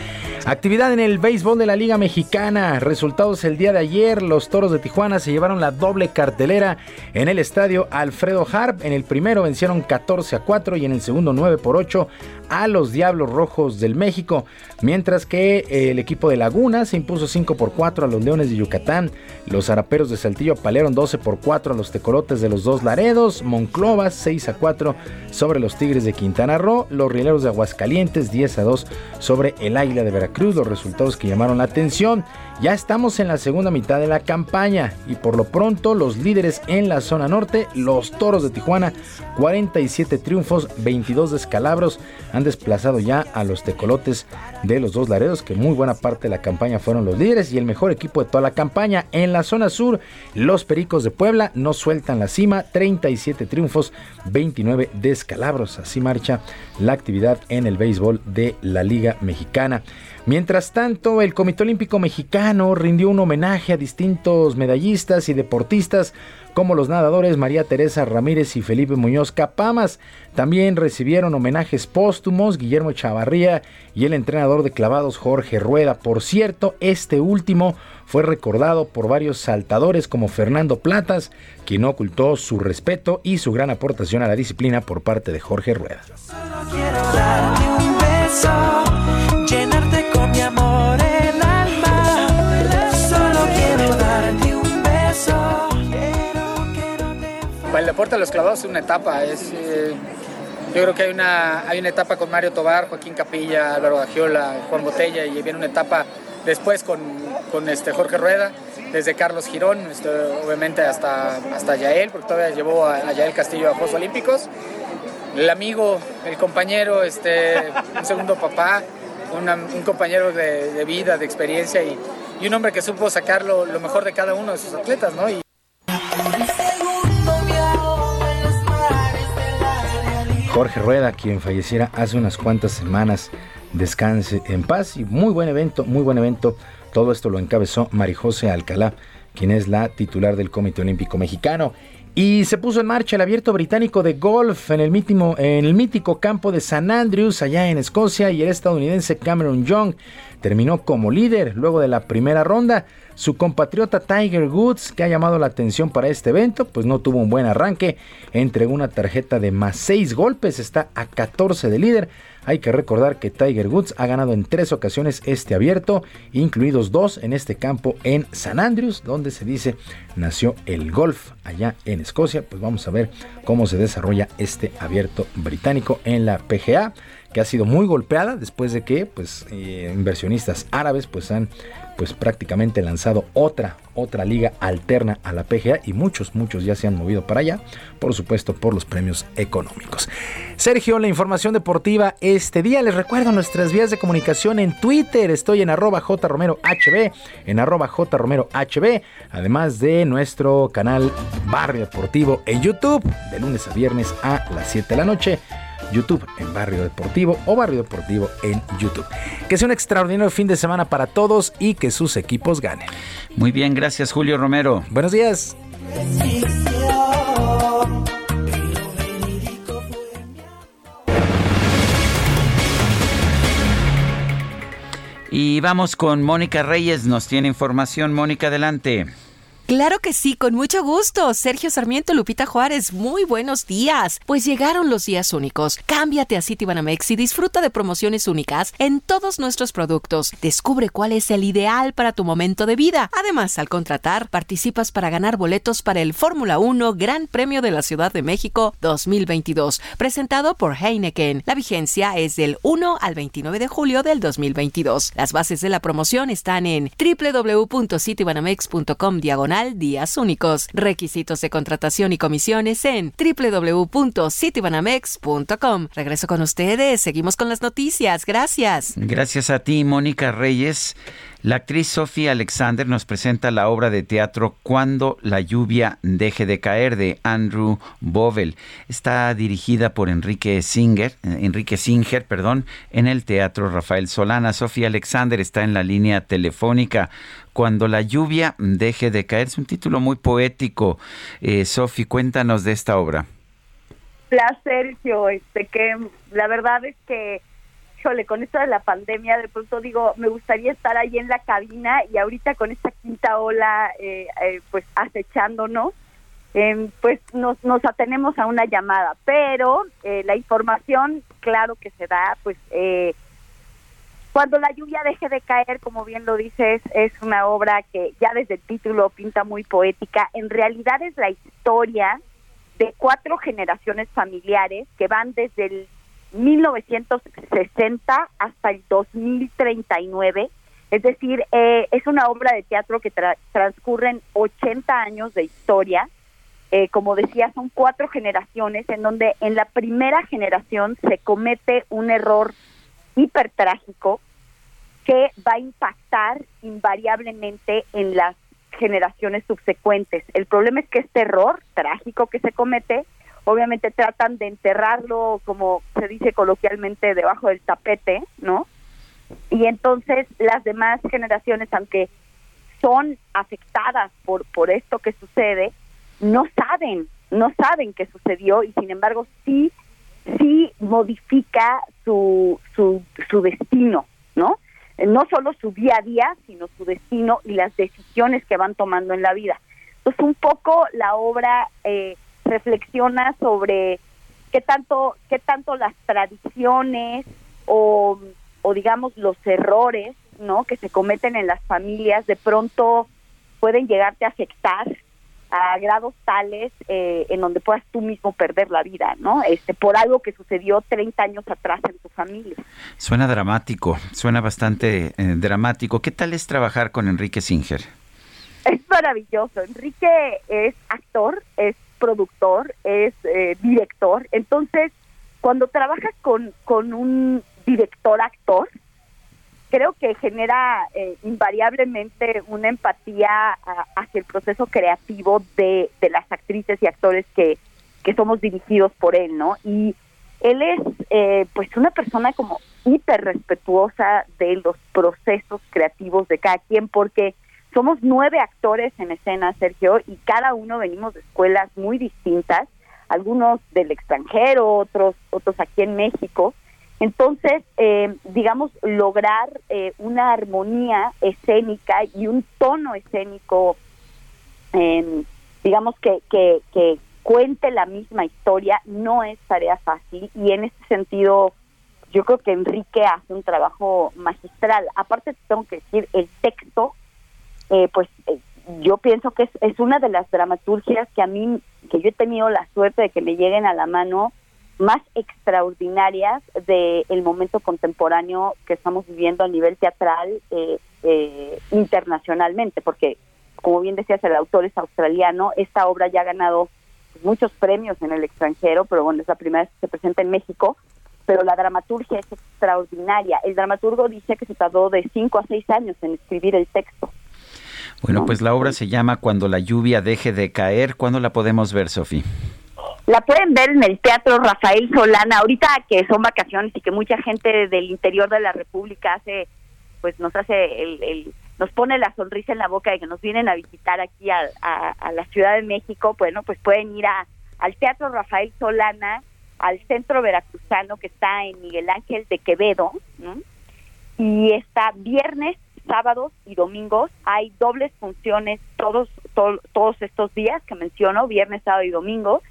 Actividad en el béisbol de la Liga Mexicana. Resultados el día de ayer. Los toros de Tijuana se llevaron la doble cartelera en el estadio Alfredo Harp. En el primero vencieron 14 a 4 y en el segundo 9 por 8 a los Diablos Rojos del México. Mientras que el equipo de Laguna se impuso 5 por 4 a los Leones de Yucatán. Los Araperos de Saltillo apalearon 12 por 4 a los Tecolotes de los Dos Laredos. Monclova 6 a 4 sobre los Tigres de Quintana Roo. Los Rieleros de Aguascalientes 10 a 2 sobre el Águila de Veracruz. Los resultados que llamaron la atención. Ya estamos en la segunda mitad de la campaña y por lo pronto los líderes en la zona norte, los Toros de Tijuana, 47 triunfos, 22 descalabros, han desplazado ya a los Tecolotes de los dos Laredos, que muy buena parte de la campaña fueron los líderes y el mejor equipo de toda la campaña. En la zona sur, los Pericos de Puebla no sueltan la cima, 37 triunfos, 29 descalabros. Así marcha la actividad en el béisbol de la Liga Mexicana. Mientras tanto, el Comité Olímpico Mexicano rindió un homenaje a distintos medallistas y deportistas como los nadadores María Teresa Ramírez y Felipe Muñoz Capamas. También recibieron homenajes póstumos Guillermo Chavarría y el entrenador de clavados Jorge Rueda. Por cierto, este último fue recordado por varios saltadores como Fernando Platas, quien ocultó su respeto y su gran aportación a la disciplina por parte de Jorge Rueda. Quiero darte un beso, deporte de los clavados es una etapa. Es, eh, yo creo que hay una, hay una etapa con Mario Tobar, Joaquín Capilla, Álvaro Agiola, Juan Botella y viene una etapa después con, con este Jorge Rueda, desde Carlos Girón, este, obviamente hasta, hasta Yael, porque todavía llevó a, a Yael Castillo a Juegos Olímpicos. El amigo, el compañero, este, un segundo papá, un compañero de, de vida, de experiencia y, y un hombre que supo sacar lo, lo mejor de cada uno de sus atletas, ¿no? Y, Jorge Rueda, quien falleciera hace unas cuantas semanas, descanse en paz y muy buen evento, muy buen evento. Todo esto lo encabezó Marijose Alcalá, quien es la titular del Comité Olímpico Mexicano. Y se puso en marcha el abierto británico de golf en el, mítico, en el mítico campo de San Andrews, allá en Escocia, y el estadounidense Cameron Young terminó como líder luego de la primera ronda. Su compatriota Tiger Woods, que ha llamado la atención para este evento, pues no tuvo un buen arranque, entregó una tarjeta de más 6 golpes, está a 14 de líder. Hay que recordar que Tiger Woods ha ganado en tres ocasiones este abierto, incluidos dos en este campo en San Andrews, donde se dice nació el golf allá en Escocia. Pues vamos a ver cómo se desarrolla este abierto británico en la PGA, que ha sido muy golpeada después de que pues eh, inversionistas árabes pues han pues prácticamente lanzado otra otra liga alterna a la PGA y muchos muchos ya se han movido para allá, por supuesto por los premios económicos. Sergio, la información deportiva este día. Les recuerdo nuestras vías de comunicación en Twitter. Estoy en arroba jromerohb, en arroba jromerohb, además de nuestro canal Barrio Deportivo en YouTube, de lunes a viernes a las 7 de la noche. YouTube en Barrio Deportivo o Barrio Deportivo en YouTube. Que sea un extraordinario fin de semana para todos y que sus equipos ganen. Muy bien, gracias Julio Romero. Buenos días. Y vamos con Mónica Reyes, nos tiene información. Mónica, adelante. Claro que sí, con mucho gusto. Sergio Sarmiento, Lupita Juárez, muy buenos días. Pues llegaron los días únicos. Cámbiate a Citibanamex y disfruta de promociones únicas en todos nuestros productos. Descubre cuál es el ideal para tu momento de vida. Además, al contratar, participas para ganar boletos para el Fórmula 1 Gran Premio de la Ciudad de México 2022, presentado por Heineken. La vigencia es del 1 al 29 de julio del 2022. Las bases de la promoción están en www.citibanamex.com diagonal días únicos. Requisitos de contratación y comisiones en www.citibanamex.com. Regreso con ustedes. Seguimos con las noticias. Gracias. Gracias a ti, Mónica Reyes. La actriz Sophie Alexander nos presenta la obra de teatro Cuando la lluvia deje de caer de Andrew Bovel. Está dirigida por Enrique Singer, eh, Enrique Singer, perdón, en el Teatro Rafael Solana. Sophie Alexander está en la línea telefónica. Cuando la lluvia deje de caer es un título muy poético. Eh, cuéntanos de esta obra. Placer, Sergio. Este que la verdad es que híjole, con esto de la pandemia, de pronto digo, me gustaría estar ahí en la cabina y ahorita con esta quinta ola, eh, eh, pues acechándonos, eh, pues nos, nos atenemos a una llamada, pero eh, la información, claro que se da, pues cuando la lluvia deje de caer, como bien lo dices, es una obra que ya desde el título pinta muy poética, en realidad es la historia de cuatro generaciones familiares que van desde el 1960 hasta el 2039. Es decir, eh, es una obra de teatro que transcurren 80 años de historia. Eh, como decía, son cuatro generaciones en donde en la primera generación se comete un error hipertrágico que va a impactar invariablemente en las generaciones subsecuentes. El problema es que este error trágico que se comete obviamente tratan de enterrarlo, como se dice coloquialmente, debajo del tapete, ¿no? Y entonces las demás generaciones, aunque son afectadas por, por esto que sucede, no saben, no saben qué sucedió y sin embargo sí, sí modifica su, su, su destino, ¿no? No solo su día a día, sino su destino y las decisiones que van tomando en la vida. Entonces un poco la obra... Eh, reflexiona sobre qué tanto, qué tanto las tradiciones o, o digamos los errores ¿no? que se cometen en las familias de pronto pueden llegarte a afectar a grados tales eh, en donde puedas tú mismo perder la vida, ¿no? Este, por algo que sucedió 30 años atrás en tu familia. Suena dramático, suena bastante eh, dramático. ¿Qué tal es trabajar con Enrique Singer? Es maravilloso. Enrique es actor, es productor, es eh, director. Entonces, cuando trabajas con, con un director-actor, creo que genera eh, invariablemente una empatía hacia el proceso creativo de, de, las actrices y actores que, que somos dirigidos por él, ¿no? Y él es eh, pues una persona como hiper respetuosa de los procesos creativos de cada quien, porque somos nueve actores en escena, Sergio, y cada uno venimos de escuelas muy distintas, algunos del extranjero, otros, otros aquí en México. Entonces, eh, digamos, lograr eh, una armonía escénica y un tono escénico, eh, digamos, que, que, que cuente la misma historia, no es tarea fácil y en este sentido yo creo que Enrique hace un trabajo magistral. Aparte, tengo que decir, el texto eh, pues eh, yo pienso que es, es una de las dramaturgias que a mí, que yo he tenido la suerte de que me lleguen a la mano más extraordinarias del momento contemporáneo que estamos viviendo a nivel teatral eh, eh, internacionalmente, porque como bien decías, el autor es australiano, esta obra ya ha ganado muchos premios en el extranjero, pero bueno, es la primera vez que se presenta en México, pero la dramaturgia es extraordinaria. El dramaturgo dice que se tardó de cinco a seis años en escribir el texto. Bueno, pues la obra se llama Cuando la lluvia deje de caer. ¿Cuándo la podemos ver, Sofía? La pueden ver en el Teatro Rafael Solana, ahorita que son vacaciones y que mucha gente del interior de la República hace, pues nos hace el, nos pone la sonrisa en la boca de que nos vienen a visitar aquí a, la Ciudad de México, bueno, pues pueden ir a, al Teatro Rafael Solana, al Centro Veracruzano que está en Miguel Ángel de Quevedo, y está viernes, sábados y domingos. Hay dobles funciones todos, todos estos días que menciono, viernes, sábado y domingo.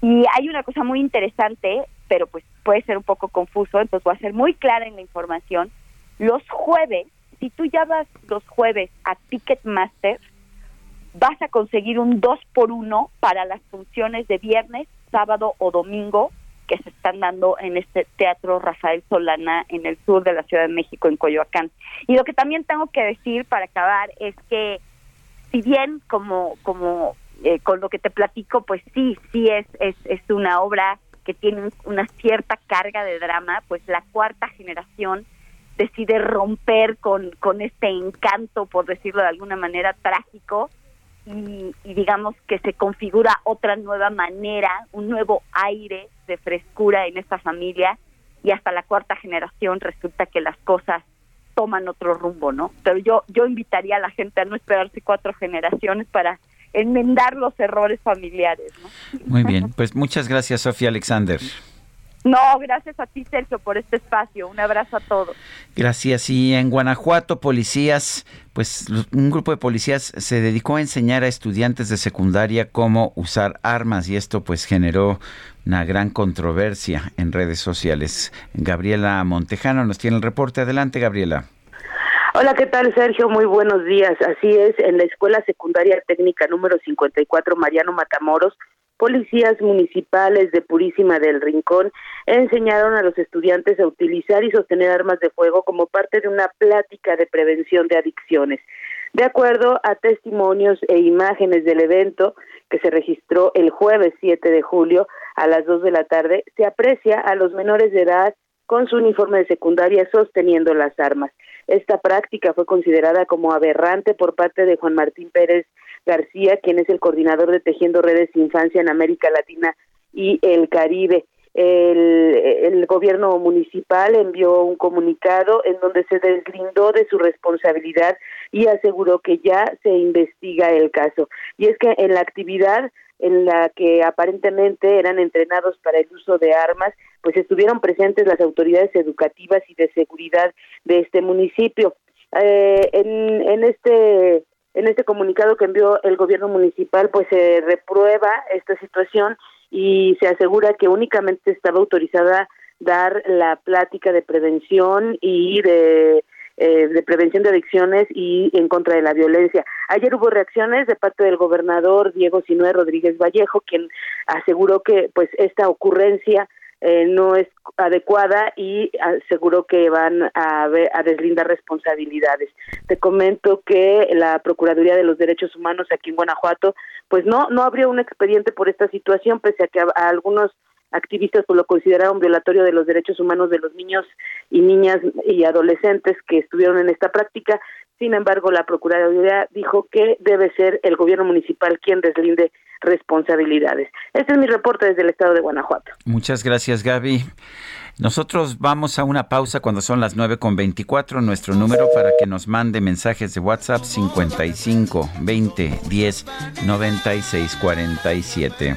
Y hay una cosa muy interesante, pero pues puede ser un poco confuso, entonces voy a ser muy clara en la información. Los jueves, si tú ya vas los jueves a Ticketmaster, vas a conseguir un 2 por 1 para las funciones de viernes, sábado o domingo que se están dando en este Teatro Rafael Solana en el sur de la Ciudad de México, en Coyoacán. Y lo que también tengo que decir para acabar es que si bien como, como eh, con lo que te platico, pues sí, sí es, es, es una obra que tiene una cierta carga de drama, pues la cuarta generación decide romper con, con este encanto, por decirlo de alguna manera, trágico, y, y, digamos que se configura otra nueva manera, un nuevo aire de frescura en esta familia, y hasta la cuarta generación resulta que las cosas toman otro rumbo, ¿no? Pero yo, yo invitaría a la gente a no esperarse cuatro generaciones para enmendar los errores familiares. Muy bien, pues muchas gracias Sofía Alexander. No, gracias a ti Sergio por este espacio. Un abrazo a todos. Gracias. Y en Guanajuato, policías, pues un grupo de policías se dedicó a enseñar a estudiantes de secundaria cómo usar armas y esto pues generó una gran controversia en redes sociales. Gabriela Montejano nos tiene el reporte. Adelante, Gabriela. Hola, ¿qué tal, Sergio? Muy buenos días. Así es, en la Escuela Secundaria Técnica número 54, Mariano Matamoros, policías municipales de Purísima del Rincón enseñaron a los estudiantes a utilizar y sostener armas de fuego como parte de una plática de prevención de adicciones. De acuerdo a testimonios e imágenes del evento que se registró el jueves 7 de julio a las 2 de la tarde, se aprecia a los menores de edad con su uniforme de secundaria sosteniendo las armas. Esta práctica fue considerada como aberrante por parte de Juan Martín Pérez García, quien es el coordinador de Tejiendo Redes de Infancia en América Latina y el Caribe. El, el, gobierno municipal envió un comunicado en donde se deslindó de su responsabilidad y aseguró que ya se investiga el caso. Y es que en la actividad en la que aparentemente eran entrenados para el uso de armas, pues estuvieron presentes las autoridades educativas y de seguridad de este municipio. Eh, en, en este en este comunicado que envió el gobierno municipal, pues se reprueba esta situación y se asegura que únicamente estaba autorizada dar la plática de prevención y de eh, de prevención de adicciones y en contra de la violencia. Ayer hubo reacciones de parte del gobernador Diego Sinue Rodríguez Vallejo, quien aseguró que pues esta ocurrencia eh, no es adecuada y aseguró que van a, a deslindar responsabilidades. Te comento que la Procuraduría de los Derechos Humanos aquí en Guanajuato pues no no abrió un expediente por esta situación pese a que a algunos activistas pues lo consideraron violatorio de los derechos humanos de los niños y niñas y adolescentes que estuvieron en esta práctica. Sin embargo, la Procuraduría dijo que debe ser el gobierno municipal quien deslinde responsabilidades. Este es mi reporte desde el estado de Guanajuato. Muchas gracias, Gaby. Nosotros vamos a una pausa cuando son las 9 con 24. Nuestro número para que nos mande mensajes de WhatsApp 55 20 10 96 47.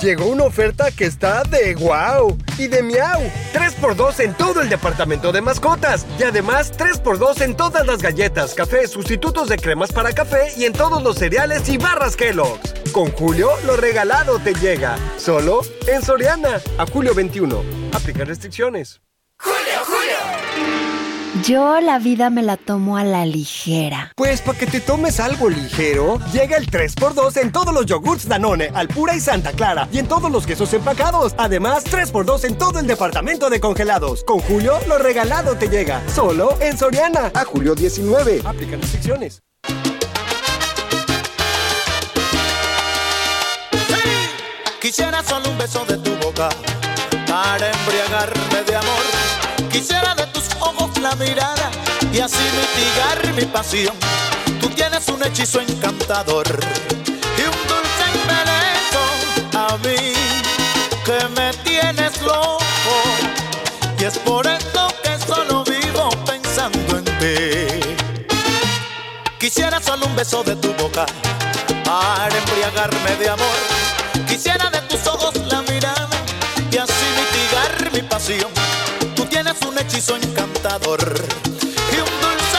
Llegó una oferta que está de wow y de miau. 3x2 en todo el departamento de mascotas. Y además 3x2 en todas las galletas, café, sustitutos de cremas para café y en todos los cereales y barras Kellogg's. Con Julio, lo regalado te llega. Solo en Soriana. A julio 21. Aplica restricciones. Yo la vida me la tomo a la ligera. Pues para que te tomes algo ligero, llega el 3x2 en todos los yogurts Danone, Alpura y Santa Clara, y en todos los quesos empacados. Además, 3x2 en todo el departamento de congelados. Con Julio, lo regalado te llega. Solo en Soriana. A julio 19. Aplica restricciones. Quisiera solo un beso de tu boca para embriagarme de amor. Quisiera de tus ojos la mirada y así mitigar mi pasión. Tú tienes un hechizo encantador y un dulce embeleso a mí que me tienes loco. Y es por esto que solo vivo pensando en ti. Quisiera solo un beso de tu boca para embriagarme de amor. Quisiera de tus ojos la mirada y así mitigar mi pasión. Hechizo encantador y un dulce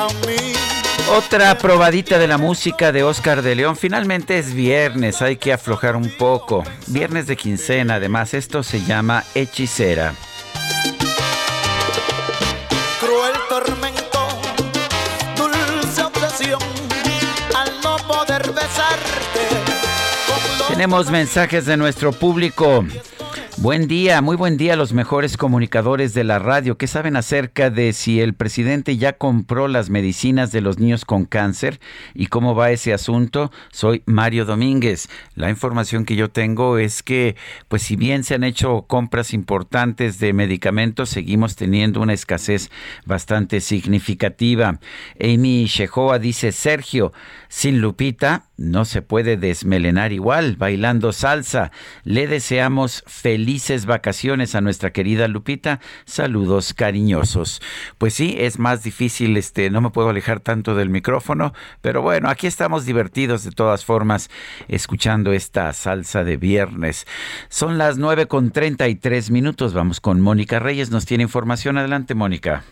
a mí. Otra probadita de la música de Oscar de León. Finalmente es viernes, hay que aflojar un poco. Viernes de quincena, además, esto se llama Hechicera. Cruel tormento, dulce obsesión, al no poder besarte. con los Tenemos mensajes de nuestro público. Buen día, muy buen día a los mejores comunicadores de la radio. ¿Qué saben acerca de si el presidente ya compró las medicinas de los niños con cáncer y cómo va ese asunto? Soy Mario Domínguez. La información que yo tengo es que, pues si bien se han hecho compras importantes de medicamentos, seguimos teniendo una escasez bastante significativa. Amy Shehoa dice, Sergio, sin Lupita no se puede desmelenar igual, bailando salsa. Le deseamos felices vacaciones a nuestra querida Lupita. Saludos cariñosos. Pues sí, es más difícil, este, no me puedo alejar tanto del micrófono, pero bueno, aquí estamos divertidos de todas formas, escuchando esta salsa de viernes. Son las nueve con treinta y tres minutos. Vamos con Mónica Reyes, nos tiene información. Adelante, Mónica.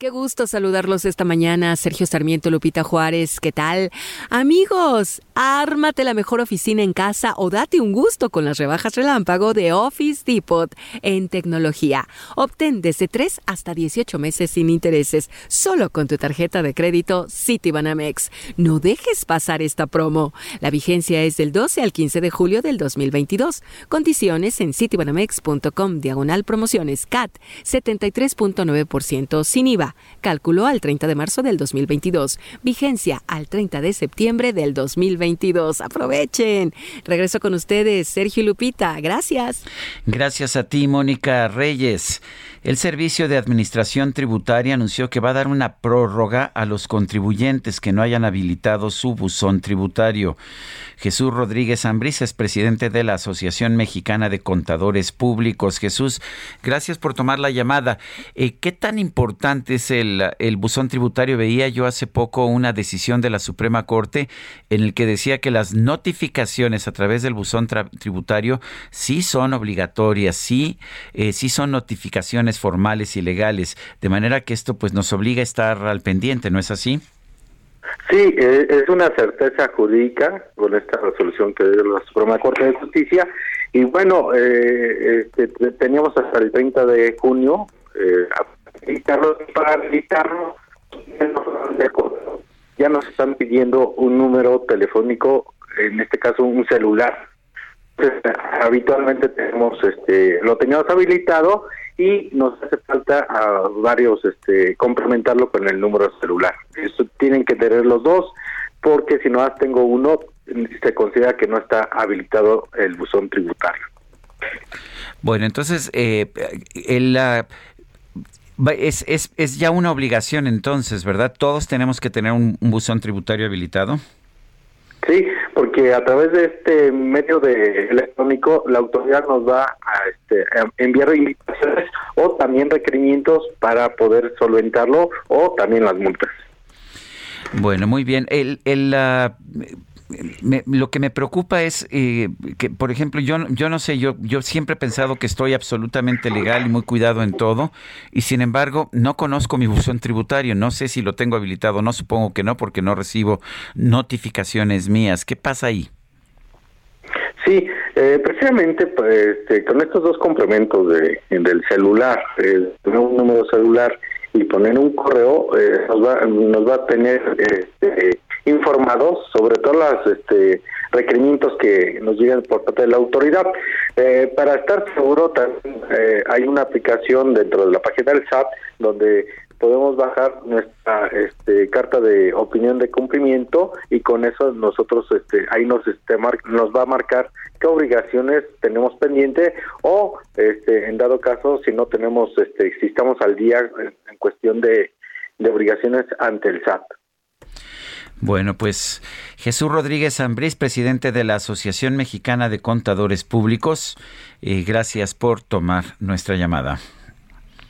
Qué gusto saludarlos esta mañana, Sergio Sarmiento, Lupita Juárez, ¿qué tal? Amigos, ármate la mejor oficina en casa o date un gusto con las rebajas relámpago de Office Depot en tecnología. Obtén desde 3 hasta 18 meses sin intereses, solo con tu tarjeta de crédito Citibanamex. No dejes pasar esta promo. La vigencia es del 12 al 15 de julio del 2022. Condiciones en citibanamex.com, diagonal promociones CAT, 73.9% sin IVA. Cálculo al 30 de marzo del 2022. Vigencia al 30 de septiembre del 2022. Aprovechen. Regreso con ustedes, Sergio Lupita. Gracias. Gracias a ti, Mónica Reyes. El Servicio de Administración Tributaria anunció que va a dar una prórroga a los contribuyentes que no hayan habilitado su buzón tributario. Jesús Rodríguez Ambrisa es presidente de la Asociación Mexicana de Contadores Públicos. Jesús, gracias por tomar la llamada. Eh, ¿Qué tan importante es el, el buzón tributario? Veía yo hace poco una decisión de la Suprema Corte en el que decía que las notificaciones a través del buzón tributario sí son obligatorias, sí, eh, sí son notificaciones formales y legales, de manera que esto pues nos obliga a estar al pendiente, ¿no es así? Sí, eh, es una certeza jurídica con esta resolución que dio la Suprema Corte de Justicia. Y bueno, eh, este, te- teníamos hasta el 30 de junio eh, para habilitarlo. Ya nos están pidiendo un número telefónico, en este caso un celular. Entonces, habitualmente tenemos, este, lo teníamos habilitado y nos hace falta a varios este, complementarlo con el número celular. Eso tienen que tener los dos, porque si no tengo uno, se considera que no está habilitado el buzón tributario. Bueno, entonces, eh, el, la es, es, es, ya una obligación entonces, ¿verdad? Todos tenemos que tener un, buzón tributario habilitado. Sí, porque a través de este medio de electrónico la autoridad nos va a, este, a enviar invitaciones o también requerimientos para poder solventarlo o también las multas. Bueno, muy bien. El, el, uh, me, lo que me preocupa es eh, que, por ejemplo, yo, yo no sé, yo, yo siempre he pensado que estoy absolutamente legal y muy cuidado en todo, y sin embargo, no conozco mi buzón tributario, no sé si lo tengo habilitado, no supongo que no, porque no recibo notificaciones mías. ¿Qué pasa ahí? Sí, eh, precisamente pues, este, con estos dos complementos de, del celular, eh, un número celular y poner un correo, eh, nos, va, nos va a tener este, informados sobre todos los este, requerimientos que nos llegan por parte de la autoridad. Eh, para estar seguro, también eh, hay una aplicación dentro de la página del SAT donde podemos bajar nuestra este, carta de opinión de cumplimiento y con eso nosotros este, ahí nos este, nos va a marcar qué obligaciones tenemos pendiente o este, en dado caso si no tenemos este, si estamos al día en, cuestión de obligaciones ante el SAT. Bueno, pues Jesús Rodríguez Ambrís, presidente de la Asociación Mexicana de Contadores Públicos, eh, gracias por tomar nuestra llamada.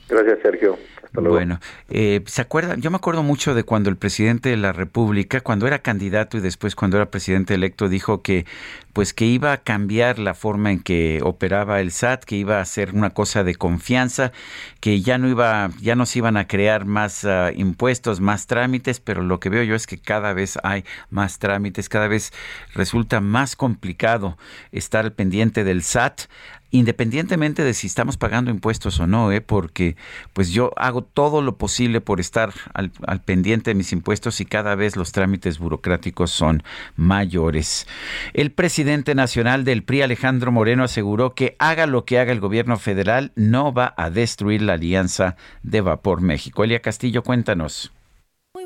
Gracias, Sergio. Bueno, eh, ¿se acuerdan? Yo me acuerdo mucho de cuando el presidente de la República, cuando era candidato y después cuando era presidente electo, dijo que pues que iba a cambiar la forma en que operaba el SAT, que iba a ser una cosa de confianza, que ya no iba, ya no se iban a crear más uh, impuestos, más trámites, pero lo que veo yo es que cada vez hay más trámites, cada vez resulta más complicado estar al pendiente del SAT independientemente de si estamos pagando impuestos o no, ¿eh? porque pues yo hago todo lo posible por estar al, al, pendiente de mis impuestos y cada vez los trámites burocráticos son mayores. El presidente nacional del PRI, Alejandro Moreno, aseguró que haga lo que haga el gobierno federal, no va a destruir la alianza de Vapor México. Elia Castillo, cuéntanos.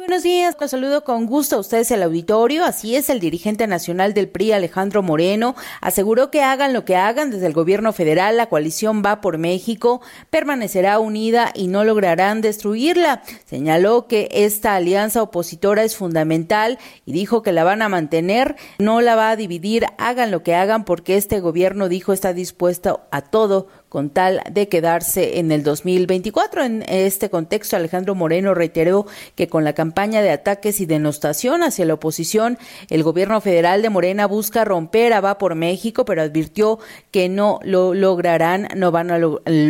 Buenos días, los saludo con gusto a ustedes el auditorio. Así es, el dirigente nacional del PRI, Alejandro Moreno, aseguró que hagan lo que hagan desde el gobierno federal, la coalición va por México, permanecerá unida y no lograrán destruirla. Señaló que esta alianza opositora es fundamental y dijo que la van a mantener, no la va a dividir, hagan lo que hagan porque este gobierno dijo está dispuesto a todo con tal de quedarse en el 2024. En este contexto, Alejandro Moreno reiteró que con la campaña de ataques y denostación hacia la oposición, el gobierno federal de Morena busca romper a Va por México, pero advirtió que no lo lograrán, no van a,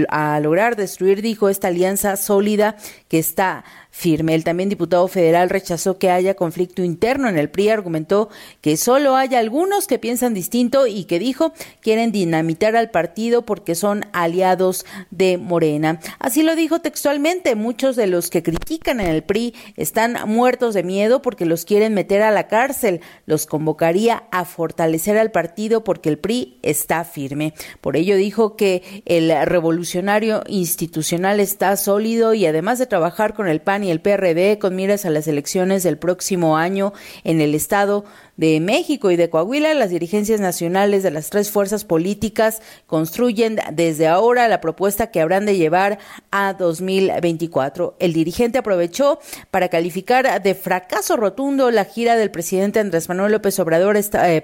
a lograr destruir, dijo, esta alianza sólida que está firme. El también diputado federal rechazó que haya conflicto interno en el PRI, argumentó que solo hay algunos que piensan distinto y que dijo quieren dinamitar al partido porque son aliados de Morena. Así lo dijo textualmente, muchos de los que critican en el PRI están muertos de miedo porque los quieren meter a la cárcel. Los convocaría a fortalecer al partido porque el PRI está firme. Por ello dijo que el revolucionario institucional está sólido y además de trabajar con el PAN y el PRD con miras a las elecciones del próximo año en el estado de México y de Coahuila, las dirigencias nacionales de las tres fuerzas políticas construyen desde ahora la propuesta que habrán de llevar a 2024. El dirigente aprovechó para calificar de fracaso rotundo la gira del presidente Andrés Manuel López Obrador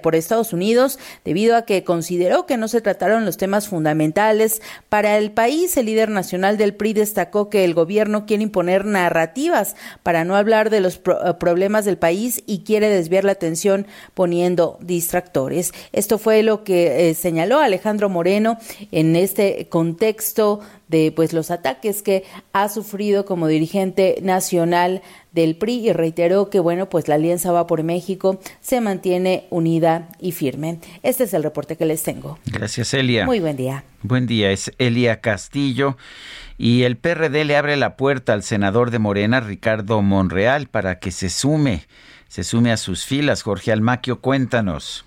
por Estados Unidos debido a que consideró que no se trataron los temas fundamentales para el país. El líder nacional del PRI destacó que el gobierno quiere imponer narrativas para no hablar de los pro problemas del país y quiere desviar la atención poniendo distractores. Esto fue lo que eh, señaló Alejandro Moreno en este contexto de pues los ataques que ha sufrido como dirigente nacional del PRI y reiteró que bueno, pues la alianza va por México se mantiene unida y firme. Este es el reporte que les tengo. Gracias, Elia. Muy buen día. Buen día, es Elia Castillo y el PRD le abre la puerta al senador de Morena, Ricardo Monreal, para que se sume se sume a sus filas. Jorge Almaquio, cuéntanos.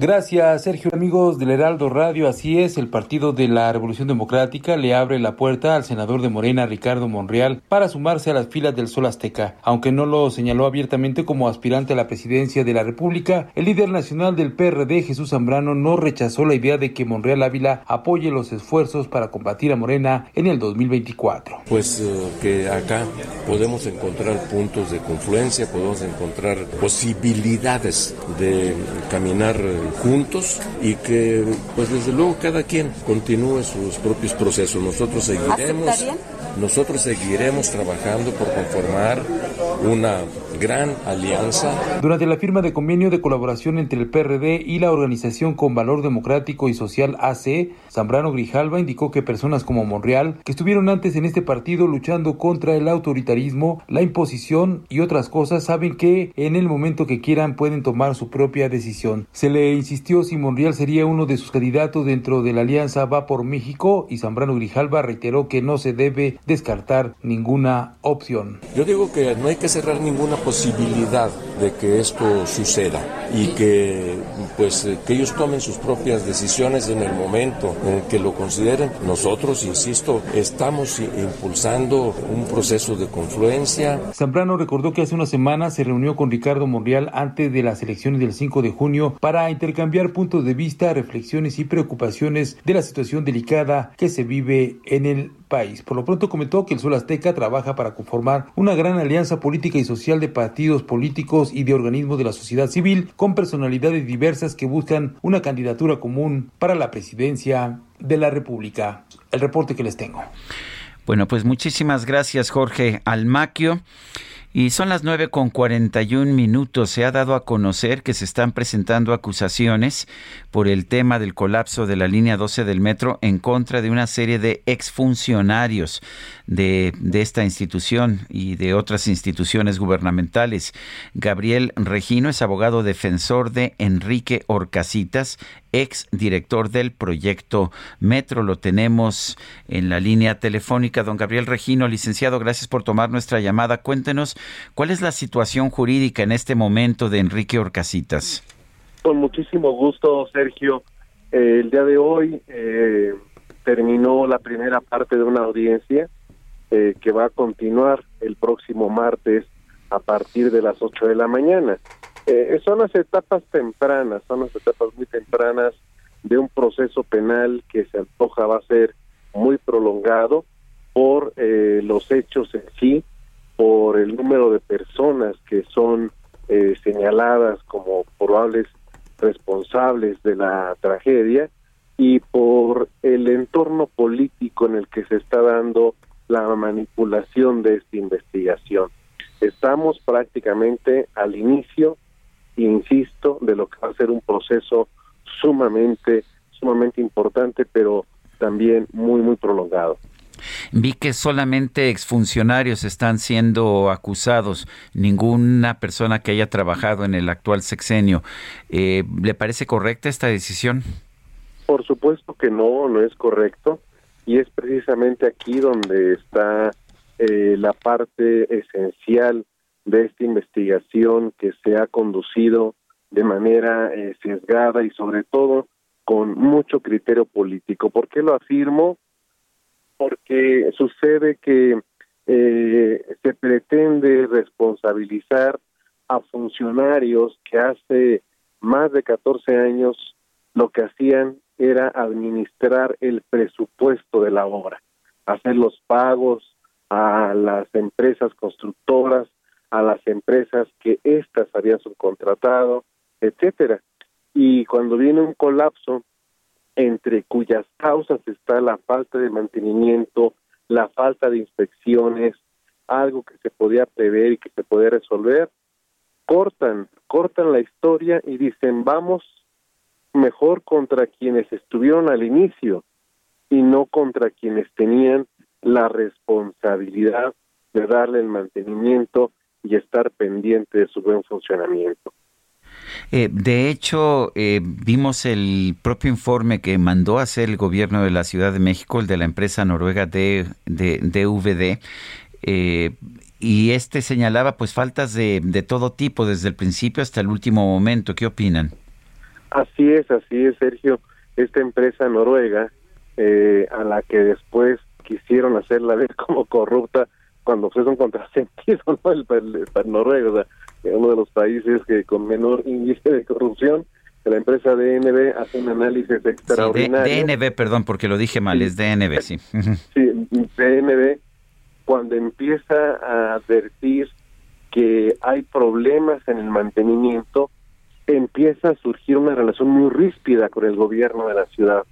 Gracias, Sergio. Amigos del Heraldo Radio, así es, el Partido de la Revolución Democrática le abre la puerta al senador de Morena, Ricardo Monreal, para sumarse a las filas del Sol Azteca. Aunque no lo señaló abiertamente como aspirante a la presidencia de la República, el líder nacional del PRD, Jesús Zambrano, no rechazó la idea de que Monreal Ávila apoye los esfuerzos para combatir a Morena en el 2024. Pues eh, que acá podemos encontrar puntos de confluencia, podemos encontrar posibilidades de caminar eh, juntos y que pues desde luego cada quien continúe sus propios procesos. Nosotros seguiremos, nosotros seguiremos trabajando por conformar una gran alianza. Durante la firma de convenio de colaboración entre el PRD y la organización con valor democrático y social AC, Zambrano Grijalva indicó que personas como Monreal, que estuvieron antes en este partido luchando contra el autoritarismo, la imposición y otras cosas, saben que en el momento que quieran pueden tomar su propia decisión. Se le insistió si Monreal sería uno de sus candidatos dentro de la alianza Va por México y Zambrano Grijalva reiteró que no se debe descartar ninguna opción. Yo digo que no hay que cerrar ninguna posibilidad de que esto suceda y que pues que ellos tomen sus propias decisiones en el momento en que lo consideren. Nosotros, insisto, estamos impulsando un proceso de confluencia. Zambrano recordó que hace una semana se reunió con Ricardo Monreal antes de las elecciones del 5 de junio para intercambiar puntos de vista, reflexiones y preocupaciones de la situación delicada que se vive en el país. Por lo pronto comentó que el Sol Azteca trabaja para conformar una gran alianza política y social de partidos políticos y de organismos de la sociedad civil con personalidades diversas que buscan una candidatura común para la presidencia de la República. El reporte que les tengo. Bueno, pues muchísimas gracias Jorge Almaquio. Y son las 9 con 41 minutos. Se ha dado a conocer que se están presentando acusaciones por el tema del colapso de la línea 12 del metro en contra de una serie de exfuncionarios de, de esta institución y de otras instituciones gubernamentales. Gabriel Regino es abogado defensor de Enrique Orcasitas, ex director del proyecto Metro. Lo tenemos en la línea telefónica. Don Gabriel Regino, licenciado, gracias por tomar nuestra llamada. Cuéntenos cuál es la situación jurídica en este momento de Enrique Orcasitas. Con muchísimo gusto, Sergio. Eh, el día de hoy eh, terminó la primera parte de una audiencia eh, que va a continuar el próximo martes a partir de las 8 de la mañana. Eh, son las etapas tempranas, son las etapas muy tempranas de un proceso penal que se antoja va a ser muy prolongado por eh, los hechos en sí, por el número de personas que son eh, señaladas como probables responsables de la tragedia y por el entorno político en el que se está dando la manipulación de esta investigación. Estamos prácticamente al inicio, insisto, de lo que va a ser un proceso sumamente, sumamente importante, pero también muy, muy prolongado. Vi que solamente exfuncionarios están siendo acusados, ninguna persona que haya trabajado en el actual sexenio. Eh, ¿Le parece correcta esta decisión? Por supuesto que no, no es correcto. Y es precisamente aquí donde está eh, la parte esencial de esta investigación que se ha conducido de manera eh, sesgada y sobre todo con mucho criterio político. ¿Por qué lo afirmo? Porque sucede que eh, se pretende responsabilizar a funcionarios que hace más de 14 años lo que hacían era administrar el presupuesto de la obra, hacer los pagos a las empresas constructoras, a las empresas que éstas habían subcontratado, etcétera. Y cuando viene un colapso, entre cuyas causas está la falta de mantenimiento, la falta de inspecciones, algo que se podía prever y que se podía resolver, cortan, cortan la historia y dicen, vamos mejor contra quienes estuvieron al inicio y no contra quienes tenían la responsabilidad de darle el mantenimiento y estar pendiente de su buen funcionamiento. Eh, de hecho, eh, vimos el propio informe que mandó a hacer el gobierno de la Ciudad de México, el de la empresa noruega de, de DVD, eh, y este señalaba pues faltas de, de todo tipo desde el principio hasta el último momento. ¿Qué opinan? Así es, así es, Sergio. Esta empresa noruega, eh, a la que después quisieron hacerla ver como corrupta, cuando fue un contrasentido, ¿no? El, el- el noruego, o sea, que uno de los países que con menor índice de corrupción, la empresa DNB hace un análisis Sí, extraordinario. DNB, perdón, porque lo dije mal, es DNB, sí. Sí, DNB, cuando empieza a advertir que hay problemas en el mantenimiento, empieza a surgir una relación muy ríspida con el gobierno de la ciudad.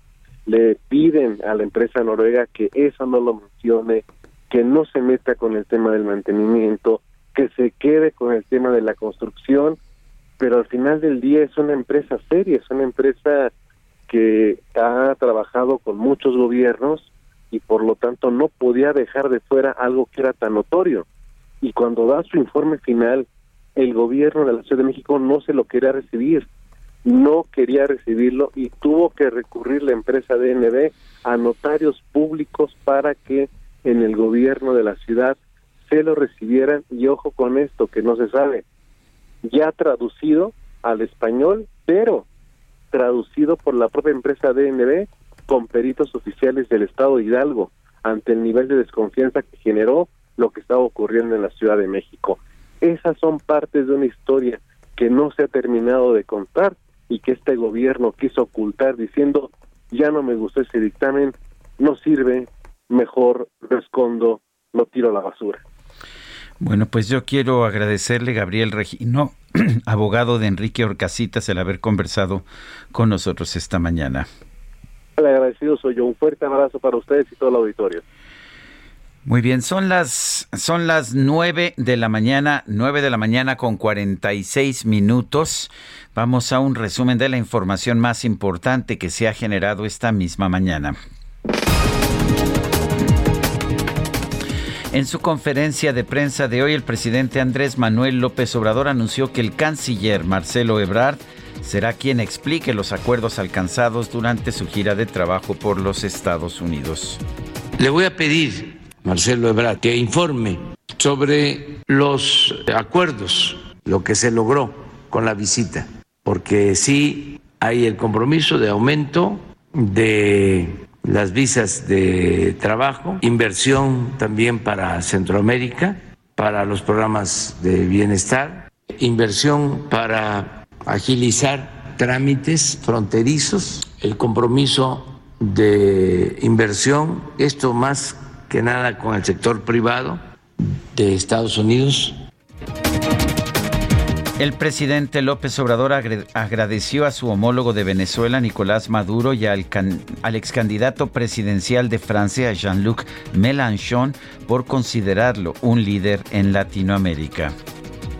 Le piden a la empresa noruega que eso no lo mencione, que no se meta con el tema del mantenimiento, que se quede con el tema de la construcción, pero al final del día es una empresa seria, es una empresa que ha trabajado con muchos gobiernos y por lo tanto no podía dejar de fuera algo que era tan notorio. Y cuando da su informe final, el gobierno de la Ciudad de México no se lo quería recibir, no quería recibirlo y tuvo que recurrir la empresa DNB a notarios públicos para que en el gobierno de la ciudad se lo recibieran y ojo con esto que no se sabe, ya traducido al español, pero traducido por la propia empresa DNB con peritos oficiales del Estado Hidalgo ante el nivel de desconfianza que generó lo que estaba ocurriendo en la Ciudad de México. Esas son partes de una historia que no se ha terminado de contar y que este gobierno quiso ocultar diciendo ya no me gustó ese dictamen, no sirve, mejor lo escondo, lo tiro a la basura. Bueno, pues yo quiero agradecerle, Gabriel Regino, abogado de Enrique Orcasitas, el haber conversado con nosotros esta mañana. El agradecido soy yo. Un fuerte abrazo para ustedes y todo el auditorio. Muy bien, son las son las 9 de la mañana, 9 de la mañana con 46 minutos. Vamos a un resumen de la información más importante que se ha generado esta misma mañana. En su conferencia de prensa de hoy, el presidente Andrés Manuel López Obrador anunció que el canciller Marcelo Ebrard será quien explique los acuerdos alcanzados durante su gira de trabajo por los Estados Unidos. Le voy a pedir, Marcelo Ebrard, que informe sobre los acuerdos, lo que se logró con la visita, porque sí hay el compromiso de aumento de las visas de trabajo, inversión también para Centroamérica, para los programas de bienestar, inversión para agilizar trámites fronterizos, el compromiso de inversión, esto más que nada con el sector privado de Estados Unidos. El presidente López Obrador agradeció a su homólogo de Venezuela, Nicolás Maduro, y al, can- al ex candidato presidencial de Francia, Jean-Luc Mélenchon, por considerarlo un líder en Latinoamérica.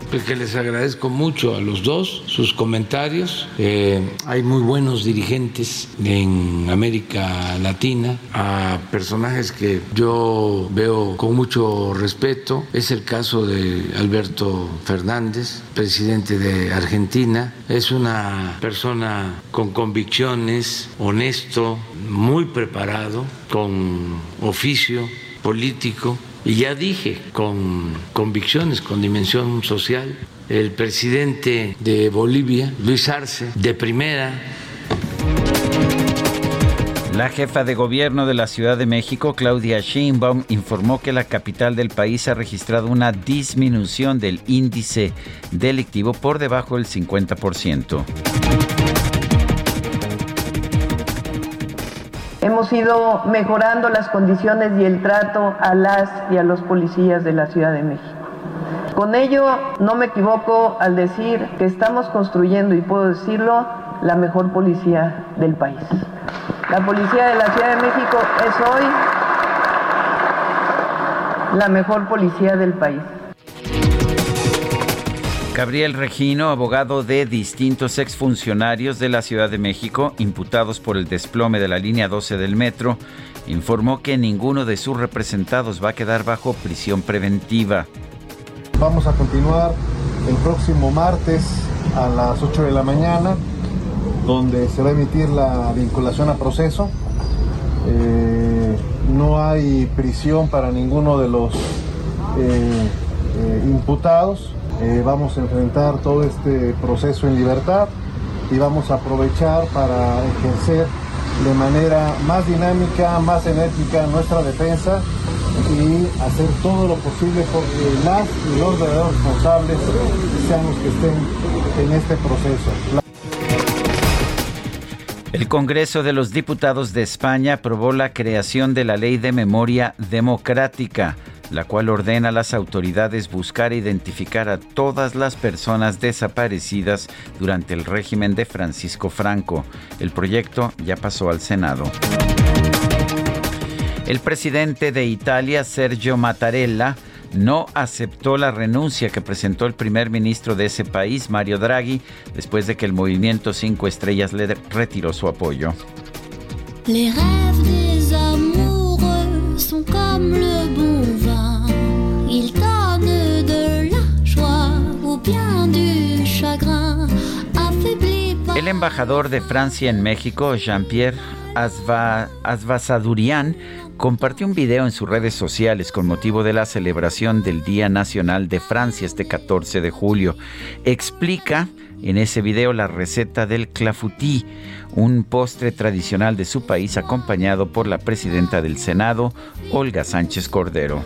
Pues que les agradezco mucho a los dos sus comentarios. Eh, hay muy buenos dirigentes en América Latina, a personajes que yo veo con mucho respeto. Es el caso de Alberto Fernández, presidente de Argentina. Es una persona con convicciones, honesto, muy preparado, con oficio político y ya dije, con convicciones, con dimensión social. El presidente de Bolivia, Luis Arce, de primera, La jefa de gobierno de la Ciudad de México, Claudia Sheinbaum, informó que la capital del país ha registrado una disminución del índice delictivo por debajo del 50%. Hemos ido mejorando las condiciones y el trato a las y a los policías de la Ciudad de México. Con ello no me equivoco al decir que estamos construyendo, y puedo decirlo, la mejor policía del país. La policía de la Ciudad de México es hoy la mejor policía del país. Gabriel Regino, abogado de distintos exfuncionarios de la Ciudad de México imputados por el desplome de la línea 12 del metro, informó que ninguno de sus representados va a quedar bajo prisión preventiva. Vamos a continuar el próximo martes a las 8 de la mañana, donde se va a emitir la vinculación a proceso. Eh, no hay prisión para ninguno de los eh, eh, imputados. Eh, vamos a enfrentar todo este proceso en libertad y vamos a aprovechar para ejercer de manera más dinámica, más enérgica nuestra defensa y hacer todo lo posible porque las y los verdaderos responsables sean los que estén en este proceso. El Congreso de los Diputados de España aprobó la creación de la Ley de Memoria Democrática, la cual ordena a las autoridades buscar e identificar a todas las personas desaparecidas durante el régimen de Francisco Franco. El proyecto ya pasó al Senado. El presidente de Italia, Sergio Mattarella, no aceptó la renuncia que presentó el primer ministro de ese país, Mario Draghi, después de que el movimiento Cinco Estrellas le retiró su apoyo. El embajador de Francia en México, Jean-Pierre Asvasadurian, compartió un video en sus redes sociales con motivo de la celebración del Día Nacional de Francia este 14 de julio. Explica en ese video la receta del clafoutis, un postre tradicional de su país acompañado por la presidenta del Senado, Olga Sánchez Cordero.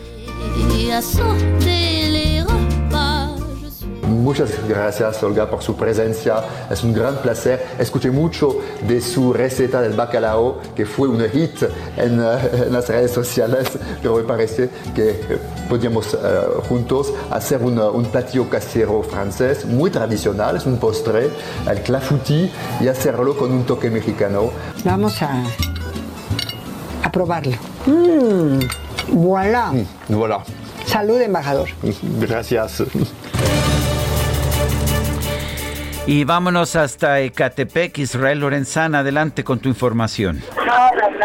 Muchas gracias, Olga, por su presencia. Es un gran placer. Escuché mucho de su receta del bacalao, que fue un hit en, uh, en las redes sociales, pero me parece que podíamos uh, juntos hacer un, un platillo casero francés muy tradicional, es un postre, el clafoutis, y hacerlo con un toque mexicano. Vamos a, a probarlo. Mm, voilà. Mm, voilà. Salud, embajador. Gracias. Y vámonos hasta Ecatepec, Israel Lorenzana, adelante con tu información.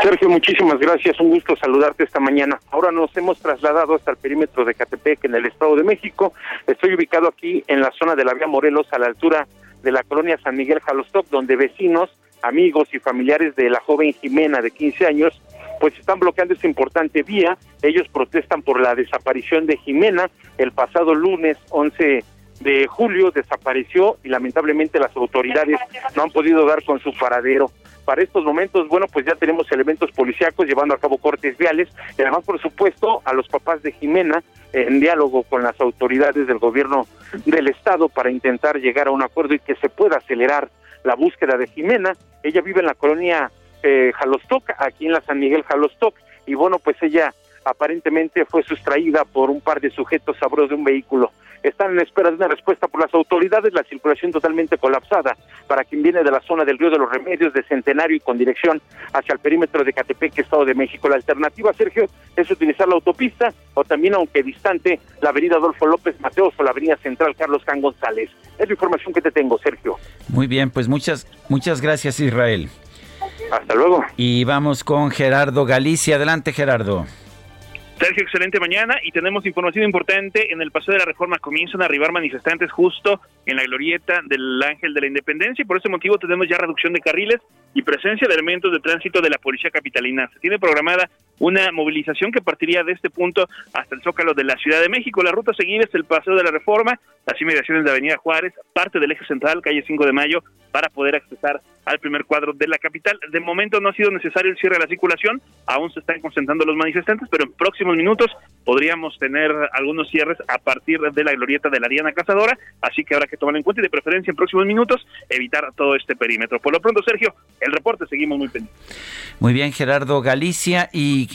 Sergio, muchísimas gracias, un gusto saludarte esta mañana. Ahora nos hemos trasladado hasta el perímetro de Ecatepec, en el Estado de México. Estoy ubicado aquí en la zona de la vía Morelos, a la altura de la colonia San Miguel Jalostoc, donde vecinos, amigos y familiares de la joven Jimena de 15 años pues están bloqueando esta importante vía. Ellos protestan por la desaparición de Jimena el pasado lunes 11 de julio desapareció y lamentablemente las autoridades no han podido dar con su paradero. Para estos momentos, bueno, pues ya tenemos elementos policíacos llevando a cabo cortes viales y además, por supuesto, a los papás de Jimena en diálogo con las autoridades del gobierno del estado para intentar llegar a un acuerdo y que se pueda acelerar la búsqueda de Jimena. Ella vive en la colonia eh, Jalostoc, aquí en la San Miguel Jalostoc, y bueno, pues ella aparentemente fue sustraída por un par de sujetos bordo de un vehículo están en espera de una respuesta por las autoridades, la circulación totalmente colapsada para quien viene de la zona del Río de los Remedios, de Centenario y con dirección hacia el perímetro de Catepec, Estado de México. La alternativa, Sergio, es utilizar la autopista o también, aunque distante, la avenida Adolfo López Mateos o la avenida Central Carlos Can González. Es la información que te tengo, Sergio. Muy bien, pues muchas, muchas gracias, Israel. Hasta luego. Y vamos con Gerardo Galicia. Adelante, Gerardo. Sergio, excelente mañana. Y tenemos información importante. En el Paseo de la Reforma comienzan a arribar manifestantes justo en la glorieta del Ángel de la Independencia. Y por ese motivo tenemos ya reducción de carriles y presencia de elementos de tránsito de la Policía Capitalina. Se tiene programada una movilización que partiría de este punto hasta el Zócalo de la Ciudad de México. La ruta a seguir es el Paseo de la Reforma, las inmediaciones de Avenida Juárez, parte del eje central, calle 5 de Mayo, para poder accesar al primer cuadro de la capital. De momento no ha sido necesario el cierre de la circulación, aún se están concentrando los manifestantes, pero en próximos minutos podríamos tener algunos cierres a partir de la glorieta de la Diana Cazadora, así que habrá que tomar en cuenta y de preferencia en próximos minutos evitar todo este perímetro. Por lo pronto, Sergio, el reporte seguimos muy pendientes. Muy bien, Gerardo Galicia y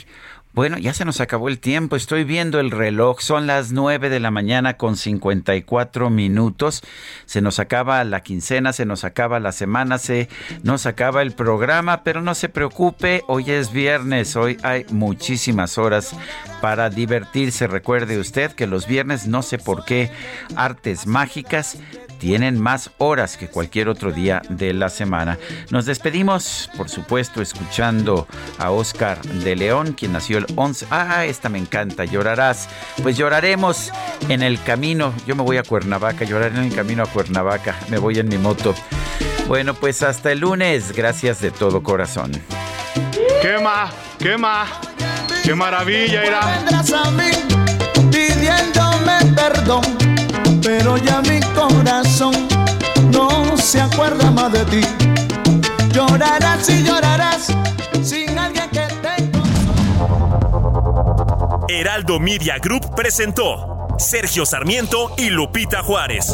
bueno, ya se nos acabó el tiempo. Estoy viendo el reloj. Son las 9 de la mañana con 54 minutos. Se nos acaba la quincena, se nos acaba la semana, se nos acaba el programa, pero no se preocupe. Hoy es viernes. Hoy hay muchísimas horas para divertirse. Recuerde usted que los viernes, no sé por qué, artes mágicas tienen más horas que cualquier otro día de la semana. Nos despedimos, por supuesto, escuchando a Oscar de León, quien nació el 11. Ah, esta me encanta, llorarás. Pues lloraremos en el camino. Yo me voy a Cuernavaca, lloraré en el camino a Cuernavaca. Me voy en mi moto. Bueno, pues hasta el lunes. Gracias de todo corazón. Quema, quema, qué maravilla era. pidiéndome perdón pero ya mi corazón no se acuerda más de ti. Llorarás y llorarás sin alguien que te Heraldo Media Group presentó Sergio Sarmiento y Lupita Juárez.